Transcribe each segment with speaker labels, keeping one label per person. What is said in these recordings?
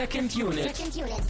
Speaker 1: Second Unit.
Speaker 2: Second Unit.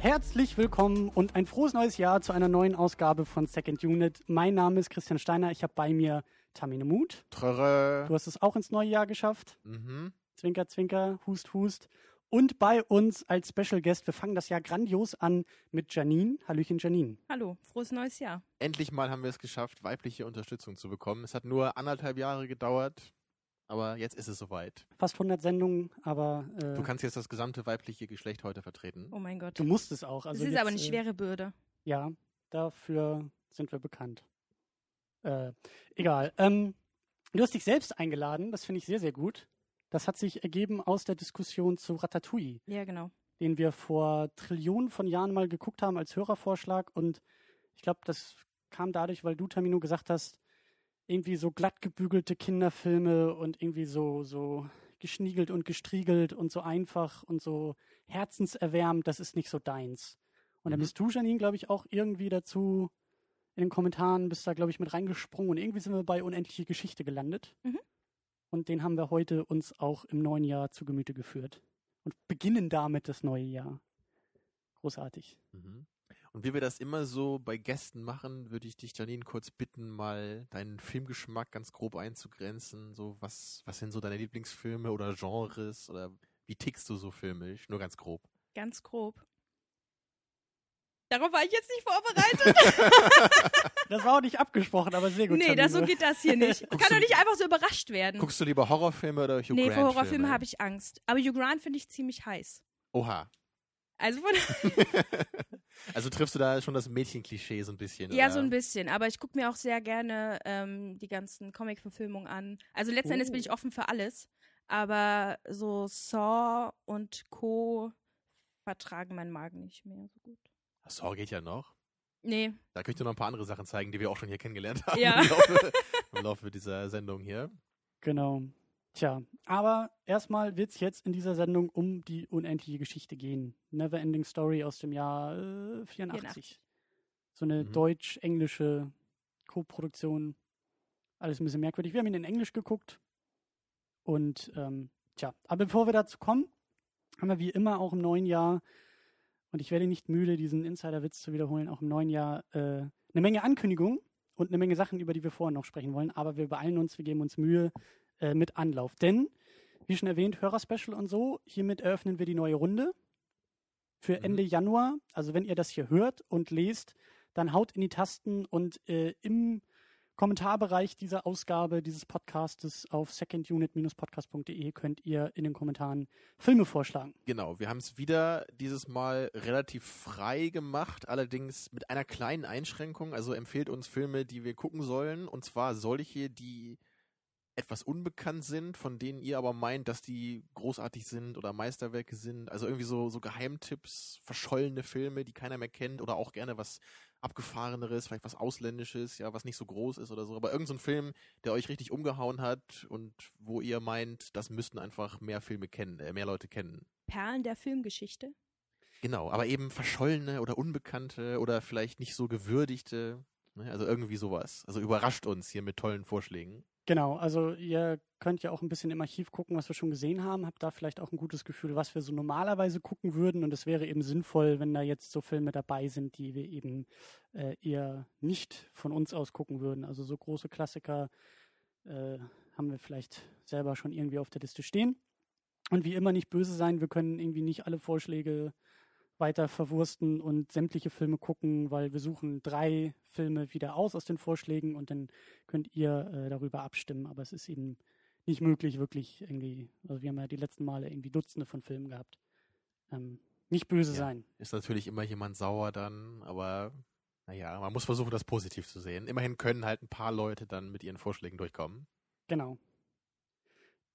Speaker 3: Herzlich willkommen und ein frohes neues Jahr zu einer neuen Ausgabe von Second Unit. Mein Name ist Christian Steiner. Ich habe bei mir Tamine Mut.
Speaker 4: Trörre.
Speaker 3: Du hast es auch ins neue Jahr geschafft.
Speaker 4: Mhm.
Speaker 3: Zwinker, zwinker, hust, hust. Und bei uns als Special Guest, wir fangen das Jahr grandios an mit Janine. Hallöchen Janine.
Speaker 5: Hallo, frohes neues Jahr.
Speaker 4: Endlich mal haben wir es geschafft, weibliche Unterstützung zu bekommen. Es hat nur anderthalb Jahre gedauert, aber jetzt ist es soweit.
Speaker 3: Fast 100 Sendungen, aber äh,
Speaker 4: Du kannst jetzt das gesamte weibliche Geschlecht heute vertreten.
Speaker 5: Oh mein Gott.
Speaker 3: du musst es auch. Also
Speaker 5: das ist
Speaker 3: jetzt,
Speaker 5: aber eine
Speaker 3: äh,
Speaker 5: schwere Bürde.
Speaker 3: Ja, dafür sind wir bekannt. Äh, egal. Ähm, du hast dich selbst eingeladen, das finde ich sehr, sehr gut. Das hat sich ergeben aus der Diskussion zu Ratatouille,
Speaker 5: Ja, genau.
Speaker 3: den wir vor Trillionen von Jahren mal geguckt haben als Hörervorschlag. Und ich glaube, das kam dadurch, weil du, Tamino, gesagt hast, irgendwie so glatt gebügelte Kinderfilme und irgendwie so, so geschniegelt und gestriegelt und so einfach und so herzenserwärmend, das ist nicht so deins. Und dann
Speaker 4: Mhm.
Speaker 3: bist du, Janine, glaube ich, auch irgendwie dazu in den Kommentaren, bist da, glaube ich, mit reingesprungen und irgendwie sind wir bei Unendliche Geschichte gelandet.
Speaker 5: Mhm.
Speaker 3: Und den haben wir heute uns auch im neuen Jahr zu Gemüte geführt. Und beginnen damit das neue Jahr. Großartig.
Speaker 4: Mhm. Und wie wir das immer so bei Gästen machen, würde ich dich, Janine, kurz bitten, mal deinen Filmgeschmack ganz grob einzugrenzen. So, was, was sind so deine Lieblingsfilme oder Genres oder wie tickst du so filmisch? Nur ganz grob.
Speaker 5: Ganz grob. Darauf war ich jetzt nicht vorbereitet.
Speaker 3: Das war auch nicht abgesprochen, aber sehr gut.
Speaker 5: nee, das, so geht das hier nicht. Ich kann doch nicht einfach so überrascht werden.
Speaker 4: Guckst du lieber Horrorfilme oder Hugh
Speaker 5: nee,
Speaker 4: Grant
Speaker 5: vor Horrorfilmen
Speaker 4: Filme?
Speaker 5: habe ich Angst. Aber Hugh Grant finde ich ziemlich heiß.
Speaker 4: Oha.
Speaker 5: Also von,
Speaker 4: also triffst du da schon das Mädchenklischee so ein bisschen?
Speaker 5: ja,
Speaker 4: oder?
Speaker 5: so ein bisschen. Aber ich gucke mir auch sehr gerne ähm, die ganzen Comic-Verfilmungen an. Also letzten Endes bin
Speaker 3: Oh.
Speaker 5: ich offen für alles. Aber so Saw und Co. vertragen meinen Magen nicht mehr so gut.
Speaker 4: Saw geht ja noch.
Speaker 5: Nee,
Speaker 4: Da könnte ich dir noch ein paar andere Sachen zeigen, die wir auch schon hier kennengelernt haben
Speaker 5: Ja.
Speaker 4: im, Laufe, im Laufe dieser Sendung hier.
Speaker 3: Genau. Tja, aber erstmal wird es jetzt in dieser Sendung um die unendliche Geschichte gehen. Neverending Story aus dem Jahr äh, 84.
Speaker 5: 84.
Speaker 3: So eine
Speaker 4: Mhm.
Speaker 3: deutsch-englische Co-Produktion. Alles ein bisschen merkwürdig. Wir haben ihn in Englisch geguckt. Und ähm, tja, aber bevor wir dazu kommen, haben wir wie immer auch im neuen Jahr, und ich werde nicht müde, diesen Insider-Witz zu wiederholen, auch im neuen Jahr äh, eine Menge Ankündigungen und eine Menge Sachen, über die wir vorher noch sprechen wollen. Aber wir beeilen uns, wir geben uns Mühe äh, mit Anlauf. Denn, wie schon erwähnt, Hörerspecial und so, hiermit eröffnen wir die neue Runde für
Speaker 4: Mhm.
Speaker 3: Ende Januar. Also wenn ihr das hier hört und lest, dann haut in die Tasten und äh, im Kommentarbereich dieser Ausgabe dieses Podcastes auf secondunit-podcast.de könnt ihr in den Kommentaren Filme vorschlagen.
Speaker 4: Genau, wir haben es wieder dieses Mal relativ frei gemacht, allerdings mit einer kleinen Einschränkung. Also empfehlt uns Filme, die wir gucken sollen, und zwar solche, die etwas unbekannt sind, von denen ihr aber meint, dass die großartig sind oder Meisterwerke sind. Also irgendwie so, so Geheimtipps, verschollene Filme, die keiner mehr kennt oder auch gerne was abgefahreneres, vielleicht was ausländisches, ja, was nicht so groß ist oder so. Aber irgendein so ein Film, der euch richtig umgehauen hat und wo ihr meint, das müssten einfach mehr Filme kennen, äh, mehr Leute kennen.
Speaker 5: Perlen der Filmgeschichte.
Speaker 4: Genau, aber eben verschollene oder unbekannte oder vielleicht nicht so gewürdigte, ne? also irgendwie sowas. Also überrascht uns hier mit tollen Vorschlägen.
Speaker 3: Genau, also ihr könnt ja auch ein bisschen im Archiv gucken, was wir schon gesehen haben, habt da vielleicht auch ein gutes Gefühl, was wir so normalerweise gucken würden und es wäre eben sinnvoll, wenn da jetzt so Filme dabei sind, die wir eben äh, eher nicht von uns aus gucken würden. Also so große Klassiker äh, haben wir vielleicht selber schon irgendwie auf der Liste stehen. Und wie immer nicht böse sein, wir können irgendwie nicht alle Vorschläge weiter verwursten und sämtliche Filme gucken, weil wir suchen drei Filme wieder aus aus den Vorschlägen und dann könnt ihr äh, darüber abstimmen. Aber es ist eben nicht möglich, wirklich irgendwie, also wir haben ja die letzten Male irgendwie Dutzende von Filmen gehabt. Ähm, nicht böse
Speaker 4: Ja.
Speaker 3: sein.
Speaker 4: Ist natürlich immer jemand sauer dann, aber naja, man muss versuchen, das positiv zu sehen. Immerhin können halt ein paar Leute dann mit ihren Vorschlägen durchkommen.
Speaker 3: Genau.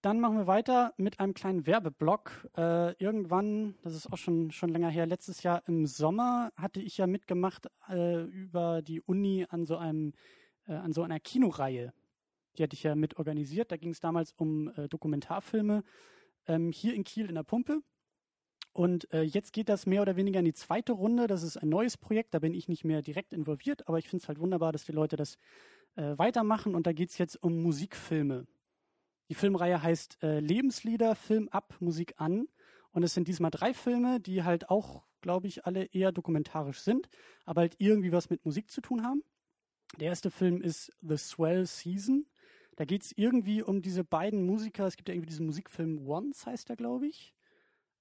Speaker 3: Dann machen wir weiter mit einem kleinen Werbeblock. Äh, irgendwann, das ist auch schon, schon länger her, letztes Jahr im Sommer hatte ich ja mitgemacht äh, über die Uni an so einem, äh, an so einer Kinoreihe. Die hatte ich ja mit organisiert. Da ging es damals um äh, Dokumentarfilme ähm, hier in Kiel in der Pumpe. Und äh, jetzt geht das mehr oder weniger in die zweite Runde. Das ist ein neues Projekt, da bin ich nicht mehr direkt involviert, aber ich finde es halt wunderbar, dass die Leute das äh, weitermachen. Und da geht es jetzt um Musikfilme. Die Filmreihe heißt äh, Lebenslieder, Film ab, Musik an. Und es sind diesmal drei Filme, die halt auch, glaube ich, alle eher dokumentarisch sind, aber halt irgendwie was mit Musik zu tun haben. Der erste Film ist The Swell Season. Da geht es irgendwie um diese beiden Musiker. Es gibt ja irgendwie diesen Musikfilm Once, heißt der, glaube ich.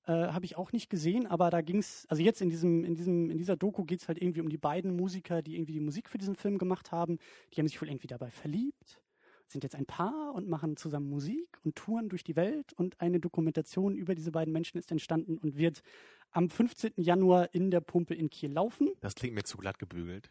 Speaker 3: Äh, Habe ich auch nicht gesehen, aber da ging es, also jetzt in diesem, in diesem, in dieser Doku geht es halt irgendwie um die beiden Musiker, die irgendwie die Musik für diesen Film gemacht haben. Die haben sich wohl irgendwie dabei verliebt, sind jetzt ein Paar und machen zusammen Musik und touren durch die Welt und eine Dokumentation über diese beiden Menschen ist entstanden und wird am 15. Januar in der Pumpe in Kiel laufen.
Speaker 4: Das klingt mir zu glatt gebügelt.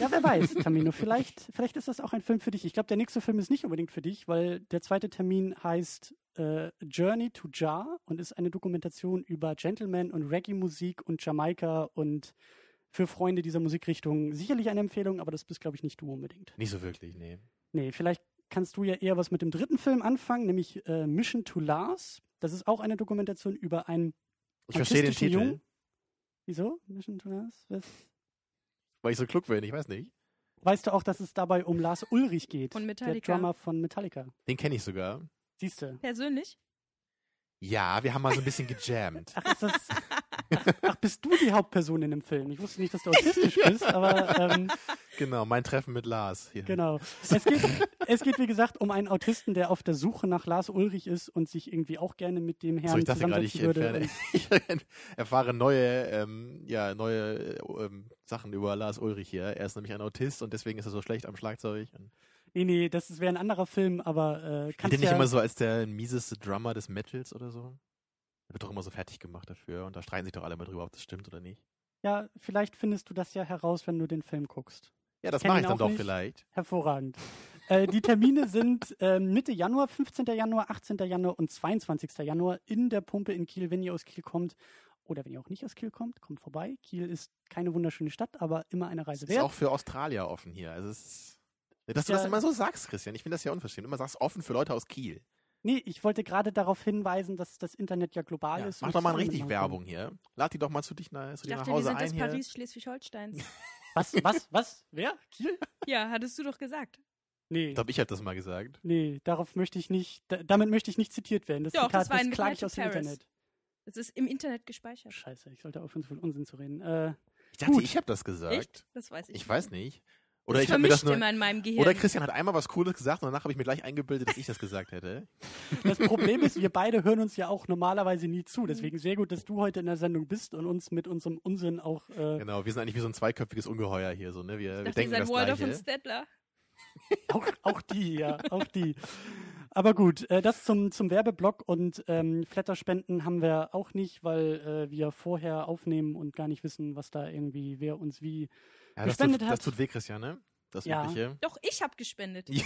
Speaker 3: Ja, wer weiß, Tamino, vielleicht, vielleicht ist das auch ein Film für dich. Ich glaube, der nächste Film ist nicht unbedingt für dich, weil der zweite Termin heißt äh, Journey to Jar und ist eine Dokumentation über Gentleman und Reggae-Musik und Jamaika und für Freunde dieser Musikrichtung sicherlich eine Empfehlung, aber das bist, glaube ich, nicht du unbedingt.
Speaker 4: Nicht so wirklich, nee.
Speaker 3: Nee, vielleicht kannst du ja eher was mit dem dritten Film anfangen, nämlich äh, Mission to Lars. Das ist auch eine Dokumentation über einen
Speaker 4: Ich verstehe den Titel,
Speaker 3: Jungen. Wieso? Mission to Lars? Was?
Speaker 4: weil ich so klug bin, ich weiß nicht.
Speaker 3: Weißt du auch, dass es dabei um Lars Ulrich geht?
Speaker 5: Von
Speaker 3: Der
Speaker 5: Metallica.
Speaker 3: Drummer von Metallica.
Speaker 4: Den kenne ich sogar.
Speaker 3: Siehst du.
Speaker 5: Persönlich?
Speaker 4: Ja, wir haben mal so ein bisschen gejammt.
Speaker 3: Ach, ist das, ach, ach, bist du die Hauptperson in dem Film? Ich wusste nicht, dass du autistisch bist, aber ähm,
Speaker 4: genau, mein Treffen mit Lars. Hier.
Speaker 3: genau. Es geht, es geht, wie gesagt, um einen Autisten, der auf der Suche nach Lars Ulrich ist und sich irgendwie auch gerne mit dem Herrn
Speaker 4: So, ich dachte gerade, ich,
Speaker 3: zusammensetzen würde.
Speaker 4: entferne, ich erfahre neue, ähm, ja, neue ähm, Sachen über Lars Ulrich hier. Er ist nämlich ein Autist und deswegen ist er so schlecht am Schlagzeug.
Speaker 3: Nee, nee, das wäre ein anderer Film, aber äh, kannst
Speaker 4: nicht
Speaker 3: ja,
Speaker 4: immer so als der mieseste Drummer des Metals oder so? Wird doch immer so fertig gemacht dafür und da streiten sich doch alle mal drüber, ob das stimmt oder nicht.
Speaker 3: ja, vielleicht findest du das ja heraus, wenn du den Film guckst.
Speaker 4: Ja, das mache ich dann doch
Speaker 3: nicht.
Speaker 4: vielleicht.
Speaker 3: Hervorragend. äh, die Termine sind ähm, Mitte Januar, 15. Januar, 18. Januar und 22. Januar in der Pumpe in Kiel, wenn ihr aus Kiel kommt. Oder wenn ihr auch nicht aus Kiel kommt, kommt vorbei. Kiel ist keine wunderschöne Stadt, aber immer eine Reise
Speaker 4: Ist
Speaker 3: wert.
Speaker 4: auch für Australier offen hier. Also es ist, dass du
Speaker 3: Ja.
Speaker 4: das immer so sagst, Christian. Ich finde das ja unverschämt. Immer sagst offen für Leute aus Kiel.
Speaker 3: Nee, ich wollte gerade darauf hinweisen, dass das Internet ja global
Speaker 4: Ja,
Speaker 3: ist.
Speaker 4: mach doch mal richtig. Werbung hier. Lad die doch mal zu, dich nach, zu
Speaker 5: Ich
Speaker 4: dir nach
Speaker 5: dachte, die
Speaker 4: Hause
Speaker 5: sind
Speaker 4: ein
Speaker 5: das
Speaker 4: hier.
Speaker 5: Paris Schleswig-Holsteins.
Speaker 3: Was, was, was? Wer? Kiel?
Speaker 5: ja, hattest du doch gesagt.
Speaker 3: Nee.
Speaker 4: Ich glaube, ich habe das mal gesagt.
Speaker 3: Nee, darauf möchte ich nicht, da, damit möchte ich nicht zitiert werden. Das
Speaker 5: Doch,
Speaker 3: Zitat,
Speaker 5: das war in
Speaker 3: klage ich aus dem
Speaker 5: Paris.
Speaker 3: Internet.
Speaker 5: Es ist im Internet gespeichert.
Speaker 3: Scheiße, ich sollte aufhören, so viel Unsinn zu reden. Äh,
Speaker 4: Ich dachte,
Speaker 3: Gut.
Speaker 4: ich habe das gesagt.
Speaker 5: Echt? Das weiß ich
Speaker 4: Ich weiß nicht. Oder
Speaker 5: Das
Speaker 4: ich habe mir das
Speaker 5: vermischt
Speaker 4: nur.
Speaker 5: immer in meinem Gehirn.
Speaker 4: Oder Christian hat einmal was Cooles gesagt und danach habe ich mir gleich eingebildet, dass ich das gesagt hätte.
Speaker 3: Das Problem ist, wir beide hören uns ja auch normalerweise nie zu. Deswegen sehr gut, dass du heute in der Sendung bist und uns mit unserem Unsinn auch. Äh,
Speaker 4: Genau, wir sind eigentlich wie so ein zweiköpfiges Ungeheuer hier, so, ne? Wir,
Speaker 5: ich
Speaker 4: wir
Speaker 5: dachte, ihr
Speaker 4: denken
Speaker 5: seid
Speaker 4: das
Speaker 5: Waldorf und
Speaker 4: Gleiche.
Speaker 5: Stettler.
Speaker 3: auch, auch die, ja, auch die. Aber gut, äh, das zum, zum Werbeblock und ähm, Flatterspenden haben wir auch nicht, weil äh, wir vorher aufnehmen und gar nicht wissen, was da irgendwie, wer uns wie.
Speaker 4: Ja, das,
Speaker 3: gespendet
Speaker 4: tut,
Speaker 3: hat.
Speaker 4: das tut weh, Christian, ne? Das
Speaker 3: Ja.
Speaker 4: Übliche.
Speaker 5: Doch, ich habe gespendet.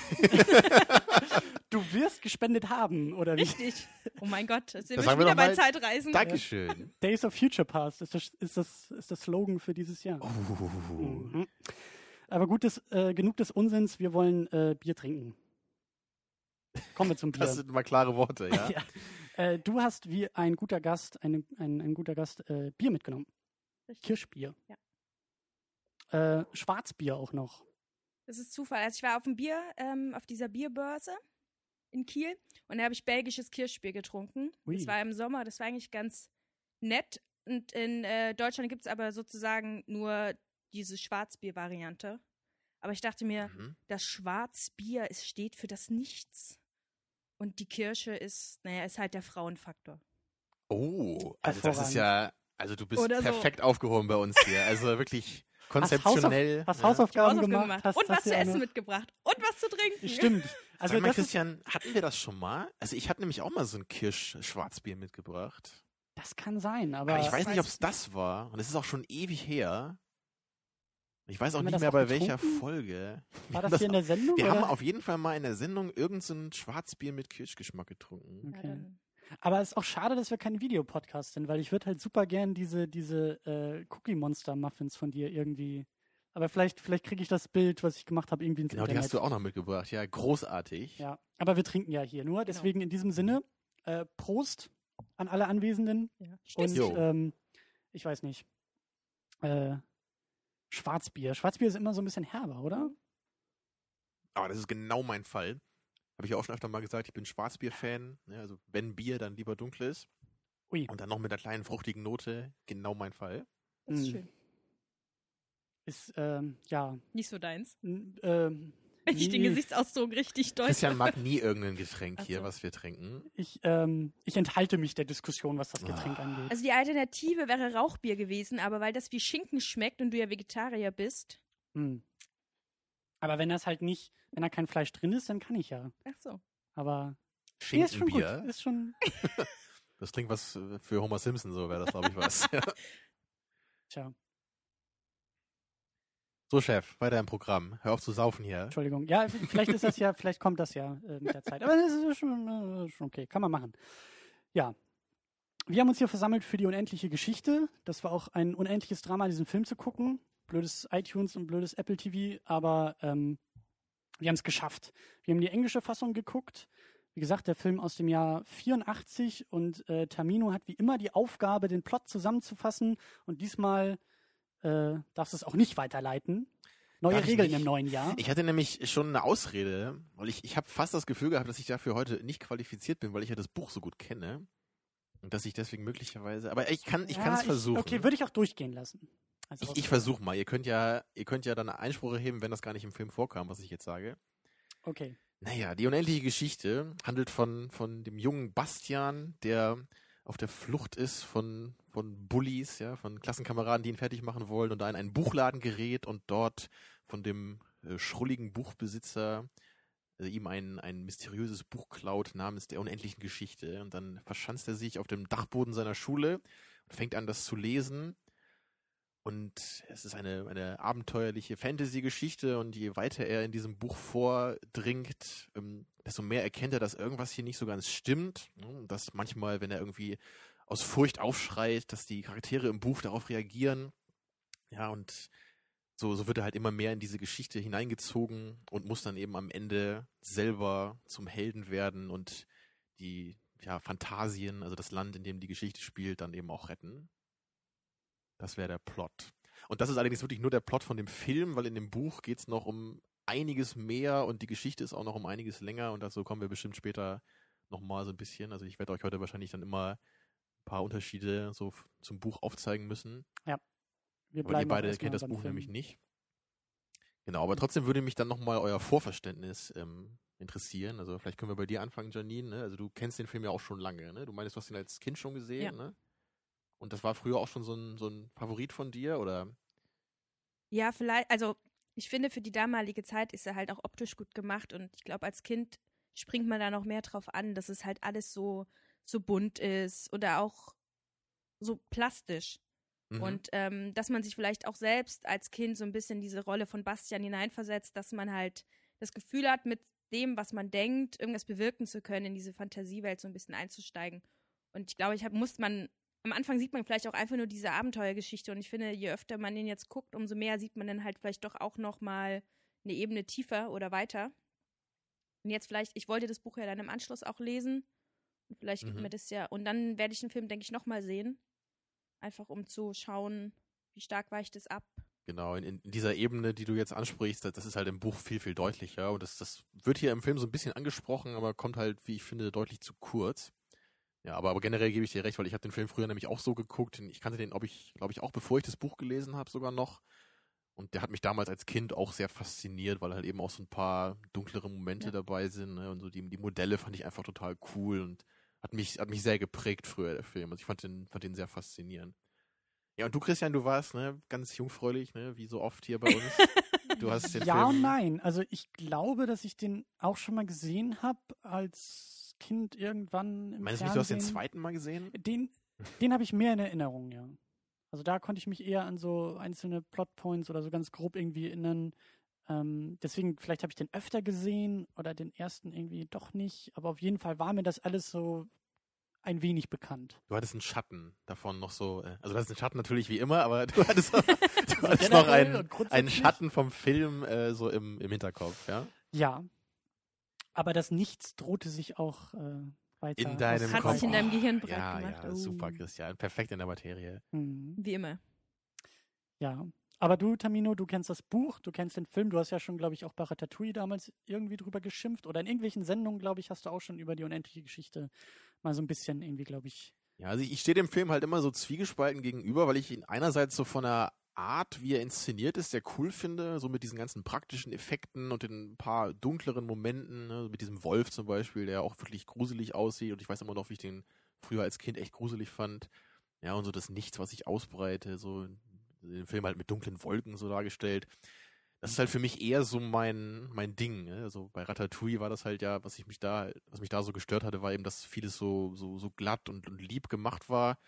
Speaker 3: Du wirst gespendet haben, oder wie?
Speaker 5: Richtig. Oh mein Gott, sind
Speaker 4: Das
Speaker 5: wir schon wieder bei
Speaker 4: mal.
Speaker 5: Zeitreisen.
Speaker 4: Dankeschön.
Speaker 3: Days of Future Past ist das, ist das, ist das Slogan für dieses Jahr.
Speaker 4: Oh.
Speaker 3: Mhm. Aber gut, des, äh, genug des Unsinns, wir wollen äh, Bier trinken. Kommen wir zum Bier.
Speaker 4: Das sind mal klare Worte, ja?
Speaker 3: Ja. Äh, du hast wie ein guter Gast, eine, ein, ein guter Gast, äh, Bier mitgenommen.
Speaker 5: Richtig.
Speaker 3: Kirschbier.
Speaker 5: Ja.
Speaker 3: Äh, Schwarzbier auch noch.
Speaker 5: Das ist Zufall. Also ich war auf dem Bier, ähm, auf dieser Bierbörse in Kiel und da habe ich belgisches Kirschbier getrunken.
Speaker 3: Ui.
Speaker 5: Das war im Sommer, das war eigentlich ganz nett. Und in äh, Deutschland gibt es aber sozusagen nur diese Schwarzbier-Variante. Aber ich dachte mir,
Speaker 4: Mhm.
Speaker 5: das Schwarzbier es steht für das Nichts. Und die Kirsche ist, naja, ist halt der Frauenfaktor.
Speaker 4: Oh, also das ist ja, also du bist
Speaker 5: Oder so.
Speaker 4: perfekt aufgehoben bei uns hier. Also wirklich
Speaker 3: Hast,
Speaker 4: konzeptionell.
Speaker 3: Hausauf hast
Speaker 4: ja.
Speaker 3: Hausaufgaben
Speaker 5: Hausaufgaben
Speaker 3: gemacht. Hast,
Speaker 5: und
Speaker 3: hast
Speaker 5: was zu essen mitgebracht. Und was zu trinken.
Speaker 3: Stimmt. Also
Speaker 4: Sag mal,
Speaker 3: das ist,
Speaker 4: Christian, hatten wir das schon mal? Also ich hatte nämlich auch mal so ein Kirsch-Schwarzbier mitgebracht.
Speaker 3: das kann sein, aber,
Speaker 4: Aber ich weiß nicht, ob es das war. Und es ist auch schon ewig her. Ich weiß auch
Speaker 3: Haben
Speaker 4: nicht
Speaker 3: das
Speaker 4: mehr
Speaker 3: auch
Speaker 4: bei welcher
Speaker 3: getrunken?
Speaker 4: Folge. Wir
Speaker 3: war
Speaker 4: haben
Speaker 3: das hier in der Sendung?
Speaker 4: Wir haben
Speaker 3: oder?
Speaker 4: auf jeden Fall mal in der Sendung irgendein Schwarzbier mit Kirschgeschmack getrunken.
Speaker 3: Okay. Aber es ist auch schade, dass wir kein Videopodcast sind, weil ich würde halt super gern diese, diese äh, Cookie Monster Muffins von dir irgendwie. Aber vielleicht, vielleicht kriege ich das Bild, was ich gemacht habe, irgendwie ins
Speaker 4: Genau, die
Speaker 3: Internet.
Speaker 4: hast du auch noch mitgebracht. Ja, großartig.
Speaker 3: Ja, aber wir trinken ja hier nur. Deswegen in diesem Sinne, äh, Prost an alle Anwesenden.
Speaker 5: Ja.
Speaker 3: Und
Speaker 4: Jo.
Speaker 3: ähm, ich weiß nicht. Äh, Schwarzbier. Schwarzbier ist immer so ein bisschen herber, oder?
Speaker 4: Aber das ist genau mein Fall. Habe ich ja auch schon öfter mal gesagt, ich bin Schwarzbier-Fan. Ja, also wenn Bier, dann lieber dunkles.
Speaker 3: Ui.
Speaker 4: Und dann noch mit einer kleinen fruchtigen Note. Genau mein Fall.
Speaker 5: Das ist
Speaker 3: Hm.
Speaker 5: schön.
Speaker 3: Ist, ähm, ja.
Speaker 5: Nicht so deins.
Speaker 3: n- Ähm,
Speaker 5: Wenn ich den Gesichtsausdruck richtig deute.
Speaker 4: Christian mag nie irgendein Getränk
Speaker 5: Ach
Speaker 4: hier, was wir trinken.
Speaker 3: Ich, ähm, ich enthalte mich der Diskussion, was das Getränk
Speaker 4: Ah.
Speaker 3: angeht.
Speaker 5: Also die Alternative wäre Rauchbier gewesen, aber weil das wie Schinken schmeckt und du ja Vegetarier bist.
Speaker 3: Hm. Aber wenn das halt nicht, wenn da kein Fleisch drin ist, dann kann ich ja.
Speaker 5: Ach so.
Speaker 3: Aber nee, ist schon gut. Ist schon.
Speaker 4: Das klingt was äh, für Homer Simpson, so wäre das, glaube ich, was.
Speaker 3: Tja,
Speaker 4: so, Chef, weiter im Programm. Hör auf zu saufen hier.
Speaker 3: Entschuldigung. Ja, vielleicht ist das ja, vielleicht kommt das ja äh, mit der Zeit. Aber das ist schon, äh, schon okay. Kann man machen. Ja. Wir haben uns hier versammelt für die unendliche Geschichte. Das war auch ein unendliches Drama, diesen Film zu gucken. Blödes iTunes und blödes Apple TV, aber ähm, wir haben es geschafft. Wir haben die englische Fassung geguckt. Wie gesagt, der Film aus dem Jahr 84 und äh, Tamino hat wie immer die Aufgabe, den Plot zusammenzufassen und diesmal äh, darfst du es auch nicht weiterleiten. Neue
Speaker 4: Darf
Speaker 3: Regeln im neuen Jahr.
Speaker 4: Ich hatte nämlich schon eine Ausrede, weil ich, ich habe fast das Gefühl gehabt, dass ich dafür heute nicht qualifiziert bin, weil ich ja das Buch so gut kenne. Und dass ich deswegen möglicherweise. Aber ich kann ich
Speaker 3: Ja,
Speaker 4: kann es versuchen.
Speaker 3: Okay, würde ich auch durchgehen lassen. Als
Speaker 4: ich ich versuche mal. Ihr könnt ja, ihr könnt ja dann Einspruch erheben, wenn das gar nicht im Film vorkam, was ich jetzt sage.
Speaker 3: Okay.
Speaker 4: Naja, die unendliche Geschichte handelt von, von dem jungen Bastian, der auf der Flucht ist von, von Bullies, ja, von Klassenkameraden, die ihn fertig machen wollen und da in einen Buchladen gerät und dort von dem äh, schrulligen Buchbesitzer äh, ihm ein, ein mysteriöses Buch klaut namens der unendlichen Geschichte. Und dann verschanzt er sich auf dem Dachboden seiner Schule und fängt an, das zu lesen. Und es ist eine, eine abenteuerliche Fantasy-Geschichte und je weiter er in diesem Buch vordringt, ähm, desto mehr erkennt er, dass irgendwas hier nicht so ganz stimmt. dass manchmal, wenn er irgendwie aus Furcht aufschreit, dass die Charaktere im Buch darauf reagieren. Ja, und so, so wird er halt immer mehr in diese Geschichte hineingezogen und muss dann eben am Ende selber zum Helden werden und die ja, Fantasien, also das Land, in dem die Geschichte spielt, dann eben auch retten. Das wäre der Plot. Und das ist allerdings wirklich nur der Plot von dem Film, weil in dem Buch geht es noch um einiges mehr und die Geschichte ist auch noch um einiges länger und dazu kommen wir bestimmt später nochmal so ein bisschen. Also ich werde euch heute wahrscheinlich dann immer ein paar Unterschiede so zum Buch aufzeigen müssen.
Speaker 3: Wir
Speaker 4: Aber ihr
Speaker 3: bleiben
Speaker 4: beide kennt das Buch
Speaker 3: Film.
Speaker 4: nämlich nicht. Genau, aber trotzdem würde mich dann nochmal euer Vorverständnis ähm, interessieren. Also vielleicht können wir bei dir anfangen, Janine. Ne? Also du kennst den Film ja auch schon lange. Ne? Du meinst, du hast ihn als Kind schon gesehen.
Speaker 5: Ja.
Speaker 4: Ne? Und das war früher auch schon so ein, so ein Favorit von dir? Oder?
Speaker 5: Ja, vielleicht, also ich finde, für die damalige Zeit ist er halt auch optisch gut gemacht und ich glaube, als Kind springt man da noch mehr drauf an, dass es halt alles so, so bunt ist oder auch so plastisch.
Speaker 4: Mhm.
Speaker 5: Und ähm, dass man sich vielleicht auch selbst als Kind so ein bisschen diese Rolle von Bastian hineinversetzt, dass man halt das Gefühl hat, mit dem, was man denkt, irgendwas bewirken zu können, in diese Fantasiewelt so ein bisschen einzusteigen. Und ich glaube, ich hab, muss man, am Anfang sieht man vielleicht auch einfach nur diese Abenteuergeschichte und ich finde, je öfter man den jetzt guckt, umso mehr sieht man dann halt vielleicht doch auch noch mal eine Ebene tiefer oder weiter. Und jetzt vielleicht, ich wollte das Buch ja dann im Anschluss auch lesen. Und vielleicht gibt
Speaker 4: Mhm.
Speaker 5: mir das ja, und dann werde ich den Film, denke ich, noch mal sehen. Einfach um zu schauen, wie stark weicht es ab.
Speaker 4: Genau, in, in dieser Ebene, die du jetzt ansprichst, das, das ist halt im Buch viel, viel deutlicher. Und das, das wird hier im Film so ein bisschen angesprochen, aber kommt halt, wie ich finde, deutlich zu kurz. Ja, aber, aber generell gebe ich dir recht, weil ich habe den Film früher nämlich auch so geguckt. Ich kannte den, ob ich, glaube ich, auch bevor ich das Buch gelesen habe, sogar noch. Und der hat mich damals als Kind auch sehr fasziniert, weil halt eben auch so ein paar dunklere Momente
Speaker 5: Ja.
Speaker 4: dabei sind. Ne? Und so die, die Modelle fand ich einfach total cool und hat mich, hat mich sehr geprägt früher, der Film. Also ich fand den, fand den sehr faszinierend. Ja, und du, Christian, du warst ne, ganz jungfräulich, ne, wie so oft hier bei uns. Du hast den
Speaker 3: ja
Speaker 4: Film.
Speaker 3: und nein. Also ich glaube, dass ich den auch schon mal gesehen habe als Kind irgendwann im
Speaker 4: Meinst du
Speaker 3: Fernsehen.
Speaker 4: nicht, du hast den zweiten Mal gesehen?
Speaker 3: Den, den habe ich mehr in Erinnerung, ja. Also da konnte ich mich eher an so einzelne Plotpoints oder so ganz grob irgendwie erinnern. Ähm, deswegen, vielleicht habe ich den öfter gesehen oder den ersten irgendwie doch nicht. Aber auf jeden Fall war mir das alles so ein wenig bekannt.
Speaker 4: Du hattest einen Schatten davon noch so, äh, also du hattest einen Schatten natürlich wie immer, aber du hattest, noch- du hattest noch einen, einen Schatten vom Film äh, so im, im Hinterkopf, ja?
Speaker 3: Ja. Aber das Nichts drohte sich auch äh, weiter.
Speaker 4: In deinem
Speaker 5: Hat
Speaker 4: Kopf.
Speaker 5: sich in deinem Gehirn breit
Speaker 4: ja,
Speaker 5: gemacht.
Speaker 4: Ja,
Speaker 5: Oh.
Speaker 4: super, Christian. Perfekt in der Materie.
Speaker 3: Mhm.
Speaker 5: Wie immer.
Speaker 3: Ja. Aber du, Tamino, du kennst das Buch, du kennst den Film, du hast ja schon, glaube ich, auch bei Ratatouille damals irgendwie drüber geschimpft oder in irgendwelchen Sendungen, glaube ich, hast du auch schon über die unendliche Geschichte mal so ein bisschen irgendwie, glaube ich.
Speaker 4: Ja, also ich, ich stehe dem Film halt immer so zwiegespalten gegenüber, weil ich ihn einerseits so von der Art, wie er inszeniert ist, sehr cool finde, so mit diesen ganzen praktischen Effekten und den paar dunkleren Momenten, ne, mit diesem Wolf zum Beispiel, der auch wirklich gruselig aussieht und ich weiß immer noch, wie ich den früher als Kind echt gruselig fand. Ja, und so das Nichts, was sich ausbreite, so den Film halt mit dunklen Wolken so dargestellt. Das ist halt für mich eher so mein, mein Ding. Ne? Also bei Ratatouille war das halt ja, was ich mich da, was mich da so gestört hatte, war eben, dass vieles so, so, so glatt und, und lieb gemacht war.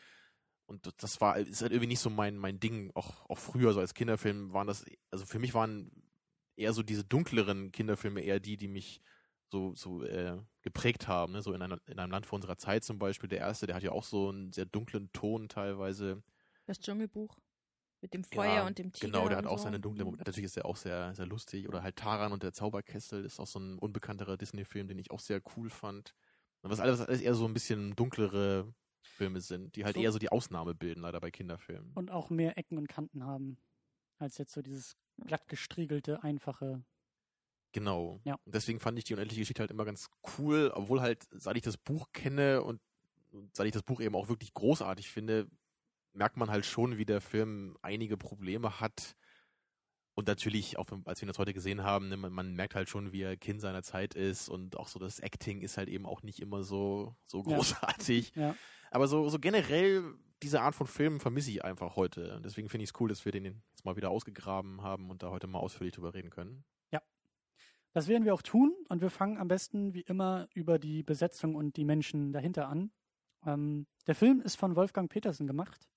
Speaker 4: Und das war, ist halt irgendwie nicht so mein, mein Ding. Auch, auch früher, so als Kinderfilm waren das, also für mich waren eher so diese dunkleren Kinderfilme eher die, die mich so, so äh, geprägt haben. Ne? So in, einer, in einem Land vor unserer Zeit zum Beispiel. Der erste, der hat ja auch so einen sehr dunklen Ton teilweise.
Speaker 5: Das Dschungelbuch. Mit dem Feuer
Speaker 4: Ja,
Speaker 5: und dem Tiger.
Speaker 4: Genau, der hat auch
Speaker 5: so.
Speaker 4: seine dunklen
Speaker 5: Mhm.
Speaker 4: Momente. Natürlich ist er auch sehr, sehr lustig. Oder halt Taran und der Zauberkessel ist auch so ein unbekannterer Disney-Film, den ich auch sehr cool fand. Und was alles, alles eher so ein bisschen dunklere Filme sind, die halt
Speaker 3: So.
Speaker 4: eher so die Ausnahme bilden, leider bei Kinderfilmen.
Speaker 3: Und auch mehr Ecken und Kanten haben, als jetzt so dieses glatt gestriegelte, einfache.
Speaker 4: Genau.
Speaker 3: Ja.
Speaker 4: Und deswegen fand ich die unendliche Geschichte halt immer ganz cool, obwohl halt, seit ich das Buch kenne und, und seit ich das Buch eben auch wirklich großartig finde, merkt man halt schon, wie der Film einige Probleme hat. Und natürlich, auch als wir ihn das heute gesehen haben, ne, man, man merkt halt schon, wie er Kind seiner Zeit ist und auch so das Acting ist halt eben auch nicht immer so, so
Speaker 3: Ja.
Speaker 4: großartig.
Speaker 3: Ja.
Speaker 4: Aber so, so generell diese Art von Filmen vermisse ich einfach heute. Und deswegen finde ich es cool, dass wir den jetzt mal wieder ausgegraben haben und da heute mal ausführlich drüber reden können.
Speaker 3: Das werden wir auch tun und wir fangen am besten wie immer über die Besetzung und die Menschen dahinter an. Ähm, der Film ist von Wolfgang Petersen gemacht.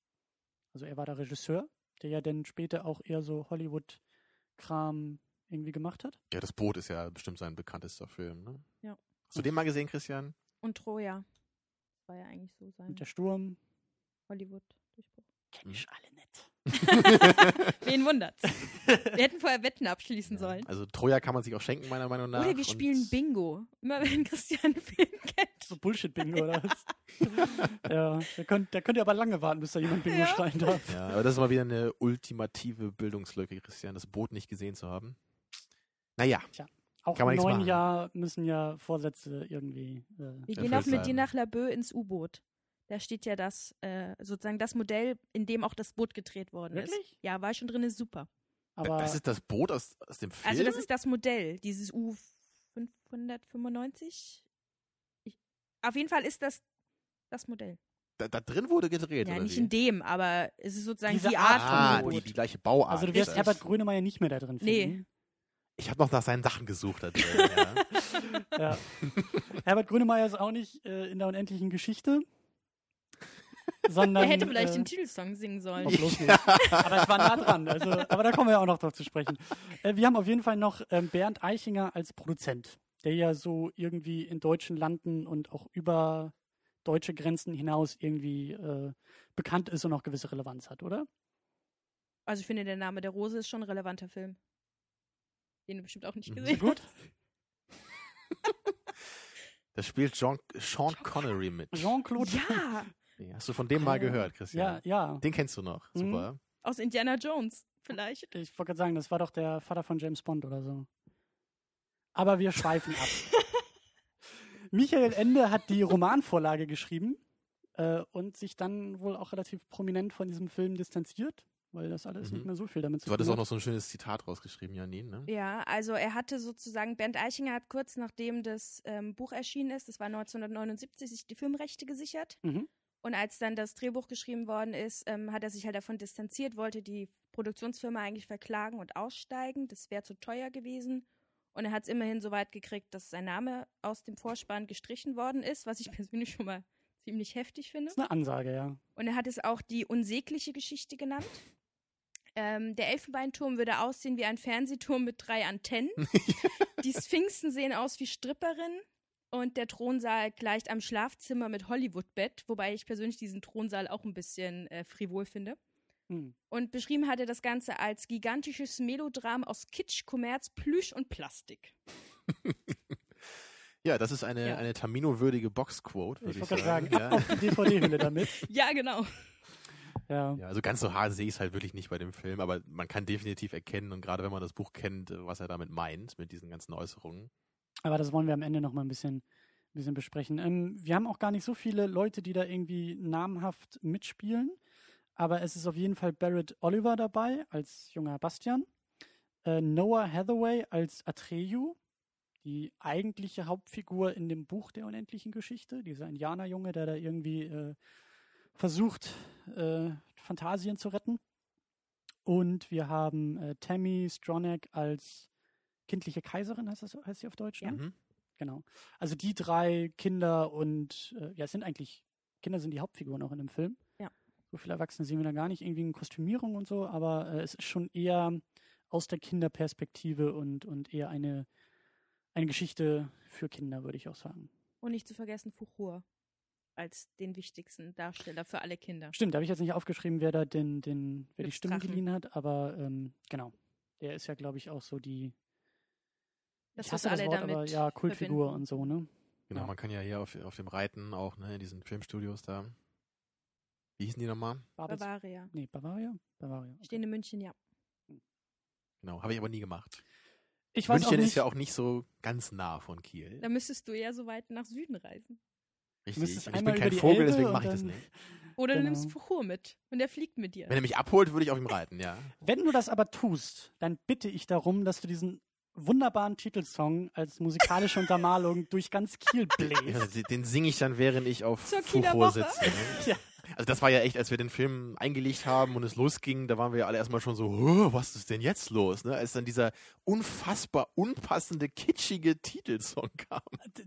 Speaker 3: Also er war der Regisseur, der ja dann später auch eher so Hollywood-Kram irgendwie gemacht hat.
Speaker 4: Ja, das Boot ist ja bestimmt sein bekanntester Film, ne?
Speaker 5: Ja.
Speaker 4: Hast du den mal gesehen, Christian?
Speaker 5: Und Troja. War ja eigentlich so sein
Speaker 3: Und der Sturm.
Speaker 5: Hollywood-Durchbruch.
Speaker 3: Kenn ich alle nicht.
Speaker 5: Wen wundert's? Wir hätten vorher Wetten abschließen
Speaker 4: Ja.
Speaker 5: sollen.
Speaker 4: Also Troja kann man sich auch schenken, meiner Meinung nach.
Speaker 5: Oder wir spielen Bingo. Immer wenn Christian einen Film kennt.
Speaker 3: So Bullshit-Bingo oder was? ja, da könnt, da könnt ihr aber lange warten, bis da jemand Bingo
Speaker 5: Ja.
Speaker 3: schreien darf.
Speaker 4: Ja, aber das ist mal wieder eine ultimative Bildungslücke, Christian, das Boot nicht gesehen zu haben. Naja,
Speaker 3: Auch
Speaker 4: Kann man
Speaker 3: im neuen. Jahr müssen ja Vorsätze irgendwie. Äh,
Speaker 5: Wir gehen auch mit dir nach Laboe ins U-Boot. Da steht ja das, äh, sozusagen das Modell, in dem auch das Boot gedreht worden ist.
Speaker 3: Wirklich?
Speaker 5: Ja, war ich schon drin, ist super.
Speaker 3: aber
Speaker 4: das ist das Boot aus, aus dem Film.
Speaker 5: Also das ist das Modell, dieses U595. Ich, auf jeden Fall ist das das Modell.
Speaker 4: da, da drin wurde gedreht,
Speaker 5: Ja,
Speaker 4: oder
Speaker 5: nicht
Speaker 4: wie?
Speaker 5: in dem, aber es ist sozusagen
Speaker 3: Diese
Speaker 5: die
Speaker 3: Art
Speaker 5: Art
Speaker 4: ah,
Speaker 5: von
Speaker 3: Boot.
Speaker 4: die,
Speaker 5: Boot.
Speaker 4: die gleiche Bauart.
Speaker 3: also du wirst
Speaker 4: ist
Speaker 3: Herbert. Grönemeyer nicht mehr da drin
Speaker 5: Nee.
Speaker 4: Ich habe noch nach seinen Sachen gesucht da drin. ja.
Speaker 3: Ja. Herbert Grönemeyer ist auch nicht äh, in der unendlichen Geschichte. Sondern,
Speaker 5: Er hätte vielleicht
Speaker 3: äh,
Speaker 5: den Titelsong singen sollen.
Speaker 3: Nicht. Aber es war nah dran. Also, aber da kommen wir auch noch drauf zu sprechen. Äh, wir haben auf jeden Fall noch ähm, Bernd Eichinger als Produzent, der ja so irgendwie in deutschen Landen und auch über deutsche Grenzen hinaus irgendwie äh, bekannt ist und auch gewisse Relevanz hat, oder?
Speaker 5: Also ich finde, der Name der Rose ist schon ein relevanter Film. Den du bestimmt auch nicht
Speaker 4: Mhm.
Speaker 5: gesehen
Speaker 3: Gut.
Speaker 4: Da spielt Jean, Sean Connery mit.
Speaker 3: Jean-Claude.
Speaker 5: Ja,
Speaker 4: Ja, Hast du von dem mal gehört, Christian?
Speaker 3: Ja, ja.
Speaker 4: Den kennst du noch.
Speaker 3: Mhm.
Speaker 4: Super.
Speaker 5: aus Indiana Jones vielleicht.
Speaker 3: Ich wollte gerade sagen, das war doch der Vater von James Bond oder so. Aber wir schweifen ab. Michael Ende hat die Romanvorlage geschrieben äh, und sich dann wohl auch relativ prominent von diesem Film distanziert, weil das alles
Speaker 4: Mhm.
Speaker 3: nicht mehr so viel damit zu
Speaker 4: Du hattest
Speaker 3: tun
Speaker 4: auch noch
Speaker 3: hat.
Speaker 4: so ein schönes Zitat rausgeschrieben, Janine, ne?
Speaker 5: Ja, also er hatte sozusagen, Bernd Eichinger hat kurz nachdem das ähm, Buch erschienen ist, das war 1979, sich die Filmrechte gesichert.
Speaker 3: Mhm.
Speaker 5: Und als dann das Drehbuch geschrieben worden ist, ähm, hat er sich halt davon distanziert, wollte die Produktionsfirma eigentlich verklagen und aussteigen. Das wäre zu teuer gewesen. Und er hat es immerhin so weit gekriegt, dass sein Name aus dem Vorspann gestrichen worden ist, was ich persönlich schon mal ziemlich heftig finde.
Speaker 3: Das ist eine Ansage, ja.
Speaker 5: Und er hat es auch die unsägliche Geschichte genannt. Ähm, der Elfenbeinturm würde aussehen wie ein Fernsehturm mit drei Antennen. die Sphinxen sehen aus wie Stripperinnen. Und der Thronsaal gleicht am Schlafzimmer mit Hollywood-Bett, wobei ich persönlich diesen Thronsaal auch ein bisschen äh, frivol finde.
Speaker 3: Hm.
Speaker 5: Und beschrieben hat er das Ganze als gigantisches Melodram aus Kitsch, Kommerz, Plüsch und Plastik.
Speaker 4: Ja, das ist eine,
Speaker 5: Ja.
Speaker 4: eine Tamino-würdige Boxquote,
Speaker 3: Ich
Speaker 4: würde ich,
Speaker 3: gerade
Speaker 4: sagen.
Speaker 3: sagen, ab auf die DVD-Hülle damit.
Speaker 5: Ja, genau.
Speaker 3: Ja.
Speaker 4: Ja, also ganz so hart sehe ich es halt wirklich nicht bei dem Film, aber man kann definitiv erkennen und gerade wenn man das Buch kennt, was er damit meint, mit diesen ganzen Äußerungen.
Speaker 3: Aber das wollen wir am Ende noch mal ein bisschen, ein bisschen besprechen. Ähm, wir haben auch gar nicht so viele Leute, die da irgendwie namhaft mitspielen. Aber es ist auf jeden Fall Barrett Oliver dabei als junger Bastian. Äh, Noah Hathaway als Atreyu, die eigentliche Hauptfigur in dem Buch der unendlichen Geschichte. Dieser Indianerjunge, der da irgendwie äh, versucht, äh, Phantasien zu retten. Und wir haben äh, Tammy Stronach als kindliche Kaiserin, heißt, das, heißt sie auf Deutsch?
Speaker 5: Ja.
Speaker 3: Ne?
Speaker 4: Mhm.
Speaker 3: Genau. Also die drei Kinder und äh, ja, es sind eigentlich, Kinder sind die Hauptfiguren auch in dem Film.
Speaker 5: Ja.
Speaker 3: So viele Erwachsene sehen wir da gar nicht, irgendwie in Kostümierung und so, aber äh, es ist schon eher aus der Kinderperspektive und, und eher eine, eine Geschichte für Kinder, würde ich auch sagen.
Speaker 5: Und nicht zu vergessen Fuchur als den wichtigsten Darsteller für alle Kinder.
Speaker 3: Stimmt, da habe ich jetzt nicht aufgeschrieben, wer da den, den, wer die Stimme
Speaker 5: Glücksdrachen.
Speaker 3: geliehen hat, aber ähm, genau. Der ist ja, glaube ich, auch so die
Speaker 5: Das,
Speaker 3: ich hasse das Wort, aber ja, Kultfigur
Speaker 5: verbinden.
Speaker 3: und so, ne?
Speaker 4: Genau,
Speaker 3: Ja.
Speaker 4: man kann ja hier auf, auf dem Reiten auch, ne, in diesen Filmstudios da. Wie hießen die nochmal?
Speaker 3: Babels,
Speaker 5: Bavaria.
Speaker 3: nee, Bavaria? Bavaria. okay.
Speaker 5: Stehen in München, ja.
Speaker 4: Genau, habe ich aber nie gemacht.
Speaker 3: Ich weiß
Speaker 4: München
Speaker 3: auch nicht,
Speaker 4: ist ja auch nicht so ganz nah von Kiel.
Speaker 5: Da müsstest du eher so weit nach Süden reisen.
Speaker 4: Richtig. ich bin kein Vogel,
Speaker 3: Elbe
Speaker 4: deswegen mache ich das nicht.
Speaker 5: Oder du
Speaker 3: Genau.
Speaker 5: nimmst Fuchur mit und der fliegt mit dir.
Speaker 4: Wenn er mich abholt, würde ich auf ihm reiten, ja.
Speaker 3: Wenn du das aber tust, dann bitte ich darum, dass du diesen wunderbaren Titelsong als musikalische Untermalung durch ganz Kiel
Speaker 4: ja
Speaker 3: bläst.
Speaker 4: den singe ich dann, während ich auf
Speaker 5: Zur
Speaker 4: Fuchur sitze. Ne?
Speaker 3: Ja.
Speaker 4: Also das war ja echt, als wir den Film eingelegt haben und es losging, da waren wir ja alle erstmal schon so, "Huh, was ist denn jetzt los? Ne? Als dann dieser unfassbar unpassende, kitschige Titelsong kam.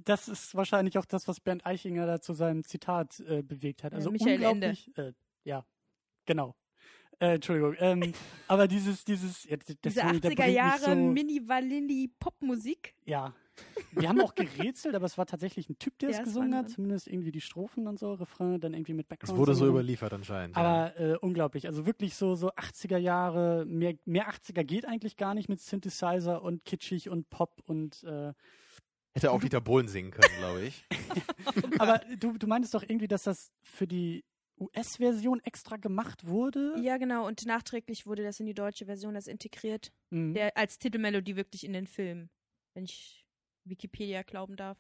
Speaker 3: Das ist wahrscheinlich auch das, was Bernd Eichinger da zu seinem Zitat äh, bewegt hat.
Speaker 5: Ja,
Speaker 3: Also
Speaker 5: Michael
Speaker 3: unglaublich. Äh, ja, genau. Äh, Entschuldigung. Ähm, aber dieses, dieses, ja,
Speaker 5: Diese
Speaker 3: Song, der
Speaker 5: 80er
Speaker 3: bringt mich
Speaker 5: Jahre
Speaker 3: so,
Speaker 5: Mini-Vanilli-Popmusik.
Speaker 3: Ja. Wir haben auch gerätselt, aber es war tatsächlich ein Typ, der
Speaker 5: Ja,
Speaker 3: es
Speaker 5: es
Speaker 3: gesungen hat. Zumindest irgendwie die Strophen und so, Refrain, dann irgendwie mit
Speaker 4: Es
Speaker 3: Background.
Speaker 4: wurde so überliefert anscheinend. ja.
Speaker 3: Aber äh, unglaublich. Also wirklich so, so 80er Jahre, mehr, mehr 80er geht eigentlich gar nicht mit Synthesizer und kitschig und Pop und äh,
Speaker 4: Hätte auch Dieter Bohlen singen können, glaube ich.
Speaker 3: aber du, du meintest doch irgendwie, dass das für die US-Version extra gemacht wurde?
Speaker 5: Ja, genau. Und nachträglich wurde das in die deutsche Version das integriert.
Speaker 3: Mhm.
Speaker 5: Der, als Titelmelodie wirklich in den Film. Wenn ich Wikipedia glauben darf.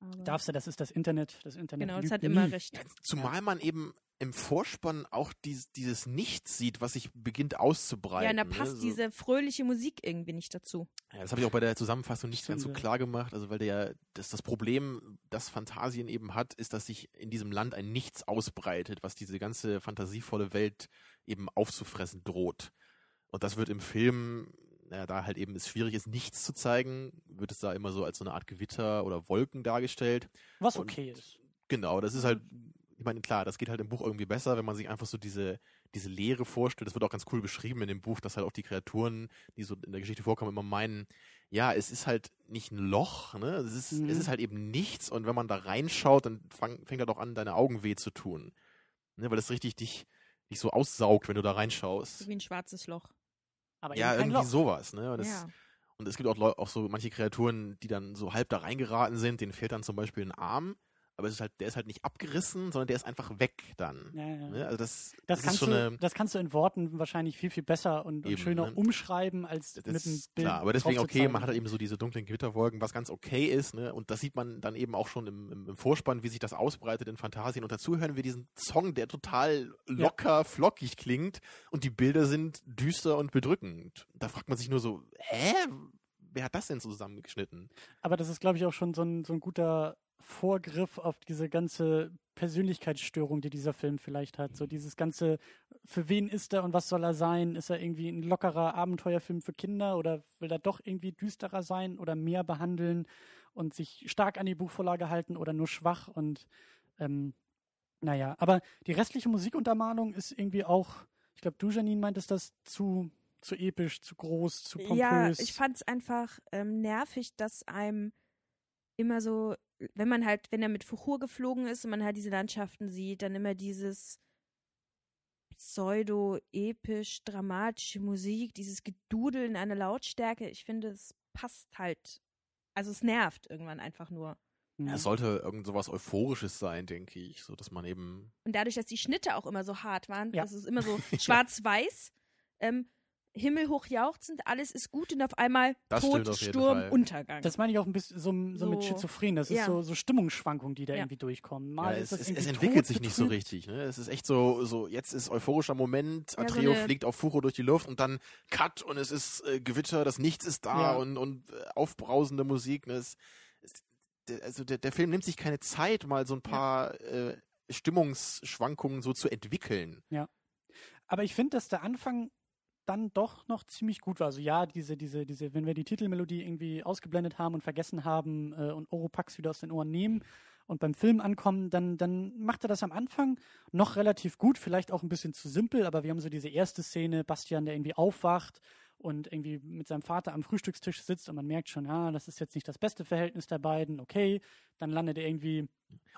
Speaker 5: Aber
Speaker 3: Darfst du, das ist das Internet. Das Internet
Speaker 5: Genau, das
Speaker 3: lügt
Speaker 5: hat
Speaker 3: nie.
Speaker 5: immer recht.
Speaker 4: Zumal man eben im Vorspann auch dies, dieses Nichts sieht, was sich beginnt auszubreiten.
Speaker 5: Ja, und da
Speaker 4: ne?
Speaker 5: passt
Speaker 4: So-
Speaker 5: diese fröhliche Musik irgendwie nicht dazu.
Speaker 4: Ja, das habe ich auch bei der Zusammenfassung nicht ganz so
Speaker 3: Stimmt,
Speaker 4: klar gemacht. Also weil der, das, das Problem, das Fantasien eben hat, ist, dass sich in diesem Land ein Nichts ausbreitet, was diese ganze fantasievolle Welt eben aufzufressen droht. Und das wird im Film, naja, da halt eben es schwierig ist, nichts zu zeigen, wird es da immer so als so eine Art Gewitter oder Wolken dargestellt.
Speaker 3: Was
Speaker 4: Und-
Speaker 3: okay ist.
Speaker 4: Genau, das ist halt, ich meine, klar, das geht halt im Buch irgendwie besser, wenn man sich einfach so diese, diese Leere vorstellt. Das wird auch ganz cool beschrieben in dem Buch, dass halt auch die Kreaturen, die so in der Geschichte vorkommen, immer meinen, ja, es ist halt nicht ein Loch, ne? Es ist,
Speaker 3: Mhm.
Speaker 4: es ist halt eben nichts und wenn man da reinschaut, dann fang, fängt er doch an, deine Augen weh zu tun. Ne? Weil das richtig dich, dich so aussaugt, wenn du da reinschaust.
Speaker 5: So wie ein schwarzes Loch.
Speaker 3: Aber
Speaker 4: Ja, irgendwie
Speaker 3: Loch.
Speaker 4: sowas, ne? Und, das,
Speaker 5: ja.
Speaker 4: und es gibt auch, auch so manche Kreaturen, die dann so halb da reingeraten sind, denen fehlt dann zum Beispiel ein Arm, aber es ist halt, der ist halt nicht abgerissen, sondern der ist einfach weg dann.
Speaker 3: Ja, ja.
Speaker 4: Ne? Also das,
Speaker 3: Das,
Speaker 4: das ist
Speaker 3: kannst du,
Speaker 4: eine.
Speaker 3: das kannst du in Worten wahrscheinlich viel, viel besser und, und
Speaker 4: Eben,
Speaker 3: schöner
Speaker 4: ne?
Speaker 3: umschreiben, als
Speaker 4: Das
Speaker 3: mit einem Bild.
Speaker 4: klar, aber deswegen okay, man hat halt eben so diese dunklen Gewitterwolken, was ganz okay ist, ne? Und das sieht man dann eben auch schon im, im, im Vorspann, wie sich das ausbreitet in Fantasien. Und dazu hören wir diesen Song, der total locker, flockig klingt und die Bilder sind düster und bedrückend. Da fragt man sich nur so, hä? Wer hat das denn so zusammengeschnitten?
Speaker 3: Aber das ist, glaube ich, auch schon so ein, so ein guter Vorgriff auf diese ganze Persönlichkeitsstörung, die dieser Film vielleicht hat. So dieses ganze, für wen ist er und was soll er sein? Ist er irgendwie ein lockerer Abenteuerfilm für Kinder oder will er doch irgendwie düsterer sein oder mehr behandeln und sich stark an die Buchvorlage halten oder nur schwach und ähm, naja, aber die restliche Musikuntermalung ist irgendwie auch, ich glaube, du, Janine, meintest das zu, zu episch, zu groß, zu pompös.
Speaker 5: Ja, ich fand es einfach ähm, nervig, dass einem immer so, wenn man halt, wenn er mit Fuchur geflogen ist und man halt diese Landschaften sieht, dann immer dieses pseudo-episch, dramatische Musik, dieses Gedudel in einer Lautstärke. Ich finde, es passt halt Also es nervt irgendwann einfach nur.
Speaker 3: Mhm.
Speaker 4: Es sollte irgend sowas Euphorisches sein, denke ich, so dass man eben.
Speaker 5: Und dadurch, dass die Schnitte auch immer so hart waren,
Speaker 3: Ja.
Speaker 5: das ist immer so schwarz-weiß, ähm, himmelhoch jauchzend, alles ist gut und auf einmal
Speaker 4: Das
Speaker 5: Tod,
Speaker 4: auf
Speaker 5: Sturm,
Speaker 4: Fall.
Speaker 5: Untergang.
Speaker 3: Das meine ich auch ein bisschen so, so, mit
Speaker 5: So-
Speaker 3: Schizophren. Das ist
Speaker 5: ja.
Speaker 3: so, so Stimmungsschwankungen, die da
Speaker 5: Ja.
Speaker 3: irgendwie durchkommen.
Speaker 4: Ja,
Speaker 3: Mal
Speaker 4: es,
Speaker 3: ist das
Speaker 4: es,
Speaker 3: irgendwie
Speaker 4: es entwickelt
Speaker 3: tot,
Speaker 4: sich nicht so
Speaker 3: betrübt.
Speaker 4: richtig. Ne? Es ist echt so, so jetzt ist euphorischer Moment,
Speaker 5: Ja, so
Speaker 4: Atreo
Speaker 5: eine-
Speaker 4: fliegt auf Furo durch die Luft und dann Cut und es ist äh, Gewitter, das Nichts ist da
Speaker 3: Ja.
Speaker 4: und, und äh, aufbrausende Musik. Ne? Es, es, der, also der, der Film nimmt sich keine Zeit, mal so ein paar äh, Stimmungsschwankungen so zu entwickeln.
Speaker 3: Aber ich finde, dass der Anfang dann doch noch ziemlich gut war. Also ja, diese, diese, diese, wenn wir die Titelmelodie irgendwie ausgeblendet haben und vergessen haben äh, und Oropax wieder aus den Ohren nehmen und beim Film ankommen, dann, dann macht er das am Anfang noch relativ gut, vielleicht auch ein bisschen zu simpel, aber wir haben so diese erste Szene, Bastian, der irgendwie aufwacht und irgendwie mit seinem Vater am Frühstückstisch sitzt und man merkt schon, ah, das ist jetzt nicht das beste Verhältnis der beiden, okay, dann landet er irgendwie.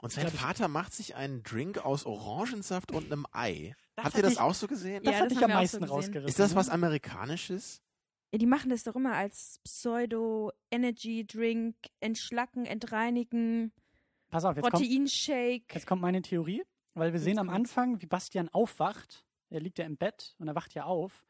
Speaker 4: Und sein
Speaker 3: Glaub ich-
Speaker 4: Vater macht sich einen Drink aus Orangensaft und einem Ei.
Speaker 3: Das
Speaker 4: Habt ihr
Speaker 3: hatte
Speaker 4: das
Speaker 3: ich-
Speaker 4: auch so gesehen?
Speaker 3: Das
Speaker 5: Ja,
Speaker 3: hat
Speaker 5: das
Speaker 3: dich
Speaker 5: haben
Speaker 3: am
Speaker 5: so
Speaker 3: meisten
Speaker 5: gesehen.
Speaker 3: rausgerissen.
Speaker 4: Ist das was Amerikanisches?
Speaker 5: Ja, die machen das doch immer als Pseudo-Energy-Drink, entschlacken, entreinigen,
Speaker 3: Pass auf, jetzt kommt,
Speaker 5: Proteinshake.
Speaker 3: Jetzt kommt meine Theorie, weil wir
Speaker 5: Jetzt
Speaker 3: sehen am. Anfang, wie Bastian aufwacht. Er liegt ja im Bett und er wacht ja auf.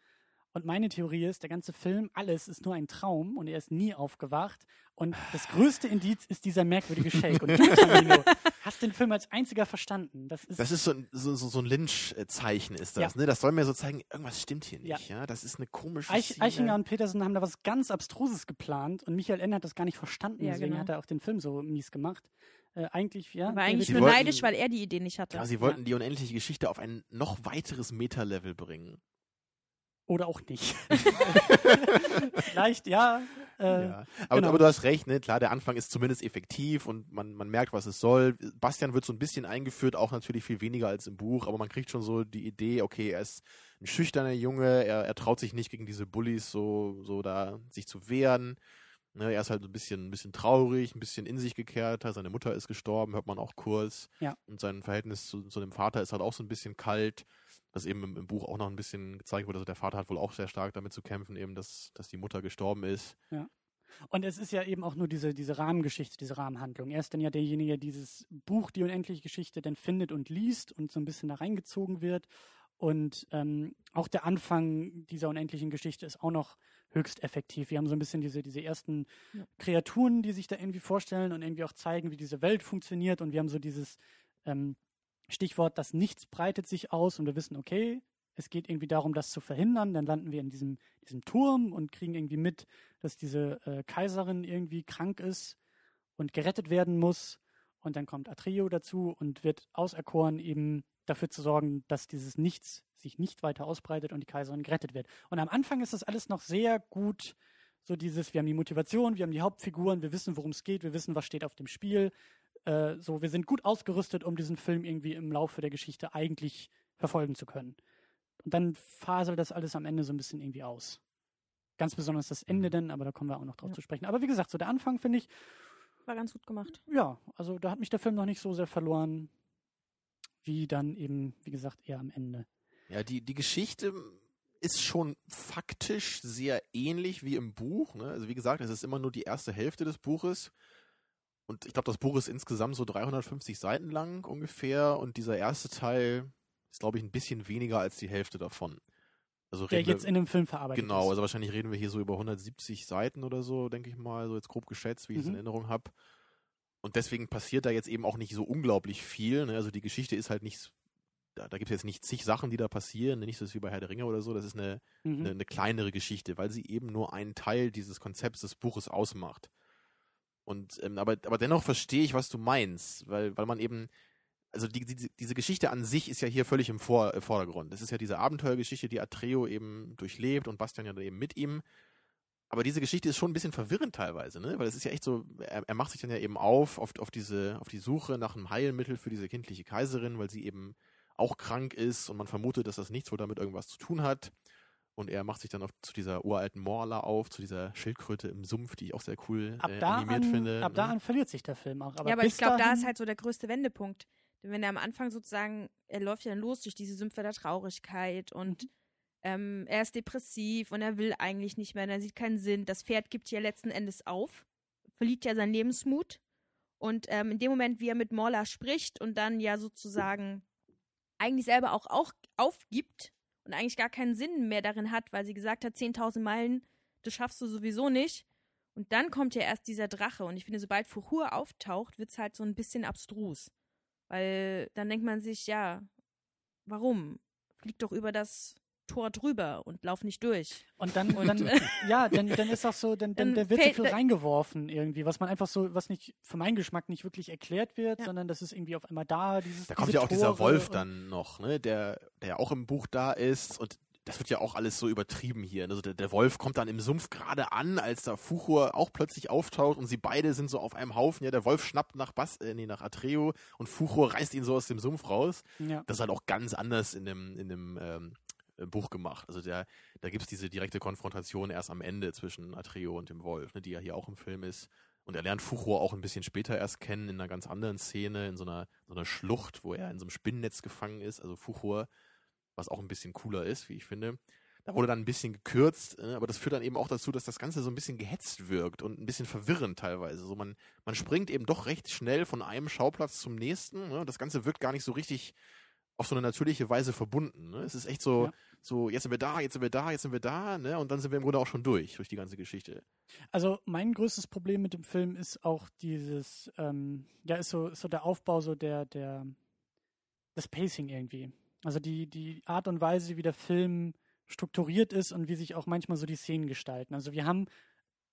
Speaker 3: Und meine Theorie ist, der ganze Film, alles ist nur ein Traum und er ist nie aufgewacht. Und das größte Indiz ist dieser merkwürdige Shake. Und du, hast den Film als einziger verstanden. Das ist,
Speaker 4: Das ist so, ein- so, so, so ein Lynch-Zeichen ist das,
Speaker 3: Ja.
Speaker 4: ne? Das soll mir so zeigen, irgendwas stimmt hier
Speaker 3: Ja.
Speaker 4: nicht, ja? Das ist eine komische
Speaker 3: Eich,
Speaker 4: Szene.
Speaker 3: Eichinger und Petersen haben da was ganz Abstruses geplant und Michael Ende hat das gar nicht verstanden.
Speaker 5: Ja,
Speaker 3: deswegen
Speaker 5: genau.
Speaker 3: hat er auch den Film so mies gemacht. Äh, eigentlich, ja.
Speaker 5: Aber eigentlich nur
Speaker 4: wollten-
Speaker 5: neidisch, weil er die Idee nicht hatte.
Speaker 4: Ja, sie wollten die unendliche Geschichte auf ein noch weiteres Meta-Level bringen.
Speaker 3: Oder auch nicht. Vielleicht, ja. Äh,
Speaker 4: ja. aber,
Speaker 3: genau.
Speaker 4: aber du hast recht, ne? Klar, der Anfang ist zumindest effektiv und man, man merkt, was es soll. Bastian wird so ein bisschen eingeführt, auch natürlich viel weniger als im Buch, aber man kriegt schon so die Idee, okay, er ist ein schüchterner Junge, er, er traut sich nicht gegen diese Bullies so, so da sich zu wehren. Ne, er ist halt ein bisschen, ein bisschen traurig, ein bisschen in sich gekehrter. Seine Mutter ist gestorben, hört man auch kurz.
Speaker 3: Ja.
Speaker 4: Und sein Verhältnis zu, zu dem Vater ist halt auch so ein bisschen kalt. Was eben im, im Buch auch noch ein bisschen gezeigt wurde. Also der Vater hat wohl auch sehr stark damit zu kämpfen, eben, dass, dass die Mutter gestorben ist.
Speaker 3: Und es ist ja eben auch nur diese, diese Rahmengeschichte, diese Rahmenhandlung. Er ist dann ja derjenige, der dieses Buch, die unendliche Geschichte, dann findet und liest und so ein bisschen da reingezogen wird. Und ähm, auch der Anfang dieser unendlichen Geschichte ist auch noch höchst effektiv. Wir haben so ein bisschen diese, diese ersten
Speaker 5: Ja.
Speaker 3: Kreaturen, die sich da irgendwie vorstellen und irgendwie auch zeigen, wie diese Welt funktioniert. Und wir haben so dieses ähm, Stichwort, das Nichts breitet sich aus und wir wissen, okay, es geht irgendwie darum, das zu verhindern. Dann landen wir in diesem, diesem Turm und kriegen irgendwie mit, dass diese äh, Kaiserin irgendwie krank ist und gerettet werden muss. Und dann kommt Atreo dazu und wird auserkoren, eben dafür zu sorgen, dass dieses Nichts sich nicht weiter ausbreitet und die Kaiserin gerettet wird. Und am Anfang ist das alles noch sehr gut, so dieses, wir haben die Motivation, wir haben die Hauptfiguren, wir wissen, worum es geht, wir wissen, was steht auf dem Spiel. Äh, so, wir sind gut ausgerüstet, um diesen Film irgendwie im Laufe der Geschichte eigentlich verfolgen zu können. Und dann faselt das alles am Ende so ein bisschen irgendwie aus. Ganz besonders das Ende denn, aber da kommen wir auch noch drauf
Speaker 5: Ja.
Speaker 3: zu sprechen. Aber wie gesagt, so der Anfang finde ich,
Speaker 5: War ganz gut gemacht.
Speaker 3: ja, also da hat mich der Film noch nicht so sehr verloren, wie dann eben, wie gesagt, eher am Ende.
Speaker 4: Ja, die, die Geschichte ist schon faktisch sehr ähnlich wie im Buch. Ne? Also wie gesagt, es ist immer nur die erste Hälfte des Buches. Und ich glaube, das Buch ist insgesamt so 350 Seiten lang ungefähr. Und dieser erste Teil ist, glaube ich, ein bisschen weniger als die Hälfte davon. Also
Speaker 3: Der
Speaker 4: reden wir-
Speaker 3: jetzt in dem Film verarbeitet
Speaker 4: Genau,
Speaker 3: ist.
Speaker 4: also wahrscheinlich reden wir hier so über 170 Seiten oder so, denke ich mal, so jetzt grob geschätzt, wie ich es in
Speaker 3: Mhm.
Speaker 4: Erinnerung habe. Und deswegen passiert da jetzt eben auch nicht so unglaublich viel. Ne? Also die Geschichte ist halt nicht, da, da gibt es jetzt nicht zig Sachen, die da passieren, nicht so wie bei Herr der Ringe oder so. Das ist eine,
Speaker 3: Mhm.
Speaker 4: eine, eine kleinere Geschichte, weil sie eben nur einen Teil dieses Konzepts des Buches ausmacht. Und ähm, aber, aber dennoch verstehe ich, was du meinst, weil, weil man eben, also die, die, diese Geschichte an sich ist ja hier völlig im Vor äh, Vordergrund. Das ist ja diese Abenteuergeschichte, die Atreo eben durchlebt und Bastian ja eben mit ihm. Aber diese Geschichte ist schon ein bisschen verwirrend teilweise, ne? Weil es ist ja echt so, er, er macht sich dann ja eben auf, auf, auf diese, auf die Suche nach einem Heilmittel für diese kindliche Kaiserin, weil sie eben auch krank ist und man vermutet, dass das nichts wohl damit irgendwas zu tun hat. Und er macht sich dann auf, zu dieser uralten Morla auf, zu dieser Schildkröte im Sumpf, die ich auch sehr cool
Speaker 3: ab
Speaker 4: äh,
Speaker 3: da,
Speaker 4: animiert
Speaker 3: an,
Speaker 4: finde.
Speaker 3: ab da
Speaker 4: ne?
Speaker 3: an verliert sich der Film auch. Aber
Speaker 5: ja, aber ich glaube, da ist halt so der größte Wendepunkt. Denn wenn er am Anfang sozusagen, er läuft ja dann los durch diese Sümpfe der Traurigkeit und
Speaker 3: Mhm.
Speaker 5: ähm, er ist depressiv und er will eigentlich nicht mehr, und er sieht keinen Sinn. Das Pferd gibt ja letzten Endes auf, verliert ja seinen Lebensmut. Und ähm, in dem Moment, wie er mit Morla spricht und dann ja sozusagen eigentlich selber auch, auch aufgibt und eigentlich gar keinen Sinn mehr darin hat, weil sie gesagt hat, 10.000 Meilen, das schaffst du sowieso nicht. Und dann kommt ja erst dieser Drache. Und ich finde, sobald Fuhur auftaucht, wird es halt so ein bisschen abstrus. Weil dann denkt man sich, ja, warum? Flieg doch über das Tor drüber und lauf nicht durch.
Speaker 3: Und dann, und dann ja, dann, dann ist auch so, dann, dann, dann wird so viel reingeworfen irgendwie, was man einfach so, was nicht für meinen Geschmack nicht wirklich erklärt wird, ja. sondern das ist irgendwie auf einmal da. Dieses,
Speaker 4: da kommt ja auch Tore dieser Wolf dann noch, ne, der, der auch im Buch da ist und das wird ja auch alles so übertrieben hier. Also der, der Wolf kommt dann im Sumpf gerade an, als da Fuchur auch plötzlich auftaucht und sie beide sind so auf einem Haufen. Ja, der Wolf schnappt nach Bas, äh, nee, nach Atreo und Fuchur reißt ihn so aus dem Sumpf raus. Ja. Das ist halt auch ganz anders in dem, in dem ähm, äh, Buch gemacht. Also der, da gibt's diese direkte Konfrontation erst am Ende zwischen Atreo und dem Wolf, ne, die ja hier auch im Film ist. Und er lernt Fuchur auch ein bisschen später erst kennen, in einer ganz anderen Szene, in so einer, so einer Schlucht, wo er in so einem Spinnennetz gefangen ist. Also Fuchur was auch ein bisschen cooler ist, wie ich finde. Da wurde dann ein bisschen gekürzt, äh, aber das führt dann eben auch dazu, dass das Ganze so ein bisschen gehetzt wirkt und ein bisschen verwirrend teilweise. So man, man springt eben doch recht schnell von einem Schauplatz zum nächsten. Ne? Das Ganze wirkt gar nicht so richtig auf so eine natürliche Weise verbunden. Ne? Es ist echt so, ja. so, jetzt sind wir da, jetzt sind wir da, jetzt sind wir da, ne? Und dann sind wir im Grunde auch schon durch, durch die ganze Geschichte.
Speaker 3: Also mein größtes Problem mit dem Film ist auch dieses, ähm, ja, ist so, ist so der Aufbau, so der, der, das Pacing irgendwie. Also die, die Art und Weise, wie der Film strukturiert ist und wie sich auch manchmal so die Szenen gestalten. Also wir haben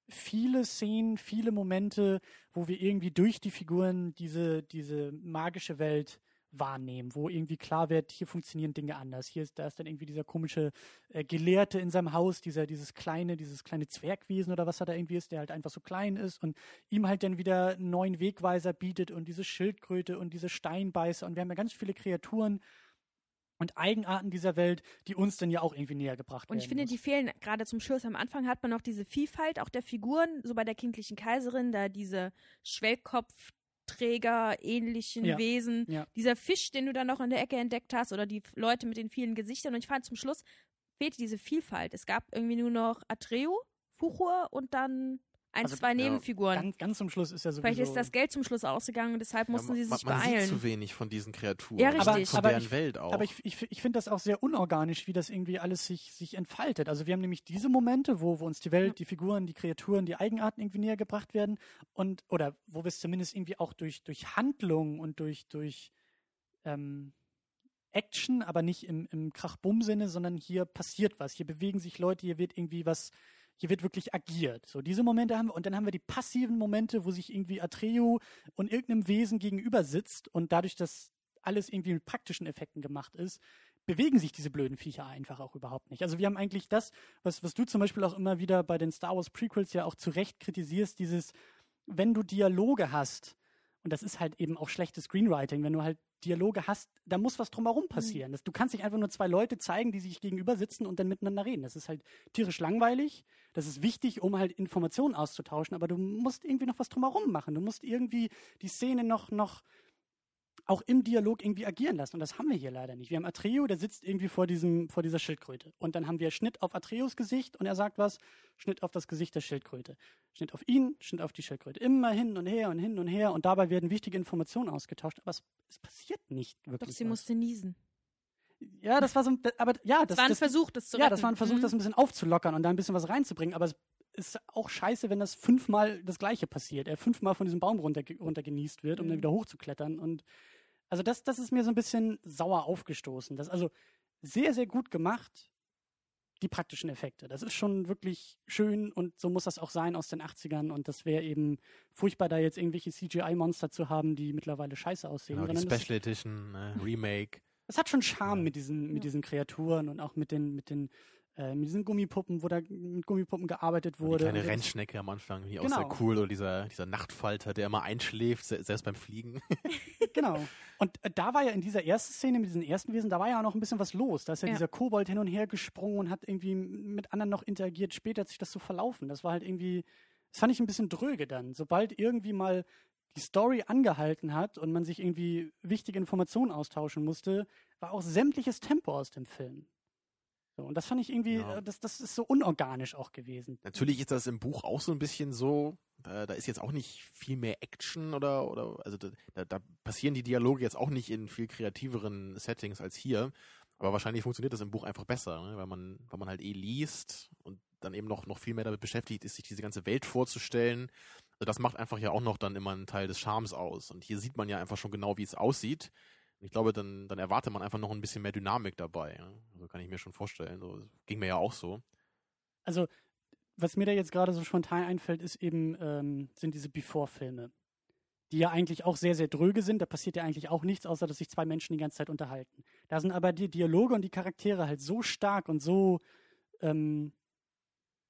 Speaker 3: viele Szenen, viele Momente, wo wir irgendwie durch die Figuren diese, diese magische Welt wahrnehmen, wo irgendwie klar wird, hier funktionieren Dinge anders. Hier ist, da ist dann irgendwie dieser komische äh, Gelehrte in seinem Haus, dieser, dieses kleine, dieses kleine Zwergwesen oder was er da irgendwie ist, der halt einfach so klein ist und ihm halt dann wieder einen neuen Wegweiser bietet und diese Schildkröte und diese Steinbeißer und wir haben ja ganz viele Kreaturen, und Eigenarten dieser Welt, die uns dann ja auch irgendwie näher gebracht werden.
Speaker 5: Und ich finde,
Speaker 3: muss.
Speaker 5: die fehlen gerade zum Schluss. Am Anfang hat man noch diese Vielfalt auch der Figuren, so bei der kindlichen Kaiserin, da diese Schwellkopfträger ähnlichen ja. Wesen, ja. dieser Fisch, den du dann noch in der Ecke entdeckt hast oder die Leute mit den vielen Gesichtern. Und ich fand zum Schluss fehlte diese Vielfalt. Es gab irgendwie nur noch Atreo, Fuchur und dann ein, also, zwei Nebenfiguren.
Speaker 3: Ganz, ganz, zum Schluss ist ja sowieso...
Speaker 5: Vielleicht ist das Geld zum Schluss ausgegangen und deshalb mussten ja, sie sich man, man beeilen. Man
Speaker 4: sieht zu wenig von diesen Kreaturen.
Speaker 5: Ja, richtig.
Speaker 3: Aber,
Speaker 4: von
Speaker 3: aber
Speaker 4: deren
Speaker 3: ich,
Speaker 4: Welt auch.
Speaker 3: Aber ich, ich, ich finde das auch sehr unorganisch, wie das irgendwie alles sich, sich entfaltet. Also wir haben nämlich diese Momente, wo, wo uns die Welt, die Figuren, die Kreaturen, die Eigenarten irgendwie näher gebracht werden und oder wo wir es zumindest irgendwie auch durch, durch Handlung und durch, durch ähm, Action, aber nicht im, im Krach-Bumm-Sinne, sondern hier passiert was. Hier bewegen sich Leute, hier wird irgendwie was hier wird wirklich agiert. So, diese Momente haben wir, und dann haben wir die passiven Momente, wo sich irgendwie Atreo und irgendeinem Wesen gegenüber sitzt und dadurch, dass alles irgendwie mit praktischen Effekten gemacht ist, bewegen sich diese blöden Viecher einfach auch überhaupt nicht. Also wir haben eigentlich das, was, was du zum Beispiel auch immer wieder bei den Star Wars Prequels ja auch zu Recht kritisierst, dieses, wenn du Dialoge hast, und das ist halt eben auch schlechtes Screenwriting, wenn du halt Dialoge hast, da muss was drumherum mhm. passieren. Das, du kannst nicht einfach nur zwei Leute zeigen, die sich gegenüber sitzen und dann miteinander reden. Das ist halt tierisch langweilig. Das ist wichtig, um halt Informationen auszutauschen, aber du musst irgendwie noch was drumherum machen. Du musst irgendwie die Szene noch, noch auch im Dialog irgendwie agieren lassen. Und das haben wir hier leider nicht. Wir haben Atreo, der sitzt irgendwie vor, diesem, vor dieser Schildkröte. Und dann haben wir Schnitt auf Atreus Gesicht und er sagt was, Schnitt auf das Gesicht der Schildkröte. Schnitt auf ihn, Schnitt auf die Schildkröte. Immer hin und her und hin und her. Und dabei werden wichtige Informationen ausgetauscht. Aber es, es passiert nicht wirklich.
Speaker 5: Doch, sie
Speaker 3: was.
Speaker 5: musste niesen.
Speaker 3: Ja, das war so, aber ja, das,
Speaker 5: das war ein
Speaker 3: das,
Speaker 5: Versuch, das zu
Speaker 3: retten. Ja, das war ein Versuch, mhm. das ein bisschen aufzulockern und da ein bisschen was reinzubringen. Aber es ist auch scheiße, wenn das fünfmal das Gleiche passiert. Er fünfmal von diesem Baum runter, runtergenießt wird, um mhm. dann wieder hochzuklettern. Und also das, das ist mir so ein bisschen sauer aufgestoßen. Das also sehr, sehr gut gemacht, die praktischen Effekte. Das ist schon wirklich schön und so muss das auch sein aus den 80ern und das wäre eben furchtbar, da jetzt irgendwelche CGI-Monster zu haben, die mittlerweile scheiße aussehen.
Speaker 4: Genau, die Special Edition, äh, Remake.
Speaker 3: Es hat schon Charme ja. mit diesen, mit ja. diesen Kreaturen und auch mit den, mit den äh, mit diesen Gummipuppen, wo da mit Gummipuppen gearbeitet wurde.
Speaker 4: Die kleine Rennschnecke am Anfang, die genau. auch sehr cool, oder dieser, dieser Nachtfalter, der immer einschläft, selbst beim Fliegen.
Speaker 3: genau. Und äh, da war ja in dieser ersten Szene mit diesen ersten Wesen, da war ja auch noch ein bisschen was los. Da ist ja, ja, dieser Kobold hin und her gesprungen und hat irgendwie mit anderen noch interagiert. Später hat sich das so verlaufen. Das war halt irgendwie, das fand ich ein bisschen dröge dann. Sobald irgendwie mal die Story angehalten hat und man sich irgendwie wichtige Informationen austauschen musste, war auch sämtliches Tempo aus dem Film. So, und das fand ich irgendwie,
Speaker 4: Ja.
Speaker 3: äh, das, das ist so unorganisch auch gewesen.
Speaker 4: Natürlich ist das im Buch auch so ein bisschen so. Da, da ist jetzt auch nicht viel mehr Action oder, oder also da, da, da passieren die Dialoge jetzt auch nicht in viel kreativeren Settings als hier. Aber wahrscheinlich funktioniert das im Buch einfach besser, ne? weil man, weil man halt eh liest und dann eben noch, noch viel mehr damit beschäftigt ist, sich diese ganze Welt vorzustellen. Also das macht einfach ja auch noch dann immer einen Teil des Charmes aus. Und hier sieht man ja einfach schon genau, wie es aussieht. Ich glaube, dann, dann erwartet man einfach noch ein bisschen mehr Dynamik dabei. Ja? Also kann ich mir schon vorstellen. So, ging mir ja auch so.
Speaker 3: Also, was mir da jetzt gerade so spontan einfällt, ist eben, ähm, sind diese Before-Filme. Die ja eigentlich auch sehr, sehr dröge sind. Da passiert ja eigentlich auch nichts, außer dass sich zwei Menschen die ganze Zeit unterhalten. Da sind aber die Dialoge und die Charaktere halt so stark und so ähm,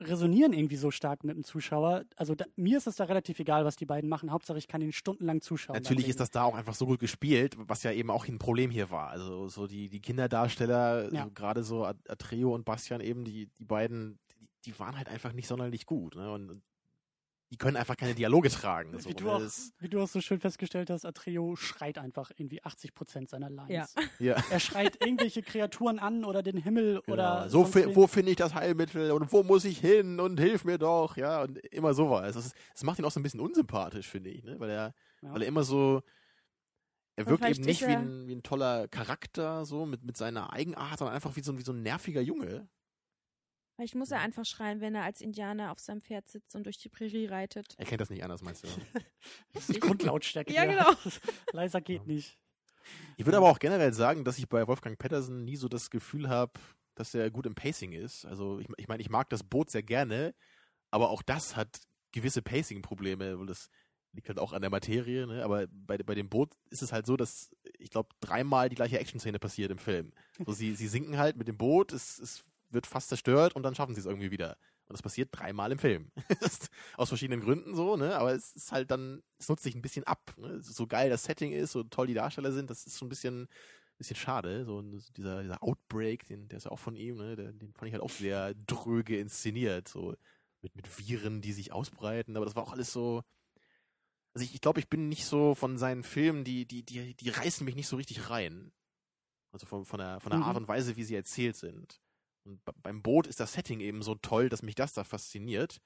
Speaker 3: resonieren irgendwie so stark mit dem Zuschauer. Also da, mir ist es da relativ egal, was die beiden machen. Hauptsache, ich kann ihnen stundenlang zuschauen.
Speaker 4: Natürlich ist das da auch einfach so gut gespielt, was ja eben auch ein Problem hier war. Also so die, die Kinderdarsteller,
Speaker 3: Ja.
Speaker 4: so gerade so At- Atreo und Bastian eben, die, die beiden, die, die waren halt einfach nicht sonderlich gut. Ne? Und, und die können einfach keine Dialoge tragen. So,
Speaker 3: Wie du,
Speaker 4: ne?
Speaker 3: auch,
Speaker 4: Das-
Speaker 3: wie du auch so schön festgestellt hast, Atreo schreit einfach irgendwie 80 Prozent seiner Lines.
Speaker 5: Ja.
Speaker 4: ja.
Speaker 3: Er schreit irgendwelche Kreaturen an oder den Himmel oder
Speaker 4: Genau. so fi
Speaker 3: wen.
Speaker 4: wo finde ich das Heilmittel und wo muss ich hin und hilf mir doch, ja, und immer sowas. Das, ist- das macht ihn auch so ein bisschen unsympathisch, finde ich, ne? weil er,
Speaker 3: Ja.
Speaker 4: weil er immer so, er wirkt eben nicht wie ein, wie ein toller Charakter, so mit, mit seiner Eigenart, sondern einfach wie so, wie so ein nerviger Junge.
Speaker 5: Vielleicht muss er einfach schreien, wenn er als Indianer auf seinem Pferd sitzt und durch die Prärie reitet.
Speaker 4: Er kennt das nicht anders, meinst du?
Speaker 3: Das ist die Grundlautstärke.
Speaker 5: Ja, genau.
Speaker 3: Leiser geht nicht.
Speaker 4: Ich würde aber auch generell sagen, dass ich bei Wolfgang Pettersen nie so das Gefühl habe, dass er gut im Pacing ist. Also ich, ich meine, ich mag das Boot sehr gerne, aber auch das hat gewisse Pacing-Probleme, weil das liegt halt auch an der Materie, ne? aber bei, bei dem Boot ist es halt so, dass ich glaube, dreimal die gleiche Action-Szene passiert im Film. So, sie, sie sinken halt mit dem Boot, es, es wird fast zerstört und dann schaffen sie es irgendwie wieder. Und das passiert dreimal im Film. Aus verschiedenen Gründen so, ne? Aber es ist halt dann, es nutzt sich ein bisschen ab. Ne? So geil das Setting ist, so toll die Darsteller sind, das ist so ein bisschen, bisschen schade. So dieser, dieser Outbreak, den, der ist ja auch von ihm, ne? Der, den fand ich halt auch sehr dröge inszeniert. So mit, mit Viren, die sich ausbreiten. Aber das war auch alles so. Also ich, ich glaube, ich bin nicht so von seinen Filmen, die, die, die, die reißen mich nicht so richtig rein. Also von, von der, von der
Speaker 3: Mhm.
Speaker 4: Art und Weise, wie sie erzählt sind. Und be- beim Boot ist das Setting eben so toll, dass mich das da fasziniert.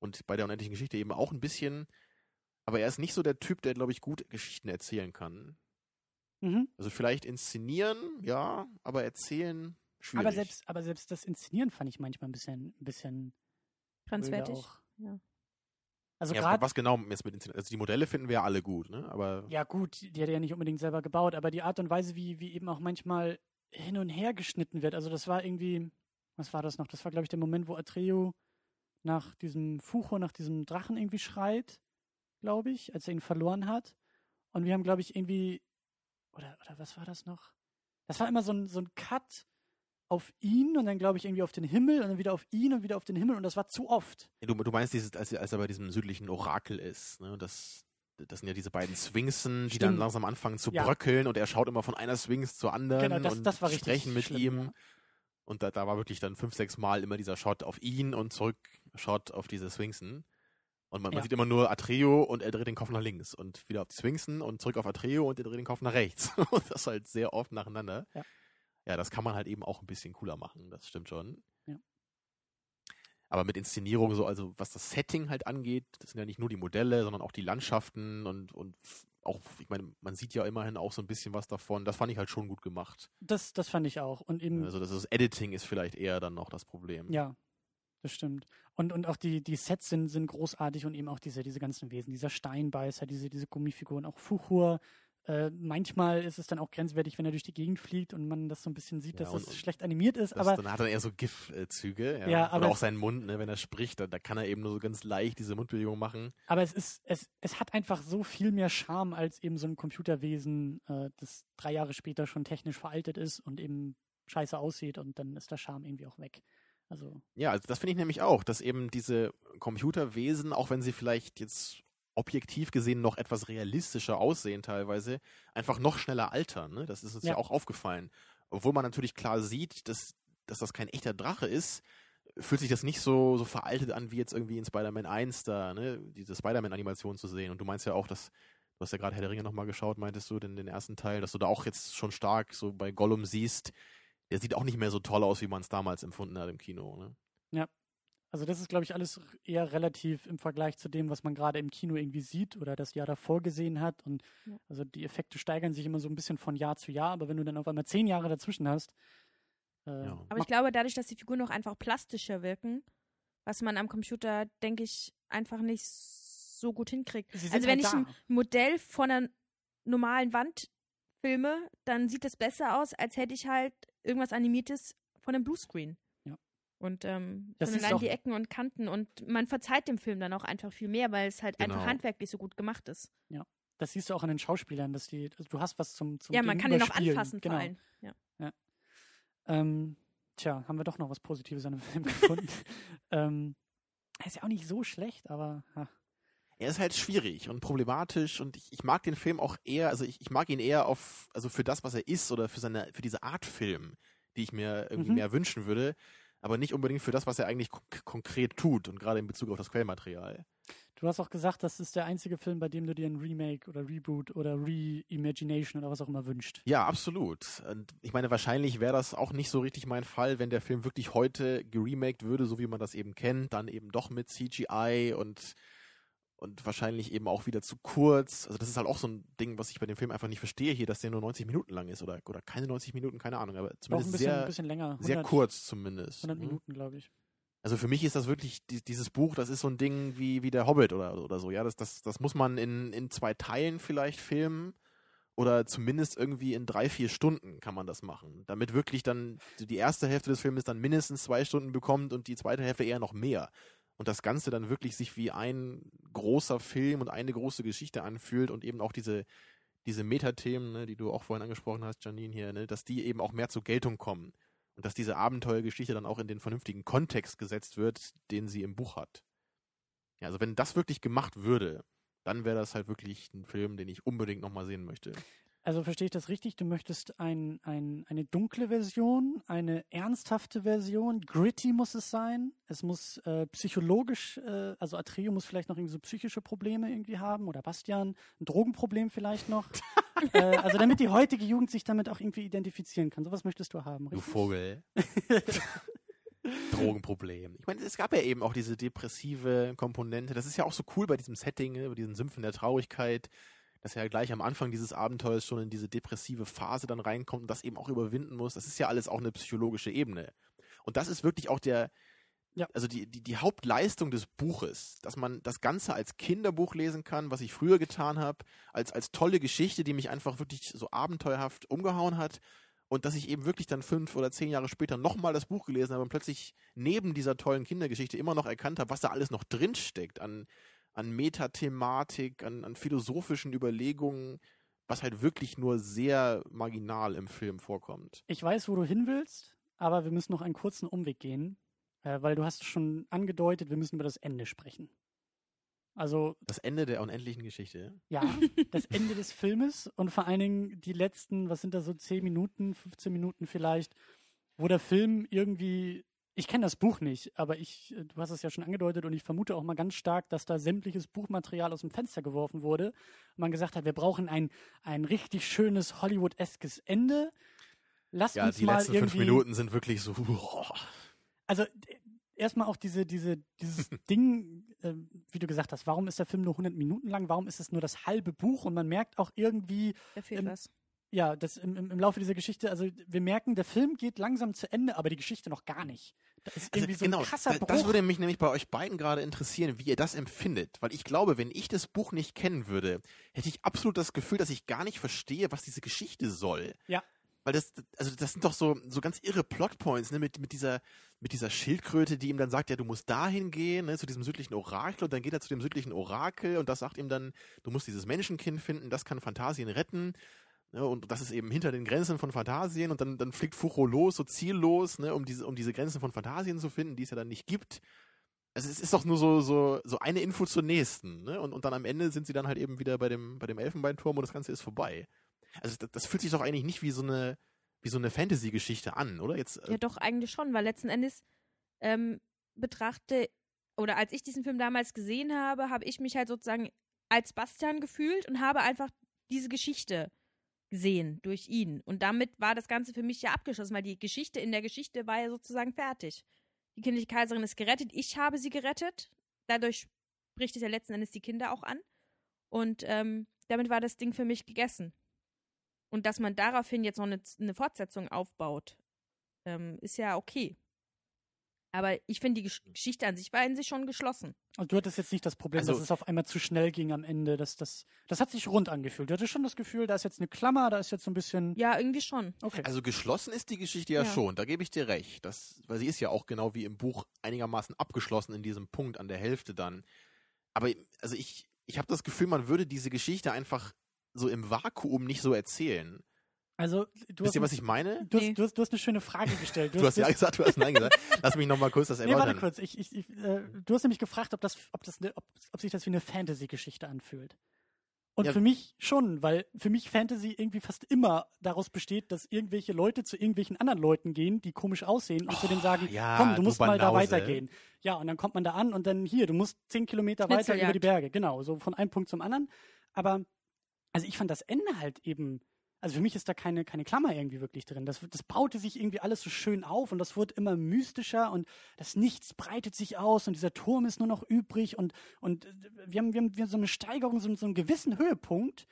Speaker 4: Und bei der unendlichen Geschichte eben auch ein bisschen. Aber er ist nicht so der Typ, der, glaube ich, gut Geschichten erzählen kann.
Speaker 3: Mhm.
Speaker 4: Also vielleicht inszenieren, ja, aber erzählen schwierig.
Speaker 3: Aber selbst, aber selbst das Inszenieren fand ich manchmal ein bisschen, ein bisschen
Speaker 5: Grenzwertig.
Speaker 3: Auch.
Speaker 5: Ja.
Speaker 3: Also
Speaker 4: ja,
Speaker 3: gerade
Speaker 4: was genau jetzt mit Inszenieren? Also die Modelle finden wir ja alle gut, ne? Aber
Speaker 3: Ja, gut, die hat er ja nicht unbedingt selber gebaut, aber die Art und Weise, wie, wie eben auch manchmal hin und her geschnitten wird, also das war irgendwie, was war das noch? Das war, glaube ich, der Moment, wo Atreo nach diesem Fucho, nach diesem Drachen irgendwie schreit, glaube ich, als er ihn verloren hat. Und wir haben, glaube ich, irgendwie, oder, oder was war das noch? Das war immer so ein, so ein Cut auf ihn und dann, glaube ich, irgendwie auf den Himmel und dann wieder auf ihn und wieder auf den Himmel und das war zu oft.
Speaker 4: Du, du meinst dieses, als, er- als er bei diesem südlichen Orakel ist, ne? Das, das sind ja diese beiden Sphinxen, die dann langsam anfangen zu
Speaker 3: Ja.
Speaker 4: bröckeln und er schaut immer von einer Sphinx zur anderen
Speaker 3: Genau, das-
Speaker 4: und
Speaker 3: das
Speaker 4: sprechen mit
Speaker 3: schlimm,
Speaker 4: ihm.
Speaker 3: ja.
Speaker 4: Und da, da war wirklich dann fünf, sechs Mal immer dieser Shot auf ihn und zurück Shot auf diese Sphinxen. Und man, man
Speaker 3: Ja.
Speaker 4: sieht immer nur Atreo und er dreht den Kopf nach links und wieder auf die Sphinxen und zurück auf Atreo und er dreht den Kopf nach rechts. und das halt sehr oft nacheinander.
Speaker 3: Ja.
Speaker 4: ja, das kann man halt eben auch ein bisschen cooler machen, das stimmt schon. Aber mit Inszenierung so, also was das Setting halt angeht, das sind ja nicht nur die Modelle, sondern auch die Landschaften und, und auch, ich meine, man sieht ja immerhin auch so ein bisschen was davon. Das fand ich halt schon gut gemacht.
Speaker 3: Das, das fand ich auch. Und eben,
Speaker 4: Also das, das Editing ist vielleicht eher dann noch das Problem.
Speaker 3: Ja, das stimmt. Und, und auch die, die Sets sind, sind großartig und eben auch diese, diese ganzen Wesen, dieser Steinbeißer, diese, diese Gummifiguren, auch Fuchur. Äh, manchmal ist es dann auch grenzwertig, wenn er durch die Gegend fliegt und man das so ein bisschen sieht,
Speaker 4: Ja,
Speaker 3: dass
Speaker 4: und-
Speaker 3: das schlecht animiert ist. Aber
Speaker 4: dann hat er eher so GIF-Züge. Ja.
Speaker 3: Ja, aber
Speaker 4: Oder auch
Speaker 3: es-
Speaker 4: seinen Mund, ne, wenn er spricht, da, da kann er eben nur so ganz leicht diese Mundbewegung machen.
Speaker 3: Aber es ist, es, es hat einfach so viel mehr Charme als eben so ein Computerwesen, äh, das drei Jahre später schon technisch veraltet ist und eben scheiße aussieht und dann ist der Charme irgendwie auch weg. Also,
Speaker 4: Ja, also das finde ich nämlich auch, dass eben diese Computerwesen, auch wenn sie vielleicht jetzt objektiv gesehen noch etwas realistischer aussehen teilweise, einfach noch schneller altern. Ne? Das ist uns ja.
Speaker 3: Ja.
Speaker 4: auch aufgefallen. Obwohl man natürlich klar sieht, dass, dass das kein echter Drache ist, fühlt sich das nicht so, so veraltet an, wie jetzt irgendwie in Spider-Man 1 da, ne? diese Spider-Man-Animation zu sehen. Und du meinst ja auch, dass, du hast ja gerade Herr der Ringe nochmal geschaut, meintest du, den, den ersten Teil, dass du da auch jetzt schon stark so bei Gollum siehst, der sieht auch nicht mehr so toll aus, wie man es damals empfunden hat im Kino. Ne?
Speaker 3: Also das ist, glaube ich, alles eher relativ im Vergleich zu dem, was man gerade im Kino irgendwie sieht oder das Jahr davor gesehen hat. Und
Speaker 5: Ja.
Speaker 3: also die Effekte steigern sich immer so ein bisschen von Jahr zu Jahr, aber wenn du dann auf einmal zehn Jahre dazwischen hast, äh,
Speaker 4: Ja.
Speaker 5: Aber ich glaube, dadurch, dass die Figuren auch einfach plastischer wirken, was man am Computer, denke ich, einfach nicht so gut hinkriegt.
Speaker 3: sie sind
Speaker 5: Also wenn
Speaker 3: halt
Speaker 5: ich ein
Speaker 3: da.
Speaker 5: Modell von einer normalen Wand filme, dann sieht das besser aus, als hätte ich halt irgendwas Animiertes von einem Bluescreen.
Speaker 3: Ja.
Speaker 5: Und ähm,
Speaker 3: Das siehst
Speaker 5: allein die Ecken und Kanten und man verzeiht dem Film dann auch einfach viel mehr, weil es halt einfach
Speaker 4: Genau.
Speaker 5: handwerklich so gut gemacht ist.
Speaker 3: Das siehst du auch an den Schauspielern, dass die, also du hast was zum, zum
Speaker 5: ja, man kann den auch anfassen
Speaker 3: genau.
Speaker 5: vor allem. Ja.
Speaker 3: Ähm, tja, haben wir doch noch was Positives an dem Film gefunden. ähm, er ist ja auch nicht so schlecht, aber ha.
Speaker 4: Er ist halt schwierig und problematisch und ich, ich mag den Film auch eher, also ich, ich mag ihn eher auf, also für das, was er ist oder für seine, für diese Art Film, die ich mir irgendwie
Speaker 3: Mhm.
Speaker 4: mehr wünschen würde, aber nicht unbedingt für das, was er eigentlich kon konkret tut und gerade in Bezug auf das Quellmaterial.
Speaker 3: du hast auch gesagt, das ist der einzige Film, bei dem du dir ein Remake oder Reboot oder Reimagination oder was auch immer wünscht.
Speaker 4: Ja, absolut. Und ich meine, wahrscheinlich wäre das auch nicht so richtig mein Fall, wenn der Film wirklich heute geremaked würde, so wie man das eben kennt, dann eben doch mit CGI und und wahrscheinlich eben auch wieder zu kurz. Also das ist halt auch so ein Ding, was ich bei dem Film einfach nicht verstehe hier, dass der nur 90 Minuten lang ist oder oder keine 90 Minuten, keine Ahnung, aber zumindest
Speaker 3: bisschen, ein
Speaker 4: sehr
Speaker 3: bisschen länger. 100,
Speaker 4: sehr kurz zumindest.
Speaker 3: 100
Speaker 4: ne?
Speaker 3: Minuten, glaube ich.
Speaker 4: Also für mich ist das wirklich die, dieses Buch, das ist so ein Ding wie wie der Hobbit oder oder so, ja, das das das muss man in in zwei Teilen vielleicht filmen oder zumindest irgendwie in drei, vier Stunden kann man das machen, damit wirklich dann die erste Hälfte des Filmes dann mindestens zwei Stunden bekommt und die zweite Hälfte eher noch mehr. Und das Ganze dann wirklich sich wie ein großer Film und eine große Geschichte anfühlt und eben auch diese, diese Metathemen, ne, die du auch vorhin angesprochen hast, Janine hier, ne, dass die eben auch mehr zur Geltung kommen. Und dass diese Abenteuergeschichte dann auch in den vernünftigen Kontext gesetzt wird, den sie im Buch hat. Ja, also wenn das wirklich gemacht würde, dann wäre das halt wirklich ein Film, den ich unbedingt nochmal sehen möchte.
Speaker 3: Also verstehe ich das richtig? Du möchtest ein, ein, eine dunkle Version, eine ernsthafte Version, gritty muss es sein. Es muss äh, psychologisch, äh, also Atreo muss vielleicht noch irgendwie so psychische Probleme irgendwie haben oder Bastian, ein Drogenproblem vielleicht noch. äh, also damit die heutige Jugend sich damit auch irgendwie identifizieren kann. Sowas möchtest du haben,
Speaker 4: Du
Speaker 3: richtig?
Speaker 4: Vogel. Drogenproblem. Ich meine, es gab ja eben auch diese depressive Komponente. Das ist ja auch so cool bei diesem Setting, ne, bei diesen Sümpfen der Traurigkeit, dass er ja gleich am Anfang dieses Abenteuers schon in diese depressive Phase dann reinkommt und das eben auch überwinden muss. Das ist ja alles auch eine psychologische Ebene. Und das ist wirklich auch der,
Speaker 3: Ja.
Speaker 4: also die, die, die Hauptleistung des Buches, dass man das Ganze als Kinderbuch lesen kann, was ich früher getan habe, als, als tolle Geschichte, die mich einfach wirklich so abenteuerhaft umgehauen hat und dass ich eben wirklich dann fünf oder zehn Jahre später nochmal das Buch gelesen habe und plötzlich neben dieser tollen Kindergeschichte immer noch erkannt habe, was da alles noch drinsteckt an, an Metathematik, an, an philosophischen Überlegungen, was halt wirklich nur sehr marginal im Film vorkommt.
Speaker 3: Ich weiß, wo du hin willst, aber wir müssen noch einen kurzen Umweg gehen, äh, weil du hast schon angedeutet, wir müssen über das Ende sprechen. Also
Speaker 4: Das Ende der unendlichen Geschichte.
Speaker 3: Ja, das Ende des Filmes und vor allen Dingen die letzten, was sind da so 10 Minuten, 15 Minuten vielleicht, wo der Film irgendwie, ich kenne das Buch nicht, aber ich, äh, du hast es ja schon angedeutet und ich vermute auch mal ganz stark, dass da sämtliches Buchmaterial aus dem Fenster geworfen wurde und man gesagt hat, wir brauchen ein, ein richtig schönes Hollywood-eskes Ende. Lass
Speaker 4: Ja,
Speaker 3: uns
Speaker 4: die
Speaker 3: mal
Speaker 4: letzten
Speaker 3: irgendwie
Speaker 4: fünf Minuten sind wirklich so. boah.
Speaker 3: also d- erstmal auch diese, diese, dieses Ding, äh, wie du gesagt hast, warum ist der Film nur 100 Minuten lang? Warum ist es nur das halbe Buch? Und man merkt auch irgendwie,
Speaker 5: Da fehlt
Speaker 3: Ähm,
Speaker 5: was.
Speaker 3: Ja, das im, im, Laufe dieser Geschichte, also wir merken, der Film geht langsam zu Ende, aber die Geschichte noch gar nicht. Da ist
Speaker 4: Also,
Speaker 3: irgendwie so
Speaker 4: genau,
Speaker 3: ein krasser
Speaker 4: da-
Speaker 3: Bruch.
Speaker 4: das würde mich nämlich bei euch beiden gerade interessieren, wie ihr das empfindet. Weil ich glaube, wenn ich das Buch nicht kennen würde, hätte ich absolut das Gefühl, dass ich gar nicht verstehe, was diese Geschichte soll.
Speaker 3: Ja.
Speaker 4: Weil das, also das sind doch so, so ganz irre Plotpoints, ne, mit, mit dieser, mit dieser Schildkröte, die ihm dann sagt, ja, du musst dahin gehen, ne, zu diesem südlichen Orakel, und dann geht er zu dem südlichen Orakel, und das sagt ihm dann, du musst dieses Menschenkind finden, das kann Phantasien retten, ne, und das ist eben hinter den Grenzen von Phantasien, und dann, dann fliegt Fucho los, so ziellos, ne, um diese, um diese Grenzen von Phantasien zu finden, die es ja dann nicht gibt. Also es ist doch nur so, so, so eine Info zur nächsten, ne, und, und dann am Ende sind sie dann halt eben wieder bei dem, bei dem Elfenbeinturm, und das Ganze ist vorbei. Also das, das fühlt sich doch eigentlich nicht wie so eine, wie so eine Fantasy-Geschichte an, oder? Jetzt, äh,
Speaker 5: Ja, doch, eigentlich schon, weil letzten Endes ähm, betrachte, oder als ich diesen Film damals gesehen habe, habe ich mich halt sozusagen als Bastian gefühlt und habe einfach diese Geschichte sehen durch ihn. Und damit war das Ganze für mich ja abgeschlossen, weil die Geschichte in der Geschichte war ja sozusagen fertig. Die kindliche Kaiserin ist gerettet, ich habe sie gerettet. Dadurch spricht es ja letzten Endes die Kinder auch an. Und ähm, damit war das Ding für mich gegessen. Und dass man daraufhin jetzt noch eine, eine Fortsetzung aufbaut, ähm, ist ja okay. Aber ich finde, die Gesch Geschichte an sich war in sich schon geschlossen.
Speaker 3: Und du hattest jetzt nicht das Problem,
Speaker 4: Also-
Speaker 3: dass es auf einmal zu schnell ging am Ende. Das, das, das hat sich rund angefühlt. Du hattest schon das Gefühl, da ist jetzt eine Klammer, da ist jetzt so ein bisschen.
Speaker 5: Ja, irgendwie schon.
Speaker 3: Okay.
Speaker 4: Also geschlossen ist die Geschichte ja,
Speaker 5: Ja.
Speaker 4: schon, da gebe ich dir recht. Das, weil sie ist ja auch genau wie im Buch einigermaßen abgeschlossen in diesem Punkt an der Hälfte dann. Aber also ich, ich habe das Gefühl, man würde diese Geschichte einfach so im Vakuum nicht so erzählen.
Speaker 3: Also, du
Speaker 4: Wisst
Speaker 3: hast,
Speaker 4: ihr, was ich meine?
Speaker 3: du, hast,
Speaker 5: Nee.
Speaker 3: du, hast, du hast eine schöne Frage gestellt.
Speaker 4: Du hast ja gesagt, du hast Nein gesagt. Lass mich nochmal kurz das
Speaker 3: Nee,
Speaker 4: erläutern.
Speaker 3: warte kurz. Ich, ich, ich, äh, du hast nämlich gefragt, ob, das, ob, das eine, ob, ob sich das wie eine Fantasy-Geschichte anfühlt. Und
Speaker 4: Ja.
Speaker 3: für mich schon, weil für mich Fantasy irgendwie fast immer daraus besteht, dass irgendwelche Leute zu irgendwelchen anderen Leuten gehen, die komisch aussehen und zu denen sagen,
Speaker 4: Oh, ja,
Speaker 3: komm, du
Speaker 4: du
Speaker 3: musst mal da weitergehen. Ja, und dann kommt man da an und dann hier, du musst zehn Kilometer weiter über die Berge. Genau, so von einem Punkt zum anderen. Aber, also ich fand das Ende halt eben, also für mich ist da keine, keine Klammer irgendwie wirklich drin. Das, das baute sich irgendwie alles so schön auf und das wurde immer mystischer und das Nichts breitet sich aus und dieser Turm ist nur noch übrig und, und wir, haben, wir, haben, wir haben so eine Steigerung, so, so einen gewissen Höhepunkt.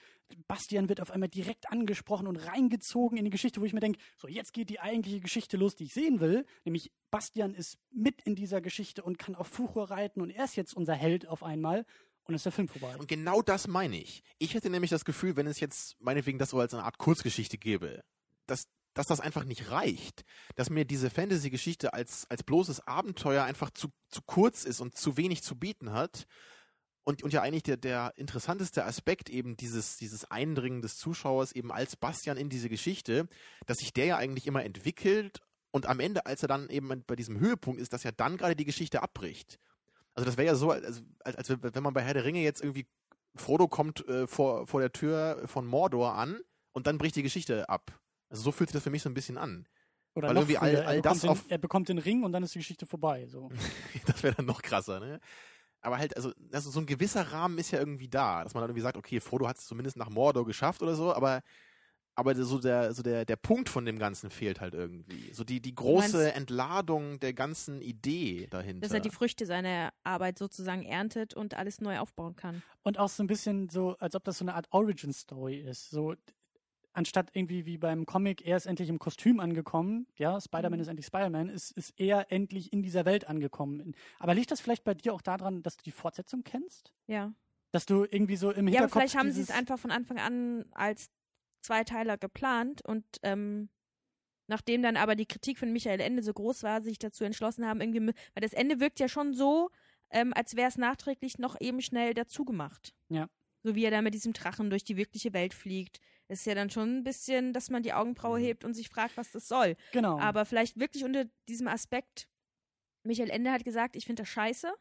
Speaker 3: Bastian wird auf einmal direkt angesprochen und reingezogen in die Geschichte, wo ich mir denke, so jetzt geht die eigentliche Geschichte los, die ich sehen will. Nämlich Bastian ist mit in dieser Geschichte und kann auf Fuchur reiten und er ist jetzt unser Held auf einmal und ist der Film vorbei.
Speaker 4: Und genau das meine ich. Ich hätte nämlich das Gefühl, wenn es jetzt meinetwegen das so als eine Art Kurzgeschichte gäbe, dass, dass das einfach nicht reicht. Dass mir diese Fantasy-Geschichte als, als bloßes Abenteuer einfach zu, zu kurz ist und zu wenig zu bieten hat. Und, und ja eigentlich der, der interessanteste Aspekt eben dieses, dieses Eindringen des Zuschauers eben als Bastian in diese Geschichte, dass sich der ja eigentlich immer entwickelt und am Ende, als er dann eben bei diesem Höhepunkt ist, dass ja dann gerade die Geschichte abbricht. Also das wäre ja so, als, als, als wenn man bei Herr der Ringe jetzt irgendwie Frodo kommt äh, vor, vor der Tür von Mordor an und dann bricht die Geschichte ab. Also so fühlt sich das für mich so ein bisschen an.
Speaker 3: Oder
Speaker 4: weil irgendwie all- all
Speaker 3: er,
Speaker 4: das
Speaker 3: den,
Speaker 4: auf-
Speaker 3: er bekommt den Ring und dann ist die Geschichte vorbei. So.
Speaker 4: Das wäre dann noch krasser, ne? Aber halt, also, also so ein gewisser Rahmen ist ja irgendwie da, dass man dann irgendwie sagt, okay, Frodo hat es zumindest nach Mordor geschafft oder so, aber aber so der so der der Punkt von dem Ganzen fehlt halt irgendwie. So die die große
Speaker 5: meinst-
Speaker 4: Entladung der ganzen Idee dahinter.
Speaker 5: Dass er die Früchte seiner Arbeit sozusagen erntet und alles neu aufbauen kann.
Speaker 3: Und auch so ein bisschen so, als ob das so eine Art Origin-Story ist. So, anstatt irgendwie wie beim Comic, er ist endlich im Kostüm angekommen, ja, Spider-Man
Speaker 5: Mhm.
Speaker 3: ist endlich Spider-Man, ist, ist er endlich in dieser Welt angekommen. Aber liegt das vielleicht bei dir auch daran, dass du die Fortsetzung kennst?
Speaker 5: Ja.
Speaker 3: Dass du irgendwie so im
Speaker 5: Ja, aber
Speaker 3: Hinterkopf
Speaker 5: vielleicht haben sie es einfach von Anfang an als Zweiteiler geplant und ähm, nachdem dann aber die Kritik von Michael Ende so groß war, sich dazu entschlossen haben, irgendwie, weil das Ende wirkt ja schon so, ähm, als wäre es nachträglich noch eben schnell dazu gemacht.
Speaker 3: Ja.
Speaker 5: So wie er da mit diesem Drachen durch die wirkliche Welt fliegt. Das ist ja dann schon ein bisschen, dass man die Augenbraue
Speaker 4: Mhm.
Speaker 5: hebt und sich fragt, was das soll.
Speaker 3: Genau.
Speaker 5: Aber vielleicht wirklich unter diesem Aspekt, Michael Ende hat gesagt, ich finde das scheiße.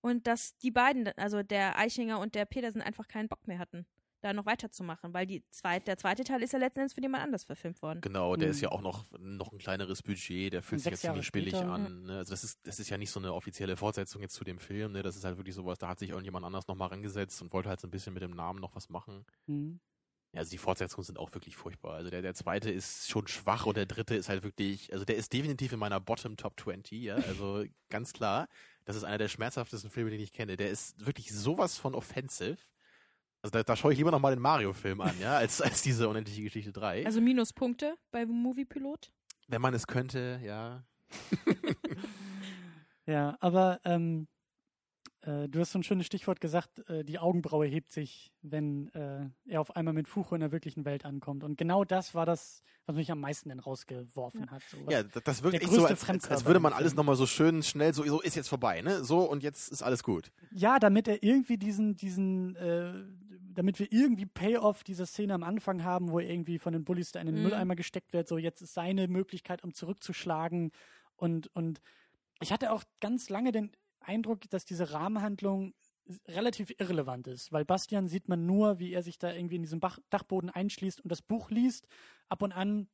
Speaker 5: Und dass die beiden, also der Eichinger und der Petersen, einfach keinen Bock mehr hatten, da noch weiterzumachen. Weil die zweit, der zweite Teil ist ja letzten Endes für jemand anders verfilmt worden.
Speaker 4: Genau, der ist
Speaker 3: Mhm.
Speaker 4: ja auch noch, noch ein kleineres Budget, der fühlt sich jetzt ziemlich
Speaker 3: Jahre
Speaker 4: billig
Speaker 3: später,
Speaker 4: an. Ne? Also das ist, das ist ja nicht so eine offizielle Fortsetzung jetzt zu dem Film, ne? Das ist halt wirklich sowas, da hat sich irgendjemand anders nochmal rangesetzt und wollte halt so ein bisschen mit dem Namen noch was machen.
Speaker 3: Mhm.
Speaker 4: Ja, also die Fortsetzungen sind auch wirklich furchtbar. Also der, der zweite ist schon schwach und der dritte ist halt wirklich, also der ist definitiv in meiner Bottom Top 20, ja, also ganz klar. Das ist einer der schmerzhaftesten Filme, den ich kenne. Der ist wirklich sowas von offensive. Also da, da schaue ich lieber nochmal den Mario-Film an, ja, als, als diese unendliche Geschichte 3.
Speaker 5: Also Minuspunkte bei Moviepilot.
Speaker 4: Wenn man es könnte, ja.
Speaker 3: Ja, aber ähm, äh, du hast so ein schönes Stichwort gesagt, äh, die Augenbraue hebt sich, wenn äh, er auf einmal mit Fucho in der wirklichen Welt ankommt. Und genau das war das, was mich am meisten dann rausgeworfen hat. So,
Speaker 4: Ja, das, wirkt echt so, als, als, als würde man alles nochmal so schön schnell, so, so ist jetzt vorbei, ne? So und jetzt ist alles gut.
Speaker 3: Ja, damit er irgendwie diesen, diesen, äh, damit wir irgendwie Payoff dieser Szene am Anfang haben, wo er irgendwie von den Bullies da in den
Speaker 5: Mhm.
Speaker 3: Mülleimer gesteckt wird. So, jetzt ist seine Möglichkeit, um zurückzuschlagen. Und, und ich hatte auch ganz lange den Eindruck, dass diese Rahmenhandlung relativ irrelevant ist, weil Bastian sieht man nur, wie er sich da irgendwie in diesem Bach Dachboden einschließt und das Buch liest. Ab und an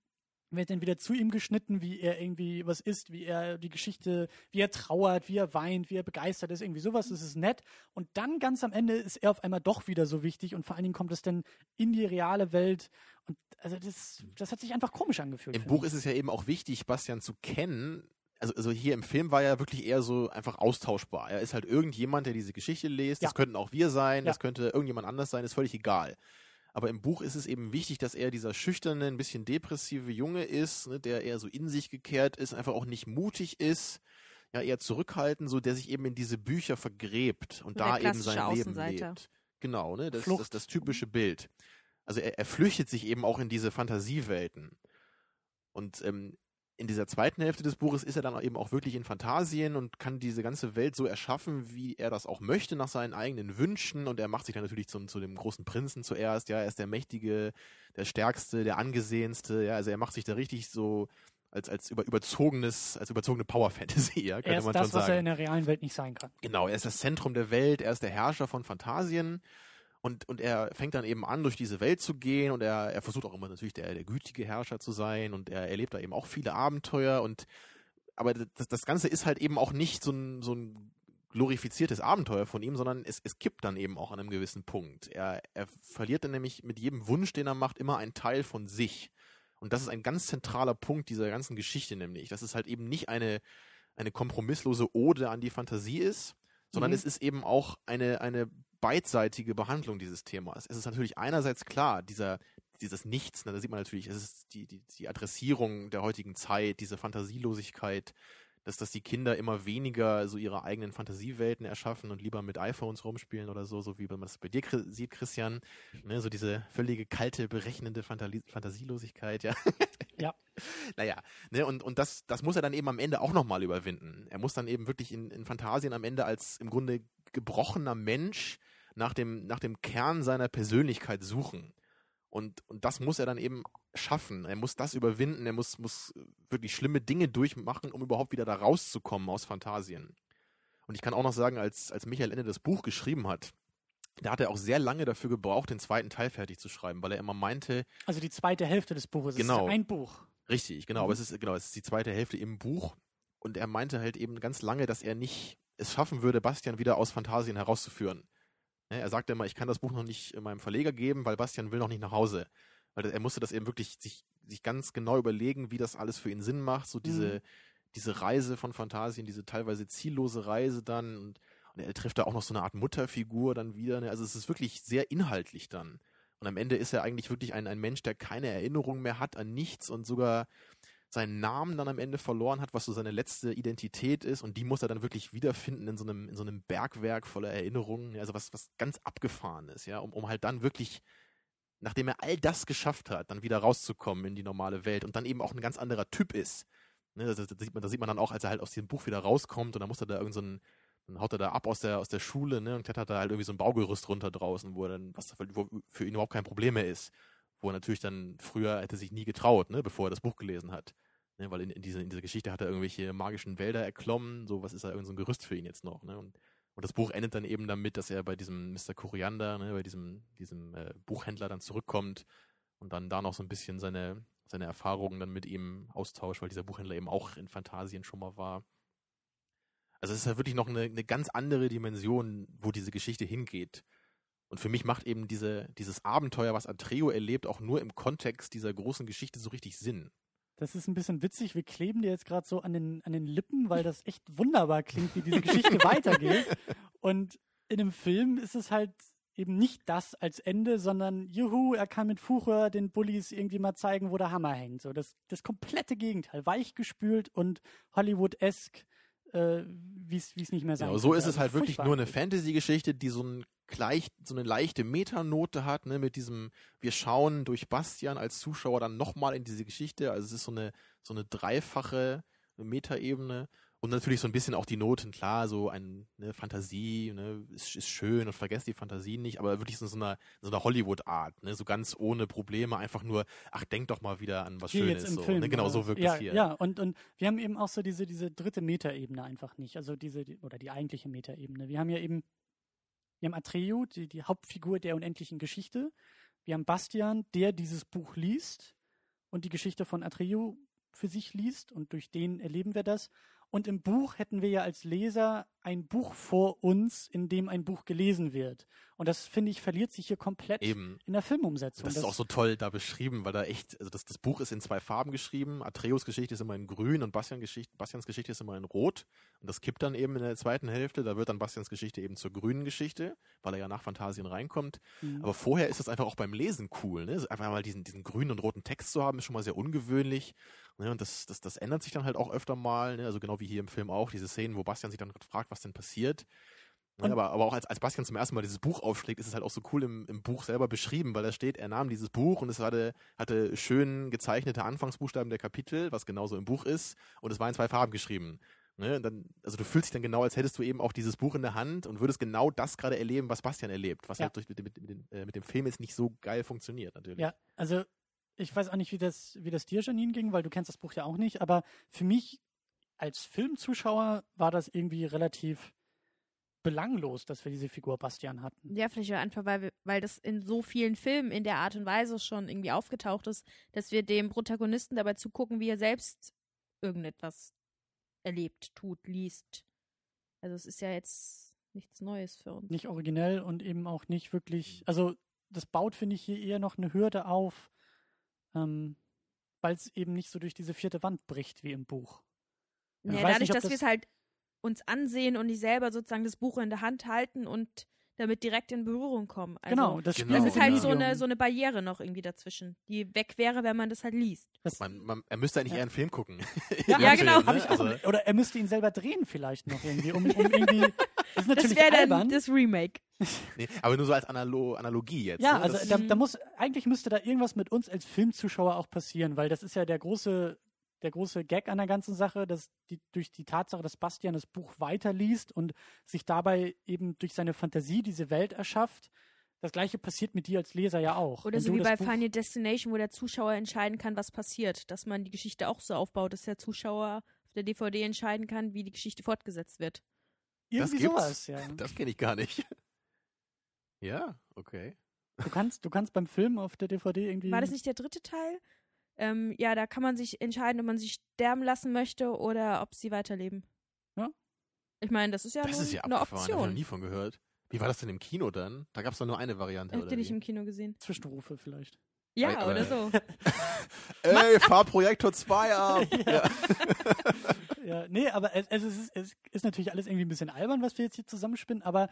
Speaker 3: wird dann wieder zu ihm geschnitten, wie er irgendwie was ist, wie er die Geschichte, wie er trauert, wie er weint, wie er begeistert ist, irgendwie sowas. Das ist nett. Und dann ganz am Ende ist er auf einmal doch wieder so wichtig und vor allen Dingen kommt es dann in die reale Welt. Und also das, das hat sich einfach komisch angefühlt.
Speaker 4: Im Buch ist es ja eben auch wichtig, Bastian zu kennen. Also, also hier im Film war er wirklich eher so einfach austauschbar. Er ist halt irgendjemand, der diese Geschichte liest.
Speaker 3: Ja.
Speaker 4: Das könnten auch wir sein,
Speaker 3: Ja.
Speaker 4: das könnte irgendjemand anders sein, ist völlig egal. Aber im Buch ist es eben wichtig, dass er dieser schüchterne, ein bisschen depressive Junge ist, ne, der eher so in sich gekehrt ist, einfach auch nicht mutig ist, ja, eher zurückhaltend, so der sich eben in diese Bücher vergräbt und da eben sein Leben lebt. Genau, ne, das ist das typische Bild. Also er, er flüchtet sich eben auch in diese Fantasiewelten. Und ähm, in dieser zweiten Hälfte des Buches ist er dann eben auch wirklich in Fantasien und kann diese ganze Welt so erschaffen, wie er das auch möchte, nach seinen eigenen Wünschen. Und er macht sich dann natürlich zum, zu dem großen Prinzen zuerst. Ja, er ist der Mächtige, der Stärkste, der Angesehenste. Ja, also er macht sich da richtig so als, als über, überzogenes, als überzogene Power Fantasy, ja, könnte
Speaker 3: er ist
Speaker 4: man
Speaker 3: das,
Speaker 4: schon
Speaker 3: was
Speaker 4: sagen.
Speaker 3: er in der realen Welt nicht sein kann.
Speaker 4: Genau, er ist das Zentrum der Welt, er ist der Herrscher von Fantasien und, und er fängt dann eben an, durch diese Welt zu gehen und er, er versucht auch immer natürlich der, der gütige Herrscher zu sein und er erlebt da eben auch viele Abenteuer und aber das, das Ganze ist halt eben auch nicht so ein, so ein glorifiziertes Abenteuer von ihm, sondern es, es kippt dann eben auch an einem gewissen Punkt. Er, er verliert dann nämlich mit jedem Wunsch, den er macht, immer einen Teil von sich. Und das ist ein ganz zentraler Punkt dieser ganzen Geschichte nämlich, dass es halt eben nicht eine, eine kompromisslose Ode an die Fantasie ist, sondern
Speaker 3: Mhm.
Speaker 4: es ist eben auch eine, eine beidseitige Behandlung dieses Themas. Es ist natürlich einerseits klar, dieser, dieses Nichts, ne, da sieht man natürlich, es ist die, die, die Adressierung der heutigen Zeit, diese Fantasielosigkeit, dass, dass die Kinder immer weniger so ihre eigenen Fantasiewelten erschaffen und lieber mit iPhones rumspielen oder so, so wie man das bei dir sieht, Christian. Ne, so diese völlige kalte, berechnende Fantali Fantasielosigkeit, ja.
Speaker 3: Ja.
Speaker 4: Naja, ne, und, und das, das muss er dann eben am Ende auch nochmal überwinden. Er muss dann eben wirklich in, in Fantasien am Ende als im Grunde gebrochener Mensch nach dem, nach dem Kern seiner Persönlichkeit suchen. Und, und das muss er dann eben schaffen. Er muss das überwinden, er muss, muss wirklich schlimme Dinge durchmachen, um überhaupt wieder da rauszukommen aus Fantasien. Und ich kann auch noch sagen, als, als Michael Ende das Buch geschrieben hat, da hat er auch sehr lange dafür gebraucht, den zweiten Teil fertig zu schreiben, weil er immer meinte,
Speaker 3: Also die zweite Hälfte des Buches. Es
Speaker 4: Genau.
Speaker 3: ist ein Buch.
Speaker 4: Richtig, genau.
Speaker 3: Mhm.
Speaker 4: Aber es ist, genau, es ist die zweite Hälfte im Buch. Und er meinte halt eben ganz lange, dass er nicht es schaffen würde, Bastian wieder aus Fantasien herauszuführen. Ne, Er sagte immer, ich kann das Buch noch nicht meinem Verleger geben, weil Bastian will noch nicht nach Hause. Weil er musste das eben wirklich sich, sich ganz genau überlegen, wie das alles für ihn Sinn macht. So diese, diese Reise von Fantasien, diese teilweise ziellose Reise dann. Und, und er trifft da auch noch so eine Art Mutterfigur dann wieder. ne. Also es ist wirklich sehr inhaltlich dann. Und am Ende ist er eigentlich wirklich ein, ein Mensch, der keine Erinnerung mehr hat an nichts und sogar seinen Namen dann am Ende verloren hat, was so seine letzte Identität ist. Und die muss er dann wirklich wiederfinden in so einem, in so einem Bergwerk voller Erinnerungen. Also was, was ganz abgefahren ist, ja, um, um halt dann wirklich, nachdem er all das geschafft hat, dann wieder rauszukommen in die normale Welt und dann eben auch ein ganz anderer Typ ist. Ne, das, das, sieht man, das sieht man dann auch, als er halt aus diesem Buch wieder rauskommt und dann muss er da irgend so dann haut er da ab aus der, aus der Schule, ne, und klettert da halt irgendwie so ein Baugerüst runter draußen, wo er dann, was für ihn überhaupt kein Problem mehr ist. Wo er natürlich dann früher hätte sich nie getraut, ne, bevor er das Buch gelesen hat. Ne, weil in, in, diese, in dieser Geschichte hat er irgendwelche magischen Wälder erklommen, so was ist da irgend so ein Gerüst für ihn jetzt noch, ne? Und, und das Buch endet dann eben damit, dass er bei diesem Mr. Koriander, ne, bei diesem, diesem äh, Buchhändler dann zurückkommt und dann da noch so ein bisschen seine, seine Erfahrungen dann mit ihm austauscht, weil dieser Buchhändler eben auch in Fantasien schon mal war. Also es ist ja wirklich noch eine, eine ganz andere Dimension, wo diese Geschichte hingeht. Und für mich macht eben diese, dieses Abenteuer, was Atreo erlebt, auch nur im Kontext dieser großen Geschichte so richtig Sinn.
Speaker 3: Das ist ein bisschen witzig. Wir kleben dir jetzt gerade so an den, an den Lippen, weil das echt wunderbar klingt, wie diese Geschichte weitergeht. Und in dem Film ist es halt eben nicht das als Ende, sondern juhu, er kann mit Fucher den Bullies irgendwie mal zeigen, wo der Hammer hängt. So das, das komplette Gegenteil. Weichgespült und Hollywood-esk, äh, wie es nicht mehr sein
Speaker 4: Genau, so
Speaker 3: könnte.
Speaker 4: ist es
Speaker 3: Also
Speaker 4: halt wirklich
Speaker 3: furchtbar
Speaker 4: nur eine. Fantasy-Geschichte, die so, ein gleich, so eine leichte Metanote hat, ne, mit diesem, wir schauen durch Bastian als Zuschauer dann nochmal in diese Geschichte. Also es ist so eine, so eine dreifache Metaebene. Und natürlich so ein bisschen auch die Noten, klar, so ein ne, Fantasie, ne, ist, ist schön und vergesst die Fantasien nicht, aber wirklich so, so einer, so einer Hollywood-Art, ne, so ganz ohne Probleme, einfach nur, ach, denk doch mal wieder an was
Speaker 3: Hier
Speaker 4: Schönes. so,
Speaker 3: Film.
Speaker 4: ne, genau, so wirkt
Speaker 3: ja,
Speaker 4: es hier.
Speaker 3: Ja, und, und wir haben eben auch so diese, diese dritte Metaebene einfach nicht. Also diese, die, oder die eigentliche Metaebene. Wir haben ja eben, wir haben Atreo, die, die Hauptfigur der unendlichen Geschichte. Wir haben Bastian, der dieses Buch liest und die Geschichte von Atreyu für sich liest und durch den erleben wir das. Und im Buch hätten wir ja als Leser ein Buch vor uns, in dem ein Buch gelesen wird. Und das, finde ich, verliert sich hier komplett
Speaker 4: Eben.
Speaker 3: in der Filmumsetzung.
Speaker 4: Das ist auch so toll da beschrieben, weil da echt, also das, das Buch ist in zwei Farben geschrieben. Atreus Geschichte ist immer in grün und Bastian Geschichte, Bastians Geschichte ist immer in rot. Und das kippt dann eben in der zweiten Hälfte. Da wird dann Bastians Geschichte eben zur grünen Geschichte, weil er ja nach Phantasien reinkommt.
Speaker 3: Mhm.
Speaker 4: Aber vorher ist das einfach auch beim Lesen cool. Ne? Also einfach mal diesen, diesen grünen und roten Text zu haben, ist schon mal sehr ungewöhnlich. Ne? Und das, das, das ändert sich dann halt auch öfter mal. Ne? Also genau wie hier im Film auch, diese Szenen, wo Bastian sich dann fragt, was denn passiert. Ne,
Speaker 3: Und-
Speaker 4: aber, aber auch als, als Bastian zum ersten Mal dieses Buch aufschlägt, ist es halt auch so cool im, im Buch selber beschrieben, weil da steht, er nahm dieses Buch und es hatte, hatte schön gezeichnete Anfangsbuchstaben der Kapitel, was genauso im Buch ist, und es war in zwei Farben geschrieben. Ne? Und dann, also du fühlst dich dann genau, als hättest du eben auch dieses Buch in der Hand und würdest genau das gerade erleben, was Bastian erlebt, was
Speaker 3: Ja.
Speaker 4: halt durch, mit, mit, mit, dem- äh, mit dem Film jetzt nicht so geil funktioniert, natürlich.
Speaker 3: Ja, also ich weiß auch nicht, wie das, wie das dir, Janine, ging, weil du kennst das Buch ja auch nicht, aber für mich als Filmzuschauer war das irgendwie relativ belanglos, dass wir diese Figur Bastian hatten.
Speaker 5: Ja, vielleicht einfach, weil, wir, weil das in so vielen Filmen in der Art und Weise schon irgendwie aufgetaucht ist, dass wir dem Protagonisten dabei zugucken, wie er selbst irgendetwas erlebt, tut, liest. Also es ist ja jetzt nichts Neues für uns.
Speaker 3: Nicht originell und eben auch nicht wirklich, also das baut, finde ich, hier eher noch eine Hürde auf, ähm, weil es eben nicht so durch diese vierte Wand bricht wie im Buch.
Speaker 5: Ja, dadurch,
Speaker 3: nicht,
Speaker 5: dass
Speaker 3: das-
Speaker 5: wir es halt uns ansehen und nicht selber sozusagen das Buch in der Hand halten und damit direkt in Berührung kommen. Also,
Speaker 3: genau, das
Speaker 4: Genau.
Speaker 5: Das ist halt so
Speaker 3: Medium.
Speaker 5: eine, so eine Barriere noch irgendwie dazwischen, die weg wäre, wenn man das halt liest.
Speaker 3: Das,
Speaker 4: Man, man, er müsste eigentlich
Speaker 3: Ja.
Speaker 4: eher einen Film gucken.
Speaker 3: ja,
Speaker 5: Ja,
Speaker 3: ich-
Speaker 5: genau.
Speaker 3: Auch.
Speaker 4: Also,
Speaker 3: Oder er müsste ihn selber drehen vielleicht noch irgendwie, um, um irgendwie. Das
Speaker 5: Das wäre dann das Remake.
Speaker 4: nee, aber nur so als Analo Analogie jetzt.
Speaker 3: Ja,
Speaker 4: ne?
Speaker 3: also da, da
Speaker 5: Mhm.
Speaker 3: muss, eigentlich müsste da irgendwas mit uns als Filmzuschauer auch passieren, weil das ist ja der große, der große Gag an der ganzen Sache, dass die, durch die Tatsache, dass Bastian das Buch weiterliest und sich dabei eben durch seine Fantasie diese Welt erschafft. Das gleiche passiert mit dir als Leser ja auch.
Speaker 5: Oder
Speaker 3: Wenn
Speaker 5: so wie
Speaker 3: das
Speaker 5: bei
Speaker 3: Buch-
Speaker 5: Final Destination, wo der Zuschauer entscheiden kann, was passiert. Dass man die Geschichte auch so aufbaut, dass der Zuschauer auf der DVD entscheiden kann, wie die Geschichte fortgesetzt wird.
Speaker 3: Irgendwie
Speaker 4: gibt's?
Speaker 3: sowas, ja.
Speaker 4: Das kenne ich gar nicht. Ja, okay.
Speaker 3: Du kannst, du kannst beim Film auf der DVD irgendwie.
Speaker 5: War das nicht der dritte Teil? Ähm, ja, da kann man sich entscheiden, ob man sie sterben lassen möchte oder ob sie weiterleben.
Speaker 3: Ja.
Speaker 5: Ich meine, das ist ja,
Speaker 4: Das
Speaker 5: nun
Speaker 4: ist ja
Speaker 5: eine
Speaker 4: abgefahren, habe ich noch
Speaker 5: Option.
Speaker 4: nie von gehört. Wie war das denn im Kino dann? Da gab es doch nur eine Variante.
Speaker 5: Habt
Speaker 4: Oder
Speaker 5: ihr nicht im Kino gesehen?
Speaker 3: Zwischenrufe vielleicht?
Speaker 5: Ja,
Speaker 4: Aber-
Speaker 5: oder so.
Speaker 4: Ey, fahr Projektor 2 ab! ja.
Speaker 3: Ja, nee, aber es, es, ist, es ist natürlich alles irgendwie ein bisschen albern, was wir jetzt hier zusammenspinnen, aber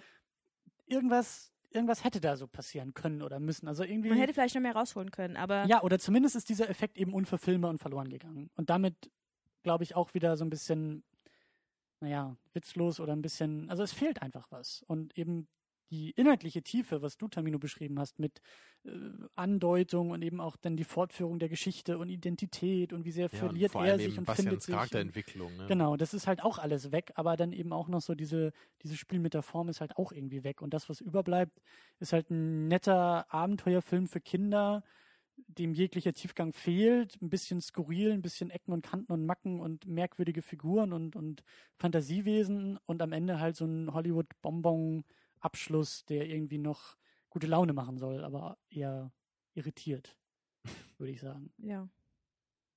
Speaker 3: irgendwas, irgendwas hätte da so passieren können oder müssen. Also irgendwie.
Speaker 5: Man hätte vielleicht noch mehr rausholen können, aber
Speaker 3: ja, oder zumindest ist dieser Effekt eben unverfilmbar und verloren gegangen. Und damit, glaube ich, auch wieder so ein bisschen, naja, witzlos oder ein bisschen, also es fehlt einfach was. Und eben die inhaltliche Tiefe, was du, Tamino, beschrieben hast, mit äh, Andeutung und eben auch dann die Fortführung der Geschichte und Identität und wie sehr
Speaker 4: Ja,
Speaker 3: verliert er sich und
Speaker 4: Bastians
Speaker 3: findet sich.
Speaker 4: Charakterentwicklung. Ne?
Speaker 3: Genau, das ist halt auch alles weg, aber dann eben auch noch so diese, dieses Spiel mit der Form ist halt auch irgendwie weg. Und das, was überbleibt, ist halt ein netter Abenteuerfilm für Kinder, dem jeglicher Tiefgang fehlt, ein bisschen skurril, ein bisschen Ecken und Kanten und Macken und merkwürdige Figuren und, und Fantasiewesen und am Ende halt so ein Hollywood-Bonbon-Abschluss, der irgendwie noch gute Laune machen soll, aber eher irritiert, würde ich sagen.
Speaker 5: ja.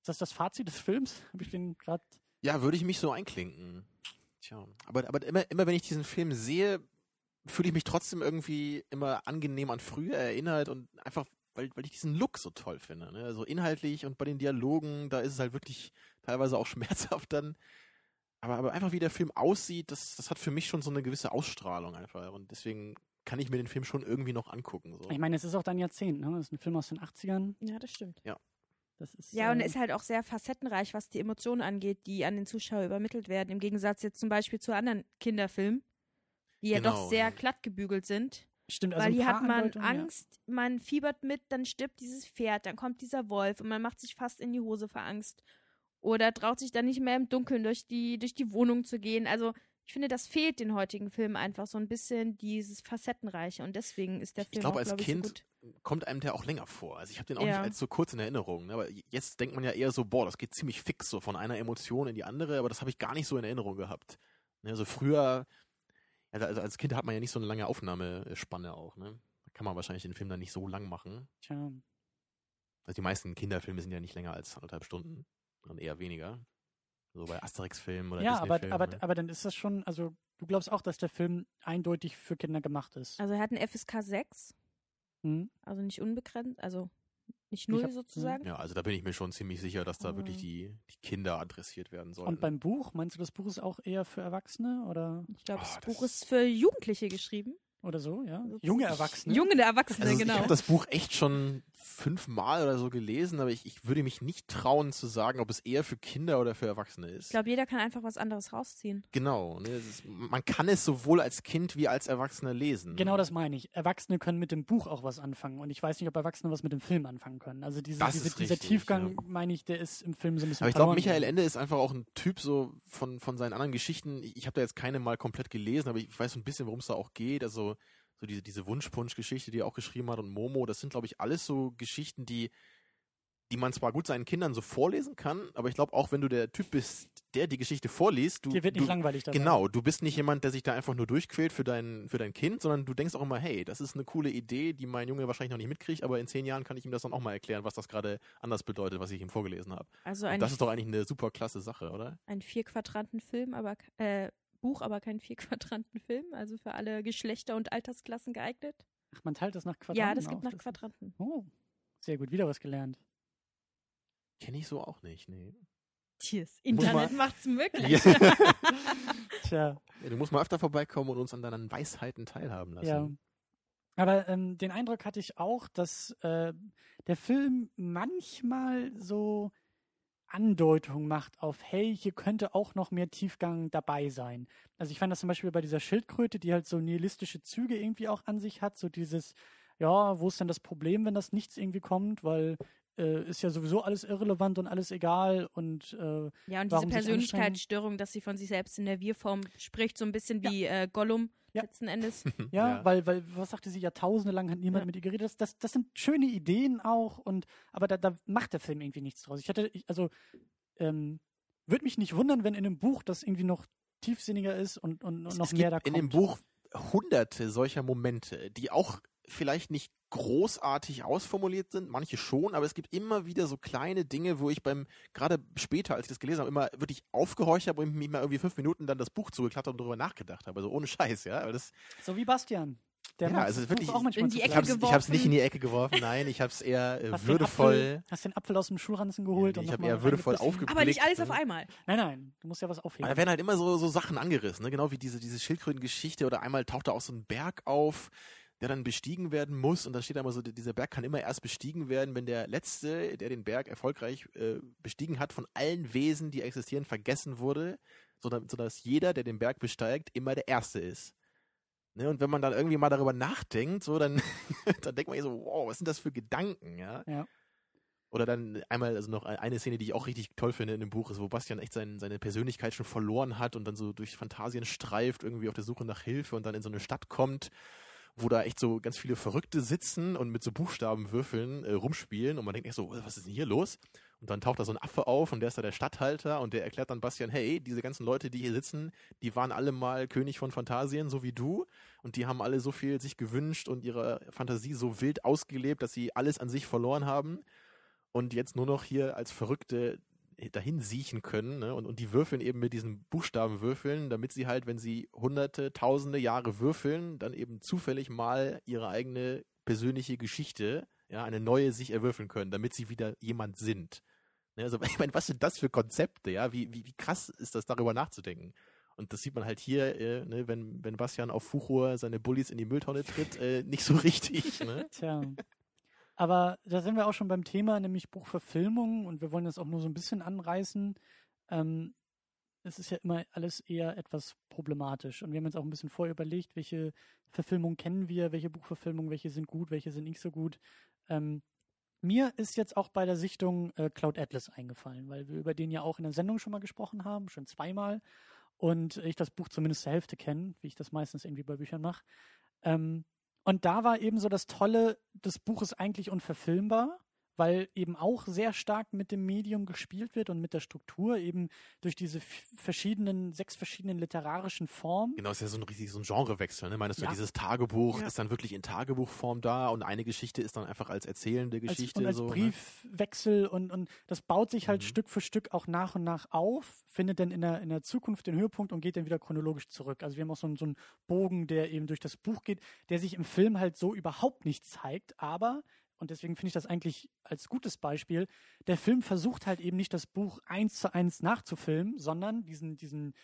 Speaker 3: Ist das das Fazit des Films? Habe ich den gerade
Speaker 4: Ja, würde ich mich so einklinken. Tja, aber, aber immer, immer wenn ich diesen Film sehe, fühle ich mich trotzdem irgendwie immer angenehm an früher erinnert und einfach, weil, weil ich diesen Look so toll finde. Ne? Also inhaltlich und bei den Dialogen, da ist es halt wirklich teilweise auch schmerzhaft dann. Aber, aber einfach wie der Film aussieht, das, das hat für mich schon so eine gewisse Ausstrahlung einfach. Und deswegen kann ich mir den Film schon irgendwie noch angucken. So.
Speaker 3: Ich meine, es ist auch dein Jahrzehnt, ne? Das ist ein Film aus den 80ern.
Speaker 5: ja, das stimmt.
Speaker 3: Das ist,
Speaker 5: Ja, und
Speaker 3: äh,
Speaker 5: er ist halt auch sehr facettenreich, was die Emotionen angeht, die an den Zuschauer übermittelt werden. Im Gegensatz jetzt zum Beispiel zu anderen Kinderfilmen, die ja
Speaker 4: Genau,
Speaker 5: doch sehr
Speaker 4: ja.
Speaker 5: glatt gebügelt sind.
Speaker 3: stimmt, also
Speaker 5: Weil hier hat man
Speaker 3: Andeutungen, ja.
Speaker 5: Angst, man fiebert mit, dann stirbt dieses Pferd, dann kommt dieser Wolf und man macht sich fast in die Hose vor Angst. Oder traut sich dann nicht mehr im Dunkeln durch die, durch die Wohnung zu gehen. Also ich finde, das fehlt den heutigen Filmen einfach so ein bisschen dieses Facettenreiche und deswegen ist der Film
Speaker 4: Ich glaube,
Speaker 5: auch,
Speaker 4: als
Speaker 5: glaub ich,
Speaker 4: Kind
Speaker 5: so
Speaker 4: kommt einem der auch länger vor. Also ich habe den auch
Speaker 5: Ja.
Speaker 4: nicht als so kurz in Erinnerung. Ne? Aber jetzt denkt man ja eher so, boah, das geht ziemlich fix so von einer Emotion in die andere, aber das habe ich gar nicht so in Erinnerung gehabt. Ne? Also früher, also als Kind hat man ja nicht so eine lange Aufnahmespanne auch. Ne? Da kann man wahrscheinlich den Film dann nicht so lang machen.
Speaker 3: Tja.
Speaker 4: Also die meisten Kinderfilme sind ja nicht länger als anderthalb Stunden, sondern eher weniger. So bei Asterix-Filmen oder
Speaker 3: Ja, aber, aber,
Speaker 4: ne?
Speaker 3: aber dann ist das schon, also du glaubst auch, dass der Film eindeutig für Kinder gemacht ist.
Speaker 5: Also er hat einen FSK 6,
Speaker 3: Hm?
Speaker 5: also nicht unbegrenzt, also nicht
Speaker 3: Ich
Speaker 5: null
Speaker 3: hab-
Speaker 5: sozusagen.
Speaker 4: Ja, also da bin ich mir schon ziemlich sicher, dass da wirklich
Speaker 5: Ähm.
Speaker 4: die, die Kinder adressiert werden sollen.
Speaker 3: Und beim Buch, meinst du, das Buch ist auch eher für Erwachsene oder,
Speaker 5: Ich glaube,
Speaker 4: Ah,
Speaker 5: das
Speaker 4: das
Speaker 5: Buch ist für Jugendliche geschrieben.
Speaker 3: oder so, ja?
Speaker 5: Also
Speaker 3: Junge
Speaker 5: ich-
Speaker 3: Erwachsene.
Speaker 5: Junge Erwachsene,
Speaker 4: also ich
Speaker 5: genau.
Speaker 4: habe das Buch echt schon fünfmal oder so gelesen, aber ich, ich würde mich nicht trauen zu sagen, ob es eher für Kinder oder für Erwachsene ist.
Speaker 5: Ich glaube, jeder kann einfach was anderes rausziehen.
Speaker 4: genau. Ne, ist, man kann es sowohl als Kind wie als Erwachsener lesen.
Speaker 3: Genau das meine ich. Erwachsene können mit dem Buch auch was anfangen. Und ich weiß nicht, ob Erwachsene was mit dem Film anfangen können. Also diese, diese,
Speaker 4: ist
Speaker 3: dieser
Speaker 4: richtig,
Speaker 3: Tiefgang,
Speaker 4: ja.
Speaker 3: meine ich, der ist im Film so ein bisschen
Speaker 4: Aber ich glaube, Michael. Ende ist einfach auch ein Typ so von, von seinen anderen Geschichten. Ich, ich habe da jetzt keine mal komplett gelesen, aber ich weiß so ein bisschen, worum es da auch geht. Also so diese, diese Wunschpunsch-Geschichte, die er auch geschrieben hat und Momo, das sind, glaube ich, alles so Geschichten, die, die man zwar gut seinen Kindern so vorlesen kann, aber ich glaube auch, wenn du der Typ bist, der die Geschichte vorliest, du,
Speaker 3: Dir wird nicht
Speaker 4: du
Speaker 3: langweilig dabei.
Speaker 4: Genau, du bist nicht jemand, der sich da einfach nur durchquält für dein, für dein Kind, sondern du denkst auch immer, hey, das ist eine coole Idee, die mein Junge wahrscheinlich noch nicht mitkriegt, aber in zehn Jahren kann ich ihm das dann auch mal erklären, was das gerade anders bedeutet, was ich ihm vorgelesen habe.
Speaker 5: Also
Speaker 4: das ist doch eigentlich eine super klasse Sache, oder?
Speaker 5: ein vier Quadranten Film, aber äh, Buch, aber kein vier Quadranten Film. Also für alle Geschlechter und Altersklassen geeignet.
Speaker 3: Ach, man teilt das nach Quadranten
Speaker 5: ja, das gibt
Speaker 3: auf.
Speaker 5: nach
Speaker 3: Das-
Speaker 5: Quadranten.
Speaker 3: Oh, sehr gut. Wieder was gelernt.
Speaker 4: Kenne ich so auch nicht, nee.
Speaker 5: Tschüss. Internet macht's möglich.
Speaker 4: Ja.
Speaker 3: Tja,
Speaker 4: Ja, du musst mal öfter vorbeikommen und uns an deinen Weisheiten teilhaben lassen.
Speaker 3: ja. Aber ähm, den Eindruck hatte ich auch, dass äh, der Film manchmal so Andeutung macht auf, hey, hier könnte auch noch mehr Tiefgang dabei sein. Also ich fand das zum Beispiel bei dieser Schildkröte, die halt so nihilistische Züge irgendwie auch an sich hat, so dieses, ja, wo ist denn das Problem, wenn das nichts irgendwie kommt, weil äh, ist ja sowieso alles irrelevant und alles egal und äh,
Speaker 5: Ja, und diese Persönlichkeitsstörung, dass sie von sich selbst in der Wir-Form spricht, so ein bisschen
Speaker 3: Ja.
Speaker 5: wie äh, Gollum
Speaker 3: Ja.
Speaker 5: letzten Endes.
Speaker 3: Ja, weil, weil, was sagte sie, Jahrtausende lang hat niemand
Speaker 5: Ja.
Speaker 3: mit ihr geredet. Das, das, das sind schöne Ideen auch, und aber da, da macht der Film irgendwie nichts draus. Ich hatte, ich, also, ähm, würde mich nicht wundern, wenn in einem Buch das irgendwie noch tiefsinniger ist und, und, und noch
Speaker 4: es
Speaker 3: mehr
Speaker 4: gibt
Speaker 3: da
Speaker 4: in
Speaker 3: kommt.
Speaker 4: dem Buch hunderte solcher Momente, die auch vielleicht nicht großartig ausformuliert sind, manche schon, aber es gibt immer wieder so kleine Dinge, wo ich beim, gerade später, als ich das gelesen habe, immer wirklich aufgehorcht habe und mich mal irgendwie fünf Minuten dann das Buch zugeklappt und darüber nachgedacht habe. Also ohne Scheiß, ja. Aber das,
Speaker 3: So wie Bastian. Der
Speaker 4: Ja,
Speaker 3: macht
Speaker 4: also
Speaker 3: das
Speaker 4: wirklich,
Speaker 3: Buch auch manchmal
Speaker 5: in die Ecke
Speaker 3: klein.
Speaker 4: ich habe es
Speaker 5: geworfen.
Speaker 4: nicht in die Ecke geworfen, nein, ich habe es eher äh,
Speaker 3: Hast den
Speaker 4: würdevoll.
Speaker 3: Apfel, hast den Apfel aus dem Schulranzen geholt
Speaker 4: Ja,
Speaker 3: und
Speaker 4: ich hab
Speaker 3: noch mal
Speaker 4: eher würdevoll
Speaker 3: reingebissen.
Speaker 4: aufge-
Speaker 5: Aber nicht alles
Speaker 4: Blick,
Speaker 5: auf einmal.
Speaker 3: Nein, nein, du musst ja was
Speaker 4: Aber
Speaker 3: aufheben.
Speaker 4: da werden halt immer so, so Sachen angerissen, ne? genau wie diese, diese Schildkrötengeschichte oder einmal taucht da auch so ein Berg auf, der dann bestiegen werden muss und dann steht da immer so, dieser Berg kann immer erst bestiegen werden, wenn der Letzte, der den Berg erfolgreich äh, bestiegen hat, von allen Wesen, die existieren, vergessen wurde, sodass, sodass jeder, der den Berg besteigt, immer der Erste ist. Ne? Und wenn man dann irgendwie mal darüber nachdenkt, so, dann, dann denkt man so, wow, was sind das für Gedanken, ja?
Speaker 3: Ja.
Speaker 4: Oder dann einmal, also noch eine Szene, die ich auch richtig toll finde in dem Buch, ist, wo Bastian echt sein, seine Persönlichkeit schon verloren hat und dann so durch Fantasien streift, irgendwie auf der Suche nach Hilfe und dann in so eine Stadt kommt, wo da echt so ganz viele Verrückte sitzen und mit so Buchstabenwürfeln äh, rumspielen und man denkt echt so, was ist denn hier los? Und dann taucht da so ein Affe auf und der ist da der Stadthalter und der erklärt dann Bastian, hey, diese ganzen Leute, die hier sitzen, die waren alle mal König von Fantasien, so wie du und die haben alle so viel sich gewünscht und ihre Fantasie so wild ausgelebt, dass sie alles an sich verloren haben und jetzt nur noch hier als Verrückte dahin siechen können ne? und, und die würfeln eben mit diesen Buchstabenwürfeln, damit sie halt, wenn sie hunderte, tausende Jahre würfeln, dann eben zufällig mal ihre eigene persönliche Geschichte, ja, eine neue sich erwürfeln können, damit sie wieder jemand sind. Ne? Also ich meine, was sind das für Konzepte, ja? Wie, wie, wie krass ist das, darüber nachzudenken? Und das sieht man halt hier, äh, ne, wenn, wenn Bastian auf Fuchur seine Bullies in die Mülltonne tritt, äh, nicht so richtig. Ne?
Speaker 3: Tja. Aber da sind wir auch schon beim Thema, nämlich Buchverfilmung und wir wollen das auch nur so ein bisschen anreißen. Ähm, es ist ja immer alles eher etwas problematisch und wir haben uns auch ein bisschen vorher überlegt, welche Verfilmungen kennen wir, welche Buchverfilmungen, welche sind gut, welche sind nicht so gut. Ähm, mir ist jetzt auch bei der Sichtung äh, Cloud Atlas eingefallen, weil wir über den ja auch in der Sendung schon mal gesprochen haben, schon zweimal und ich das Buch zumindest zur Hälfte kenne, wie ich das meistens irgendwie bei Büchern mache. Ähm, und da war eben so das Tolle, das Buch ist eigentlich unverfilmbar, weil eben auch sehr stark mit dem Medium gespielt wird und mit der Struktur, eben durch diese verschiedenen, sechs verschiedenen literarischen Formen.
Speaker 4: Genau, ist ja so ein richtig so ein Genrewechsel, ne? Meinst ja. du, dieses Tagebuch ja. ist dann wirklich in Tagebuchform da und eine Geschichte ist dann einfach als erzählende Geschichte.
Speaker 3: Als, und als
Speaker 4: so, ne?
Speaker 3: Briefwechsel ne? und, und das baut sich halt mhm. Stück für Stück auch nach und nach auf, findet dann in der, in der Zukunft den Höhepunkt und geht dann wieder chronologisch zurück. Also wir haben auch so, so einen Bogen, der eben durch das Buch geht, der sich im Film halt so überhaupt nicht zeigt, aber und deswegen finde ich das eigentlich als gutes Beispiel. Der Film versucht halt eben nicht das Buch eins zu eins nachzufilmen, sondern diesen, diesen,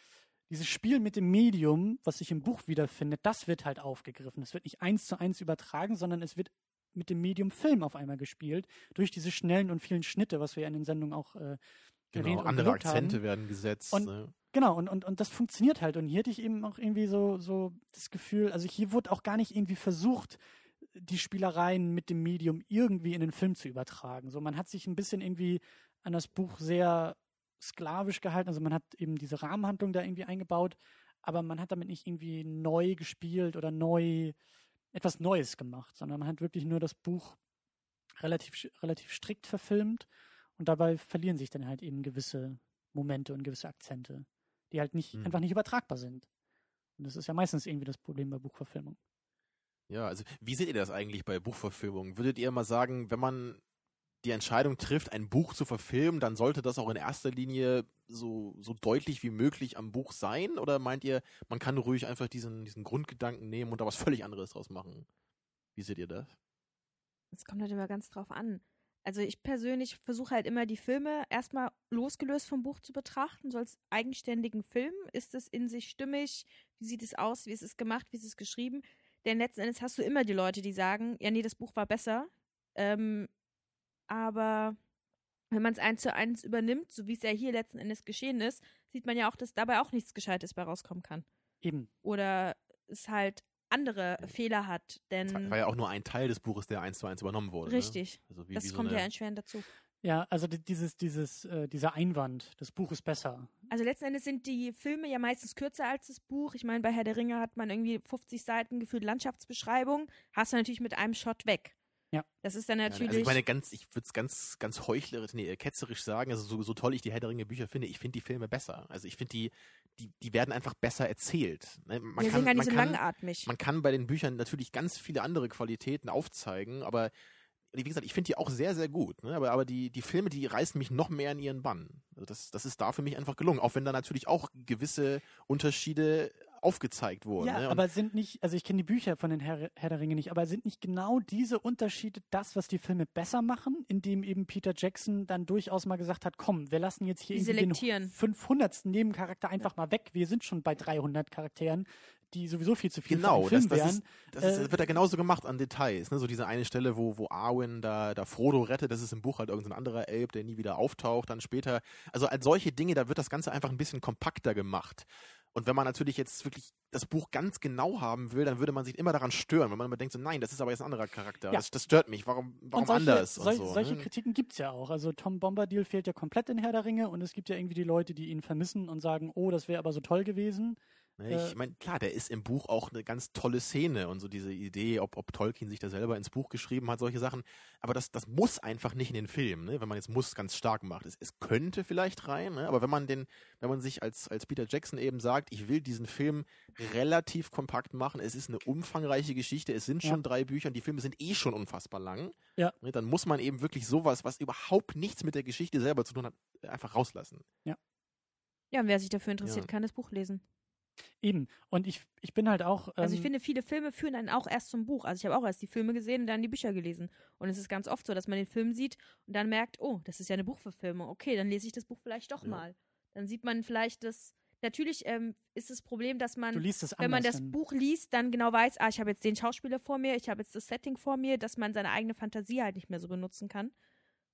Speaker 3: dieses Spiel mit dem Medium, was sich im Buch wiederfindet, das wird halt aufgegriffen. Es wird nicht eins zu eins übertragen, sondern es wird mit dem Medium Film auf einmal gespielt, durch diese schnellen und vielen Schnitte, was wir ja in den Sendungen auch äh,
Speaker 4: Genau, andere Akzente haben. werden gesetzt.
Speaker 3: Und,
Speaker 4: ne?
Speaker 3: Genau, und, und, und das funktioniert halt. Und hier hatte ich eben auch irgendwie so, so das Gefühl, also hier wurde auch gar nicht irgendwie versucht, die Spielereien mit dem Medium irgendwie in den Film zu übertragen. So, man hat sich ein bisschen irgendwie an das Buch sehr sklavisch gehalten. Also man hat eben diese Rahmenhandlung da irgendwie eingebaut, aber man hat damit nicht irgendwie neu gespielt oder neu etwas Neues gemacht, sondern man hat wirklich nur das Buch relativ, relativ strikt verfilmt und dabei verlieren sich dann halt eben gewisse Momente und gewisse Akzente, die halt nicht, mhm. einfach nicht übertragbar sind. Und das ist ja meistens irgendwie das Problem bei Buchverfilmung.
Speaker 4: Ja, also wie seht ihr das eigentlich bei Buchverfilmungen? Würdet ihr mal sagen, wenn man die Entscheidung trifft, ein Buch zu verfilmen, dann sollte das auch in erster Linie so, so deutlich wie möglich am Buch sein? Oder meint ihr, man kann ruhig einfach diesen, diesen Grundgedanken nehmen und da was völlig anderes draus machen? Wie seht ihr das?
Speaker 5: Es kommt halt immer ganz drauf an. Also ich persönlich versuche halt immer die Filme erstmal losgelöst vom Buch zu betrachten, so als eigenständigen Film. Ist es in sich stimmig? Wie sieht es aus? Wie ist es gemacht? Wie ist es geschrieben? Denn letzten Endes hast du immer die Leute, die sagen, ja, nee, das Buch war besser. Ähm, aber wenn man es eins zu eins übernimmt, so wie es ja hier letzten Endes geschehen ist, sieht man ja auch, dass dabei auch nichts Gescheites bei rauskommen kann.
Speaker 3: Eben.
Speaker 5: Oder es halt andere Fehler hat. Denn
Speaker 4: das war ja auch nur ein Teil des Buches, der eins zu eins übernommen wurde.
Speaker 5: Ne? Richtig. Ne? Also wie, das wie so kommt ja entscheidend dazu.
Speaker 3: Ja, also dieses, dieses, äh, dieser Einwand, das Buch ist besser.
Speaker 5: Also letzten Endes sind die Filme ja meistens kürzer als das Buch. Ich meine, bei Herr der Ringe hat man irgendwie 50 Seiten gefühlt Landschaftsbeschreibung, hast du natürlich mit einem Shot weg.
Speaker 3: Ja.
Speaker 5: Das ist dann natürlich.
Speaker 4: Also ich meine, ganz, ich würde es ganz, ganz heuchlerisch, nee, ketzerisch sagen, also so, so toll ich die Herr der Ringe Bücher finde, ich finde die Filme besser. Also ich finde die, die, die werden einfach besser erzählt.
Speaker 5: Ne? Man Wir kann, sind gar nicht so langatmig.
Speaker 4: Man kann bei den Büchern natürlich ganz viele andere Qualitäten aufzeigen, aber wie gesagt, ich finde die auch sehr, sehr gut. Ne? Aber, aber die, die Filme, die reißen mich noch mehr in ihren Bann. Also das, das ist da für mich einfach gelungen. Auch wenn da natürlich auch gewisse Unterschiede aufgezeigt wurden.
Speaker 3: Ja,
Speaker 4: ne?
Speaker 3: aber sind nicht, also ich kenne die Bücher von den Herr, Herr, der Ringe nicht, aber sind nicht genau diese Unterschiede das, was die Filme besser machen, indem eben Peter Jackson dann durchaus mal gesagt hat, komm, wir lassen jetzt hier den 500. Nebencharakter einfach ja. mal weg. Wir sind schon bei 300 Charakteren die sowieso viel zu viel
Speaker 4: genau,
Speaker 3: Film
Speaker 4: das, das
Speaker 3: wären.
Speaker 4: Ist, das ist, äh, wird ja genauso gemacht an Details. Ne? So diese eine Stelle, wo, wo Arwen da, da Frodo rettet, das ist im Buch halt irgendein anderer Elb, der nie wieder auftaucht, dann später. Also als solche Dinge, da wird das Ganze einfach ein bisschen kompakter gemacht. Und wenn man natürlich jetzt wirklich das Buch ganz genau haben will, dann würde man sich immer daran stören, wenn man immer denkt, so, nein, das ist aber jetzt ein anderer Charakter. Ja. Das, das, stört mich. Warum, warum
Speaker 3: solche,
Speaker 4: anders?
Speaker 3: Sol so, solche ne? Kritiken gibt's ja auch. Also Tom Bombadil fehlt ja komplett in Herr der Ringe und es gibt ja irgendwie die Leute, die ihn vermissen und sagen, oh, das wäre aber so toll gewesen.
Speaker 4: Ne, ich meine, klar, der ist im Buch auch eine ganz tolle Szene und so diese Idee, ob, ob Tolkien sich da selber ins Buch geschrieben hat, solche Sachen. Aber das, das muss einfach nicht in den Film, ne? wenn man jetzt muss ganz stark macht. Es, es könnte vielleicht rein, ne? aber wenn man den, wenn man sich als, als Peter Jackson eben sagt, ich will diesen Film relativ kompakt machen, es ist eine umfangreiche Geschichte, es sind schon ja. drei Bücher und die Filme sind eh schon unfassbar lang,
Speaker 3: ja.
Speaker 4: ne? dann muss man eben wirklich sowas, was überhaupt nichts mit der Geschichte selber zu tun hat, einfach rauslassen.
Speaker 3: Ja.
Speaker 5: Ja, und wer sich dafür interessiert, ja. kann das Buch lesen.
Speaker 3: Eben. Und ich, ich bin halt auch. Ähm,
Speaker 5: also ich ähm, finde, viele Filme führen dann auch erst zum Buch. Also ich habe auch erst die Filme gesehen und dann die Bücher gelesen. Und es ist ganz oft so, dass man den Film sieht und dann merkt, oh, das ist ja eine Buchverfilmung. Okay, dann lese ich das Buch vielleicht doch ja. mal. Dann sieht man vielleicht das. Natürlich ähm, ist das Problem, dass man, wenn man das hin. Buch liest, dann genau weiß, ah, ich habe jetzt den Schauspieler vor mir, ich habe jetzt das Setting vor mir, dass man seine eigene Fantasie halt nicht mehr so benutzen kann,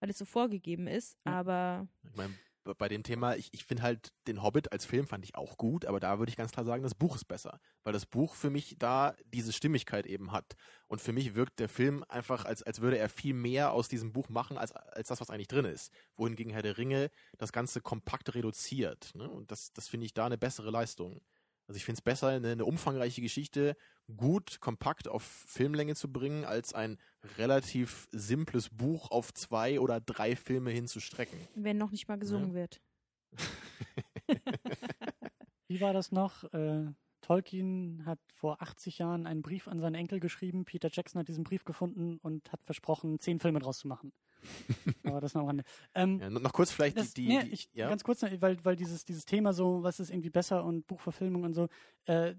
Speaker 5: weil es so vorgegeben ist. Ja. Aber
Speaker 4: ich meine, bei dem Thema, ich, ich finde halt den Hobbit als Film fand ich auch gut, aber da würde ich ganz klar sagen, das Buch ist besser, weil das Buch für mich da diese Stimmigkeit eben hat. Und für mich wirkt der Film einfach, als, als würde er viel mehr aus diesem Buch machen, als, als das, was eigentlich drin ist. Wohingegen Herr der Ringe das Ganze kompakt reduziert. Ne? Und das, das finde ich da eine bessere Leistung. Also ich finde es besser, eine, eine umfangreiche Geschichte gut, kompakt auf Filmlänge zu bringen, als ein relativ simples Buch auf zwei oder drei Filme hinzustrecken.
Speaker 5: Wenn noch nicht mal gesungen wird.
Speaker 3: Wie war das noch? Äh, Tolkien hat vor 80 Jahren einen Brief an seinen Enkel geschrieben. Peter Jackson hat diesen Brief gefunden und hat versprochen, zehn Filme draus zu machen. Aber das noch am Rande. Ähm,
Speaker 4: Ja, noch kurz vielleicht
Speaker 3: das,
Speaker 4: die, die,
Speaker 3: nee, ich,
Speaker 4: ja?
Speaker 3: Ganz kurz, weil, weil dieses, dieses Thema so, was ist irgendwie besser und Buchverfilmung und so, äh,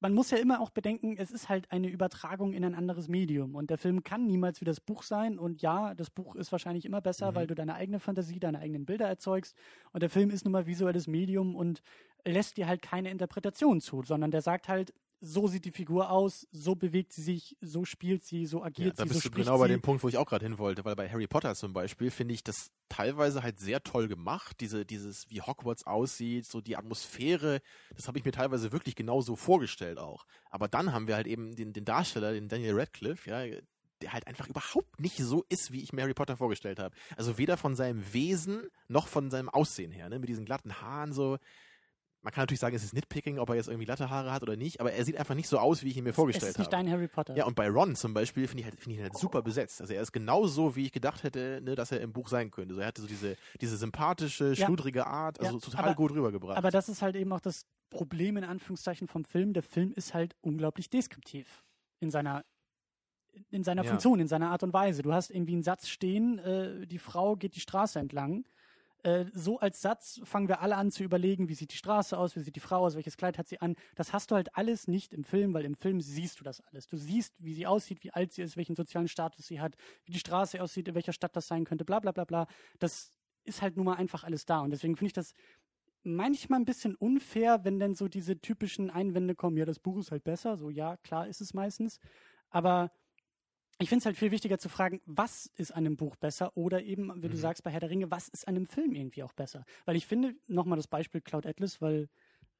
Speaker 3: man muss ja immer auch bedenken, es ist halt eine Übertragung in ein anderes Medium und der Film kann niemals wie das Buch sein und ja, das Buch ist wahrscheinlich immer besser,
Speaker 4: Mhm.
Speaker 3: weil du deine eigene Fantasie, deine eigenen Bilder erzeugst und der Film ist nun mal visuelles Medium und lässt dir halt keine Interpretation zu, sondern der sagt halt, so sieht die Figur aus, so bewegt sie sich, so spielt sie, so
Speaker 4: Ja,
Speaker 3: agiert
Speaker 4: da
Speaker 3: sie, so
Speaker 4: bist du
Speaker 3: spricht
Speaker 4: genau bei dem Punkt, wo ich auch gerade hin wollte, weil bei Harry Potter zum Beispiel finde ich das teilweise halt sehr toll gemacht, diese, dieses, wie Hogwarts aussieht, so die Atmosphäre, das habe ich mir teilweise wirklich genauso vorgestellt auch. Aber dann haben wir halt eben den, den Darsteller, den Daniel Radcliffe, ja, der halt einfach überhaupt nicht so ist, wie ich mir Harry Potter vorgestellt habe. Also weder von seinem Wesen noch von seinem Aussehen her, ne, mit diesen glatten Haaren so. Man kann natürlich sagen, es ist Nitpicking, ob er jetzt irgendwie glatte Haare hat oder nicht, aber er sieht einfach nicht so aus, wie ich ihn mir
Speaker 3: es
Speaker 4: vorgestellt
Speaker 3: ist nicht
Speaker 4: habe.
Speaker 3: dein Harry Potter.
Speaker 4: Ja, und bei Ron zum Beispiel finde ich, halt, finde ich ihn halt super besetzt. Also er ist genauso, wie ich gedacht hätte, ne, dass er im Buch sein könnte. So, er hatte so diese, diese sympathische,
Speaker 3: Ja.
Speaker 4: schludrige Art, also
Speaker 3: Ja,
Speaker 4: total
Speaker 3: aber-
Speaker 4: gut rübergebracht.
Speaker 3: Aber das ist halt eben auch das Problem in Anführungszeichen vom Film. Der Film ist halt unglaublich deskriptiv in seiner in seiner
Speaker 4: Ja.
Speaker 3: Funktion, in seiner Art und Weise. Du hast irgendwie einen Satz stehen, äh, die Frau geht die Straße entlang. Äh, so als Satz fangen wir alle an zu überlegen, wie sieht die Straße aus, wie sieht die Frau aus, welches Kleid hat sie an. Das hast du halt alles nicht im Film, weil im Film siehst du das alles. Du siehst, wie sie aussieht, wie alt sie ist, welchen sozialen Status sie hat, wie die Straße aussieht, in welcher Stadt das sein könnte, bla bla bla bla. Das ist halt nun mal einfach alles da. Und deswegen finde ich das manchmal ein bisschen unfair, wenn dann so diese typischen Einwände kommen, ja, das Buch ist halt besser. So, ja, klar ist es meistens. Aber ich finde es halt viel wichtiger zu fragen, was ist an einem Buch besser oder eben, wie du
Speaker 4: Mhm.
Speaker 3: sagst bei Herr der Ringe, was ist an einem Film irgendwie auch besser? Weil ich finde, nochmal das Beispiel Cloud Atlas, weil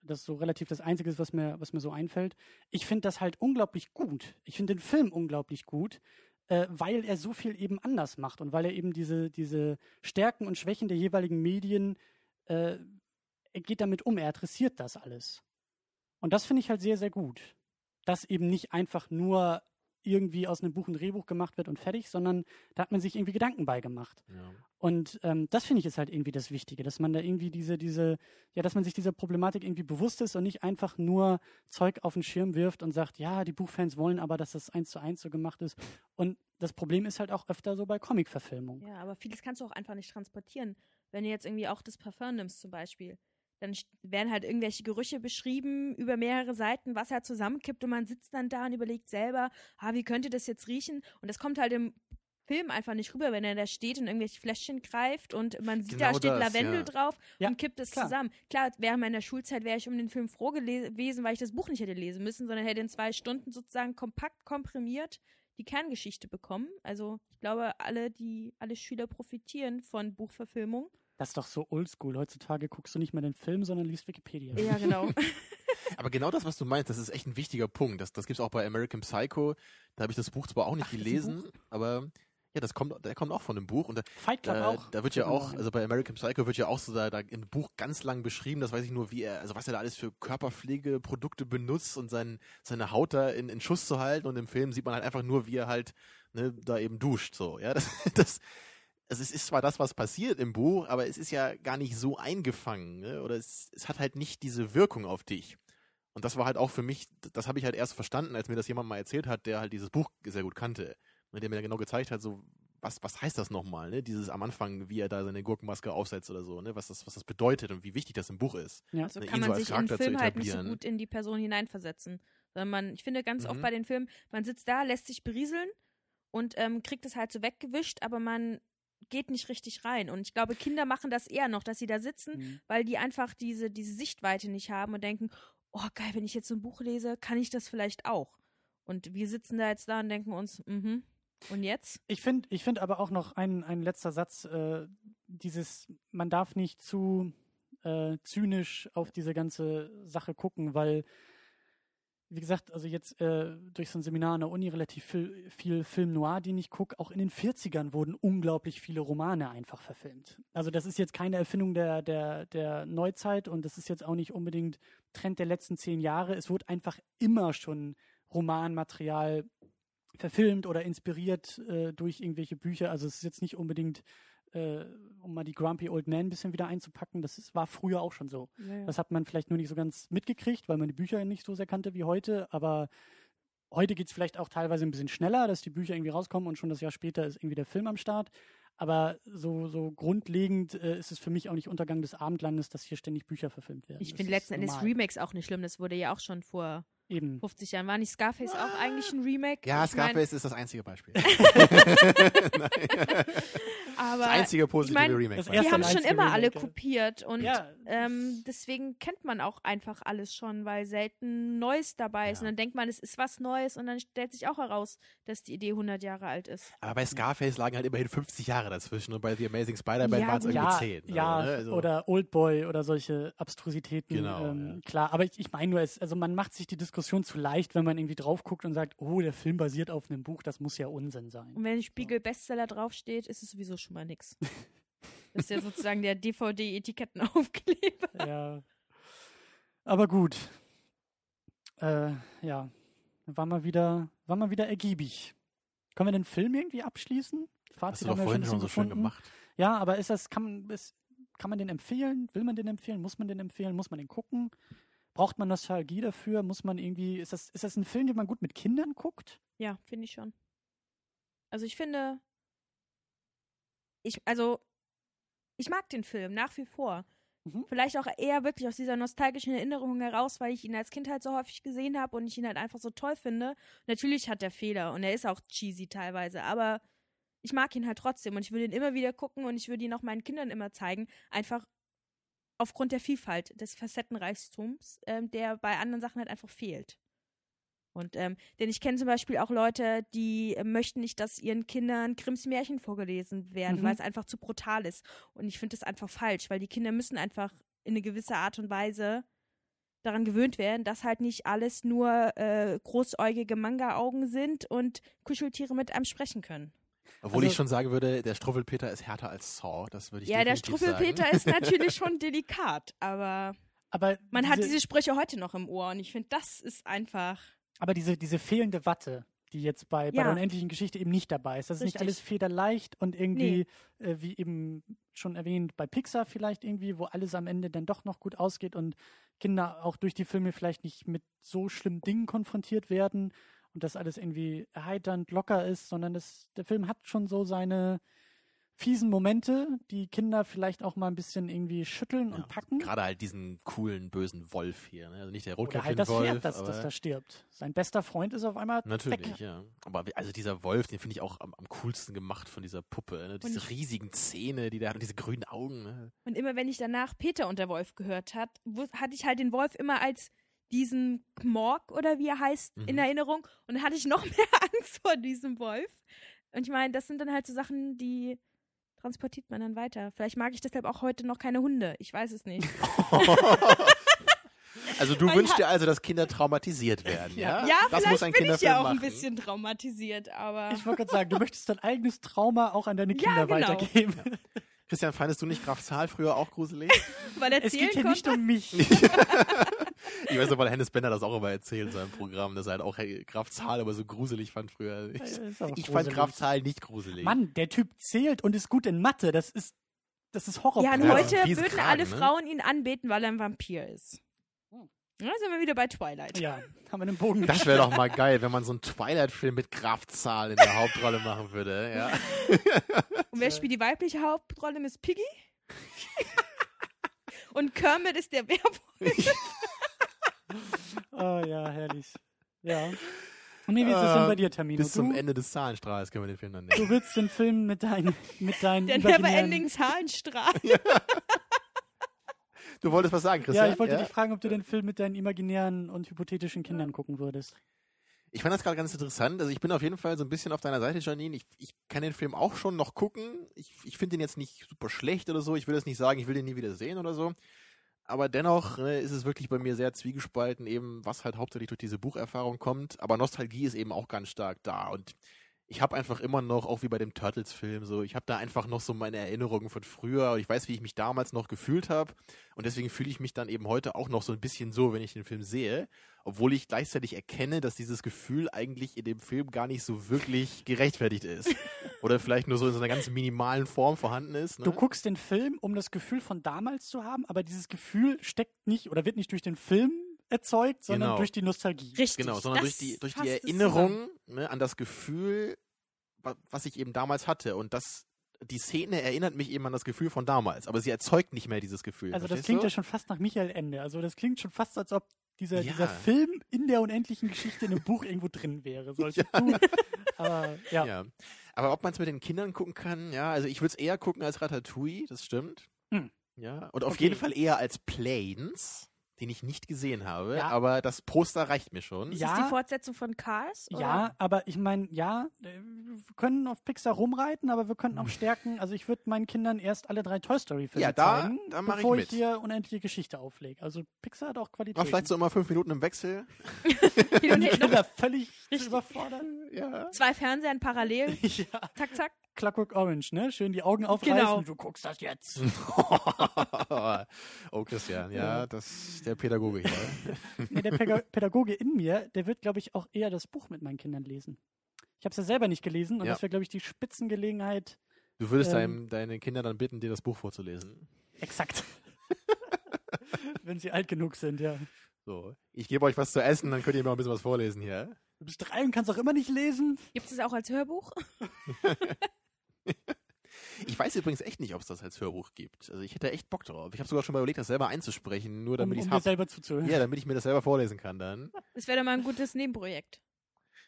Speaker 3: das so relativ das Einzige ist, was mir, was mir so einfällt. Ich finde das halt unglaublich gut. Ich finde den Film unglaublich gut, äh, weil er so viel eben anders macht und weil er eben diese, diese Stärken und Schwächen der jeweiligen Medien, äh, er geht damit um, er adressiert das alles. Und das finde ich halt sehr, sehr gut. Dass eben nicht einfach nur irgendwie aus einem Buch ein Drehbuch gemacht wird und fertig, sondern da hat man sich irgendwie Gedanken beigemacht.
Speaker 4: ja.
Speaker 3: Und ähm, das finde ich ist halt irgendwie das Wichtige, dass man da irgendwie diese, diese, ja, dass man sich dieser Problematik irgendwie bewusst ist und nicht einfach nur Zeug auf den Schirm wirft und sagt, ja, die Buchfans wollen aber, dass das eins zu eins so gemacht ist. Und das Problem ist halt auch öfter so bei Comic-Verfilmungen.
Speaker 5: Ja, aber vieles kannst du auch einfach nicht transportieren. Wenn du jetzt irgendwie auch das Parfum nimmst zum Beispiel, dann werden halt irgendwelche Gerüche beschrieben über mehrere Seiten, was halt zusammenkippt und man sitzt dann da und überlegt selber, ah, wie könnte das jetzt riechen? Und das kommt halt im Film einfach nicht rüber, wenn er da steht und irgendwelche Fläschchen greift und man sieht, da
Speaker 4: Genau
Speaker 5: steht
Speaker 4: das,
Speaker 5: Lavendel
Speaker 4: ja.
Speaker 5: drauf
Speaker 3: Ja,
Speaker 5: und kippt es
Speaker 3: klar.
Speaker 5: zusammen. Klar, während meiner Schulzeit wäre ich um den Film froh gewesen, weil ich das Buch nicht hätte lesen müssen, sondern hätte in zwei Stunden sozusagen kompakt komprimiert die Kerngeschichte bekommen. Also ich glaube, alle, die, alle Schüler profitieren von Buchverfilmung.
Speaker 3: Das ist doch so oldschool. Heutzutage guckst du nicht mehr den Film, sondern liest Wikipedia.
Speaker 5: Ja, genau.
Speaker 4: Aber genau das, was du meinst, das ist echt ein wichtiger Punkt. Das, das gibt es auch bei American Psycho. Da habe ich das Buch zwar auch nicht
Speaker 3: Ach,
Speaker 4: gelesen, aber ja, das kommt, der kommt auch von einem Buch. Und da,
Speaker 3: Fight Club
Speaker 4: Äh,
Speaker 3: auch.
Speaker 4: Da wird ja auch, also bei American Psycho wird ja auch so da, da im Buch ganz lang beschrieben, das weiß ich nur, wie er, also was er da alles für Körperpflegeprodukte benutzt und sein, seine Haut da in, in Schuss zu halten und im Film sieht man halt einfach nur, wie er halt ne, da eben duscht, so, ja, das, das also es ist zwar das, was passiert im Buch, aber es ist ja gar nicht so eingefangen, ne? oder es, es hat halt nicht diese Wirkung auf dich. Und das war halt auch für mich, das habe ich halt erst verstanden, als mir das jemand mal erzählt hat, der halt dieses Buch sehr gut kannte. Ne, der mir dann genau gezeigt hat, so, was, was heißt das nochmal, ne? Dieses am Anfang, wie er da seine Gurkenmaske aufsetzt oder so, ne? Was das, was das bedeutet und wie wichtig das im Buch ist.
Speaker 3: ja.
Speaker 5: So
Speaker 4: Ne,
Speaker 5: kann
Speaker 4: ihn so
Speaker 5: man
Speaker 4: als
Speaker 5: sich im
Speaker 4: Charakter zu
Speaker 5: Film halt nicht so gut in die Person hineinversetzen. Sondern man, ich finde ganz oft
Speaker 4: Mhm.
Speaker 5: bei den Filmen, man sitzt da, lässt sich berieseln und ähm, kriegt es halt so weggewischt, aber man geht nicht richtig rein. Und ich glaube, Kinder machen das eher noch, dass sie da sitzen,
Speaker 3: Mhm.
Speaker 5: weil die einfach diese, diese Sichtweite nicht haben und denken, oh geil, wenn ich jetzt so ein Buch lese, kann ich das vielleicht auch. Und wir sitzen da jetzt da und denken uns, mhm. Und jetzt?
Speaker 3: Ich finde ich find aber auch noch ein, ein letzter Satz, äh, dieses, man darf nicht zu äh, zynisch auf diese ganze Sache gucken, weil wie gesagt, also jetzt äh, durch so ein Seminar an der Uni relativ viel, viel Film Noir, den ich gucke. Auch in den 40ern wurden unglaublich viele Romane einfach verfilmt. Also das ist jetzt keine Erfindung der, der, der Neuzeit und das ist jetzt auch nicht unbedingt Trend der letzten zehn Jahre. Es wurde einfach immer schon Romanmaterial verfilmt oder inspiriert äh, durch irgendwelche Bücher. Also es ist jetzt nicht unbedingt äh, um mal die Grumpy Old Man ein bisschen wieder einzupacken, das ist, war früher auch schon so.
Speaker 5: Ja, ja.
Speaker 3: Das hat man vielleicht nur nicht so ganz mitgekriegt, weil man die Bücher nicht so sehr kannte wie heute, aber heute geht es vielleicht auch teilweise ein bisschen schneller, dass die Bücher irgendwie rauskommen und schon das Jahr später ist irgendwie der Film am Start. Aber so, so grundlegend äh, ist es für mich auch nicht Untergang des Abendlandes, dass hier ständig Bücher verfilmt werden.
Speaker 5: Ich finde letzten Endes. Remakes auch nicht schlimm. Das wurde ja auch schon vor
Speaker 3: Eben.
Speaker 5: 50 Jahren. War nicht Scarface auch eigentlich ein Remake?
Speaker 4: Ja,
Speaker 5: Ich mein,
Speaker 4: Scarface ist das einzige Beispiel.
Speaker 5: aber
Speaker 4: das einzige positive
Speaker 5: ich mein,
Speaker 4: Remake.
Speaker 5: die haben schon immer alle
Speaker 3: Remake, ja.
Speaker 5: kopiert und
Speaker 3: Ja,
Speaker 5: ähm, deswegen kennt man auch einfach alles schon, weil selten Neues dabei ist.
Speaker 4: Ja.
Speaker 5: Und dann denkt man, es ist was Neues und dann stellt sich auch heraus, dass die Idee 100 Jahre alt ist.
Speaker 4: Aber bei Scarface lagen halt immerhin 50 Jahre dazwischen und bei The Amazing Spider-Man
Speaker 5: Ja,
Speaker 4: waren es irgendwie
Speaker 3: ja,
Speaker 4: 10.
Speaker 3: ja,
Speaker 4: oder, ne? Also-
Speaker 3: oder Oldboy oder solche Abstrusitäten.
Speaker 4: Genau,
Speaker 3: ähm,
Speaker 4: ja.
Speaker 3: Klar, aber ich, ich meine nur, es, also man macht sich die Diskussion zu leicht, wenn man irgendwie drauf guckt und sagt, oh, der Film basiert auf einem Buch, das muss ja Unsinn sein.
Speaker 5: Und wenn ein Spiegel Bestseller draufsteht, ist es sowieso schon mal nix. Das ist ja sozusagen der DVD-Etikettenaufkleber.
Speaker 3: ja. Aber gut. Äh, ja. War mal wieder, war mal wieder ergiebig. Können wir den Film irgendwie abschließen?
Speaker 4: Hast
Speaker 3: Fazit
Speaker 4: du doch vorhin schon so schön gemacht.
Speaker 3: Ja, aber ist das, kann, man- ist, kann man den empfehlen? Will man den empfehlen? Muss man den empfehlen? Muss man den gucken? Braucht man Nostalgie dafür? Muss man irgendwie, ist das, ist das ein Film, den man gut mit Kindern guckt?
Speaker 5: Ja, finde ich schon. Also ich finde, ich, also, ich mag den Film nach wie vor.
Speaker 3: Mhm.
Speaker 5: Vielleicht auch eher wirklich aus dieser nostalgischen Erinnerung heraus, weil ich ihn als Kind halt so häufig gesehen habe und ich ihn halt einfach so toll finde. Natürlich hat er Fehler und er ist auch cheesy teilweise, aber ich mag ihn halt trotzdem und ich würde ihn immer wieder gucken und ich würde ihn auch meinen Kindern immer zeigen. Einfach aufgrund der Vielfalt des Facettenreichtums, ähm, der bei anderen Sachen halt einfach fehlt. Und ähm, denn ich kenne zum Beispiel auch Leute, die äh, möchten nicht, dass ihren Kindern Grimms Märchen vorgelesen werden,
Speaker 3: Mhm.
Speaker 5: weil es einfach zu brutal ist. Und ich finde das einfach falsch, weil die Kinder müssen einfach in eine gewisse Art und Weise daran gewöhnt werden, dass halt nicht alles nur äh, großäugige Manga-Augen sind und Kuscheltiere mit einem sprechen können.
Speaker 4: Obwohl
Speaker 3: Also-
Speaker 4: ich schon sagen würde, der Struffelpeter ist härter als Saw. Das würde ich
Speaker 5: ja, der Struffelpeter
Speaker 4: sagen.
Speaker 5: ist natürlich schon delikat, aber
Speaker 3: Aber
Speaker 5: man hat diese Sprüche heute noch im Ohr und ich finde, das ist einfach.
Speaker 3: aber diese, diese fehlende Watte, die jetzt bei, bei
Speaker 5: Ja.
Speaker 3: der unendlichen Geschichte eben nicht dabei ist. Das ist nicht
Speaker 5: Richtig.
Speaker 3: alles federleicht und irgendwie, äh, wie eben schon erwähnt, bei Pixar vielleicht irgendwie, wo alles am Ende dann doch noch gut ausgeht und Kinder auch durch die Filme vielleicht nicht mit so schlimmen Dingen konfrontiert werden und das alles irgendwie erheiternd locker ist, sondern das, der Film hat schon so seine fiesen Momente, die Kinder vielleicht auch mal ein bisschen irgendwie schütteln
Speaker 4: Ja,
Speaker 3: und packen.
Speaker 4: Gerade halt diesen coolen, bösen Wolf hier. Ne? Also nicht der
Speaker 3: Oder halt das
Speaker 4: Rotkäppchen-Wolf.
Speaker 3: Pferd, das, da stirbt. Sein bester Freund ist auf einmal
Speaker 4: Natürlich,
Speaker 3: weg.
Speaker 4: ja. Aber wie- also dieser Wolf, den finde ich auch am, am coolsten gemacht von dieser Puppe. Ne? Diese
Speaker 5: ich-
Speaker 4: riesigen Zähne, die der hat und diese grünen Augen. Ne?
Speaker 5: Und immer wenn ich danach Peter und der Wolf gehört hat, hatte ich halt den Wolf immer als diesen Kmork oder wie er heißt in
Speaker 4: Mhm.
Speaker 5: Erinnerung und dann hatte ich noch mehr Angst vor diesem Wolf. Und ich meine, das sind dann halt so Sachen, die transportiert man dann weiter. Vielleicht mag ich deshalb auch heute noch keine Hunde. Ich weiß es nicht.
Speaker 4: Also du
Speaker 5: Mein
Speaker 4: wünschst dir also, dass Kinder traumatisiert werden, ja?
Speaker 5: Ja,
Speaker 4: das
Speaker 5: vielleicht
Speaker 4: muss ein
Speaker 5: bin ich
Speaker 4: Kinderfilm
Speaker 5: ja auch
Speaker 4: machen.
Speaker 5: ein bisschen traumatisiert, aber
Speaker 3: Ich wollte gerade sagen, du möchtest dein eigenes Trauma auch an deine
Speaker 5: Ja,
Speaker 3: Kinder
Speaker 5: genau.
Speaker 3: weitergeben.
Speaker 4: Christian, fandest du nicht Graf Zahl früher auch gruselig?
Speaker 5: weil er
Speaker 3: Es geht hier nicht um mich.
Speaker 4: ich weiß noch, weil Hennes Bender das auch immer erzählt in seinem Programm, dass er halt auch hey, Graf Zahl aber so gruselig fand früher. Ich, ich fand. Graf Zahl nicht gruselig.
Speaker 3: Mann, der Typ zählt und ist gut in Mathe. Das ist, das ist Horror.
Speaker 5: Ja, und
Speaker 4: Ja,
Speaker 5: heute
Speaker 4: fies
Speaker 5: würden
Speaker 4: Kragen,
Speaker 5: alle
Speaker 4: ne?
Speaker 5: Frauen ihn anbeten, weil er ein Vampir ist. Ja, sind wir wieder bei Twilight.
Speaker 3: Ja, haben wir den Bogen.
Speaker 4: Das wäre doch mal geil, wenn man so einen Twilight-Film mit Graf Zahl in der Hauptrolle machen würde. Ja.
Speaker 5: Und wer spielt die weibliche Hauptrolle? Miss Piggy? Und Kermit ist der Werwolf.
Speaker 3: Oh ja, herrlich. Ja. Und nee, wie ist es denn bei dir, Tamino?
Speaker 4: Bis zum
Speaker 3: du,
Speaker 4: Ende des Zahlenstrahls können wir den Film dann nehmen.
Speaker 3: du willst den Film mit, dein, mit deinen
Speaker 5: Der Neverending Zahlenstrahl.
Speaker 4: Du wolltest was sagen, Christian?
Speaker 3: Ja, ich wollte dich fragen, ob du den Film mit deinen imaginären und hypothetischen Kindern gucken würdest.
Speaker 4: Ich fand das gerade ganz interessant. Also ich bin auf jeden Fall so ein bisschen auf deiner Seite, Janine. Ich, ich kann den Film auch schon noch gucken. Ich, ich finde den jetzt nicht super schlecht oder so. Ich will jetzt nicht sagen, ich will den nie wieder sehen oder so. aber dennoch ne, ist es wirklich bei mir sehr zwiegespalten, eben was halt hauptsächlich durch diese Bucherfahrung kommt. Aber Nostalgie ist eben auch ganz stark da. Und ich habe einfach immer noch, auch wie bei dem Turtles-Film, so, ich habe da einfach noch so meine Erinnerungen von früher und ich weiß, wie ich mich damals noch gefühlt habe. Und deswegen fühle ich mich dann eben heute auch noch so ein bisschen so, wenn ich den Film sehe. Obwohl ich gleichzeitig erkenne, dass dieses Gefühl eigentlich in dem Film gar nicht so wirklich gerechtfertigt ist. Oder vielleicht nur so in so einer ganz minimalen Form vorhanden ist. Ne?
Speaker 3: Du guckst den Film, um das Gefühl von damals zu haben, aber dieses Gefühl steckt nicht oder wird nicht durch den Film erzeugt, sondern
Speaker 4: Genau.
Speaker 3: durch die Nostalgie.
Speaker 5: Richtig.
Speaker 4: Genau, sondern
Speaker 5: das
Speaker 4: durch die, durch die Erinnerung ne, an das Gefühl, wa- was ich eben damals hatte. Und das, die Szene erinnert mich eben an das Gefühl von damals, aber sie erzeugt nicht mehr dieses Gefühl.
Speaker 3: Also das klingt
Speaker 4: du?
Speaker 3: ja schon fast nach Michael Ende. Also das klingt schon fast, als ob dieser,
Speaker 4: Ja.
Speaker 3: dieser Film in der unendlichen Geschichte in einem Buch irgendwo drin wäre. So
Speaker 4: Ja.
Speaker 3: aber ja.
Speaker 4: Ja. Aber ob man es mit den Kindern gucken kann, ja, also ich würde es eher gucken als Ratatouille, das stimmt.
Speaker 3: Hm.
Speaker 4: Ja, und auf
Speaker 3: Okay.
Speaker 4: jeden Fall eher als Planes, den ich nicht gesehen habe,
Speaker 3: Ja.
Speaker 4: aber das Poster reicht mir schon.
Speaker 5: Ist
Speaker 3: Ja.
Speaker 5: das die Fortsetzung von Cars? oder?
Speaker 3: Ja, aber ich meine, ja, äh, wir können auf Pixar rumreiten, aber wir könnten auch stärken. Also ich würde meinen Kindern erst alle drei Toy Story Filme
Speaker 4: Ja, da-
Speaker 3: zeigen,
Speaker 4: da mach ich
Speaker 3: bevor
Speaker 4: mit.
Speaker 3: hier unendliche Geschichte auflege. Also Pixar hat auch Qualität.
Speaker 4: Aber vielleicht so immer fünf Minuten im Wechsel.
Speaker 3: Die Kinder völlig überfordern.
Speaker 4: Ja.
Speaker 5: zwei Fernsehern parallel.
Speaker 3: ja,
Speaker 5: Zack, zack.
Speaker 3: Clockwork Orange, ne? Schön die Augen aufreißen.
Speaker 5: Genau.
Speaker 3: Du guckst das jetzt.
Speaker 4: oh, Christian, ja,
Speaker 3: Ja.
Speaker 4: das ist der Pädagoge hier.
Speaker 3: Nee, der Päga- Pädagoge in mir, der wird, glaube ich, auch eher das Buch mit meinen Kindern lesen. Ich habe es ja selber nicht gelesen und
Speaker 4: Ja.
Speaker 3: das wäre, glaube ich, die Spitzengelegenheit.
Speaker 4: Du würdest
Speaker 3: Ähm.
Speaker 4: deinem, deine Kinder dann bitten, dir das Buch vorzulesen.
Speaker 3: Exakt. Wenn sie alt genug sind, ja.
Speaker 4: So, ich gebe euch was zu essen, dann könnt ihr mir auch ein bisschen was vorlesen hier.
Speaker 3: Du bist drei und kannst auch immer nicht lesen.
Speaker 5: Gibt es auch als Hörbuch?
Speaker 4: Ich weiß übrigens echt nicht, ob es das als Hörbuch gibt. Also ich hätte echt Bock drauf. Ich habe sogar schon mal überlegt, das selber einzusprechen, nur
Speaker 3: Um,
Speaker 4: damit
Speaker 3: um
Speaker 4: ich es
Speaker 3: dir
Speaker 4: hab.
Speaker 3: selber zuzuhören.
Speaker 4: Ja, damit ich mir das selber vorlesen kann dann.
Speaker 5: Das wäre doch mal ein gutes Nebenprojekt.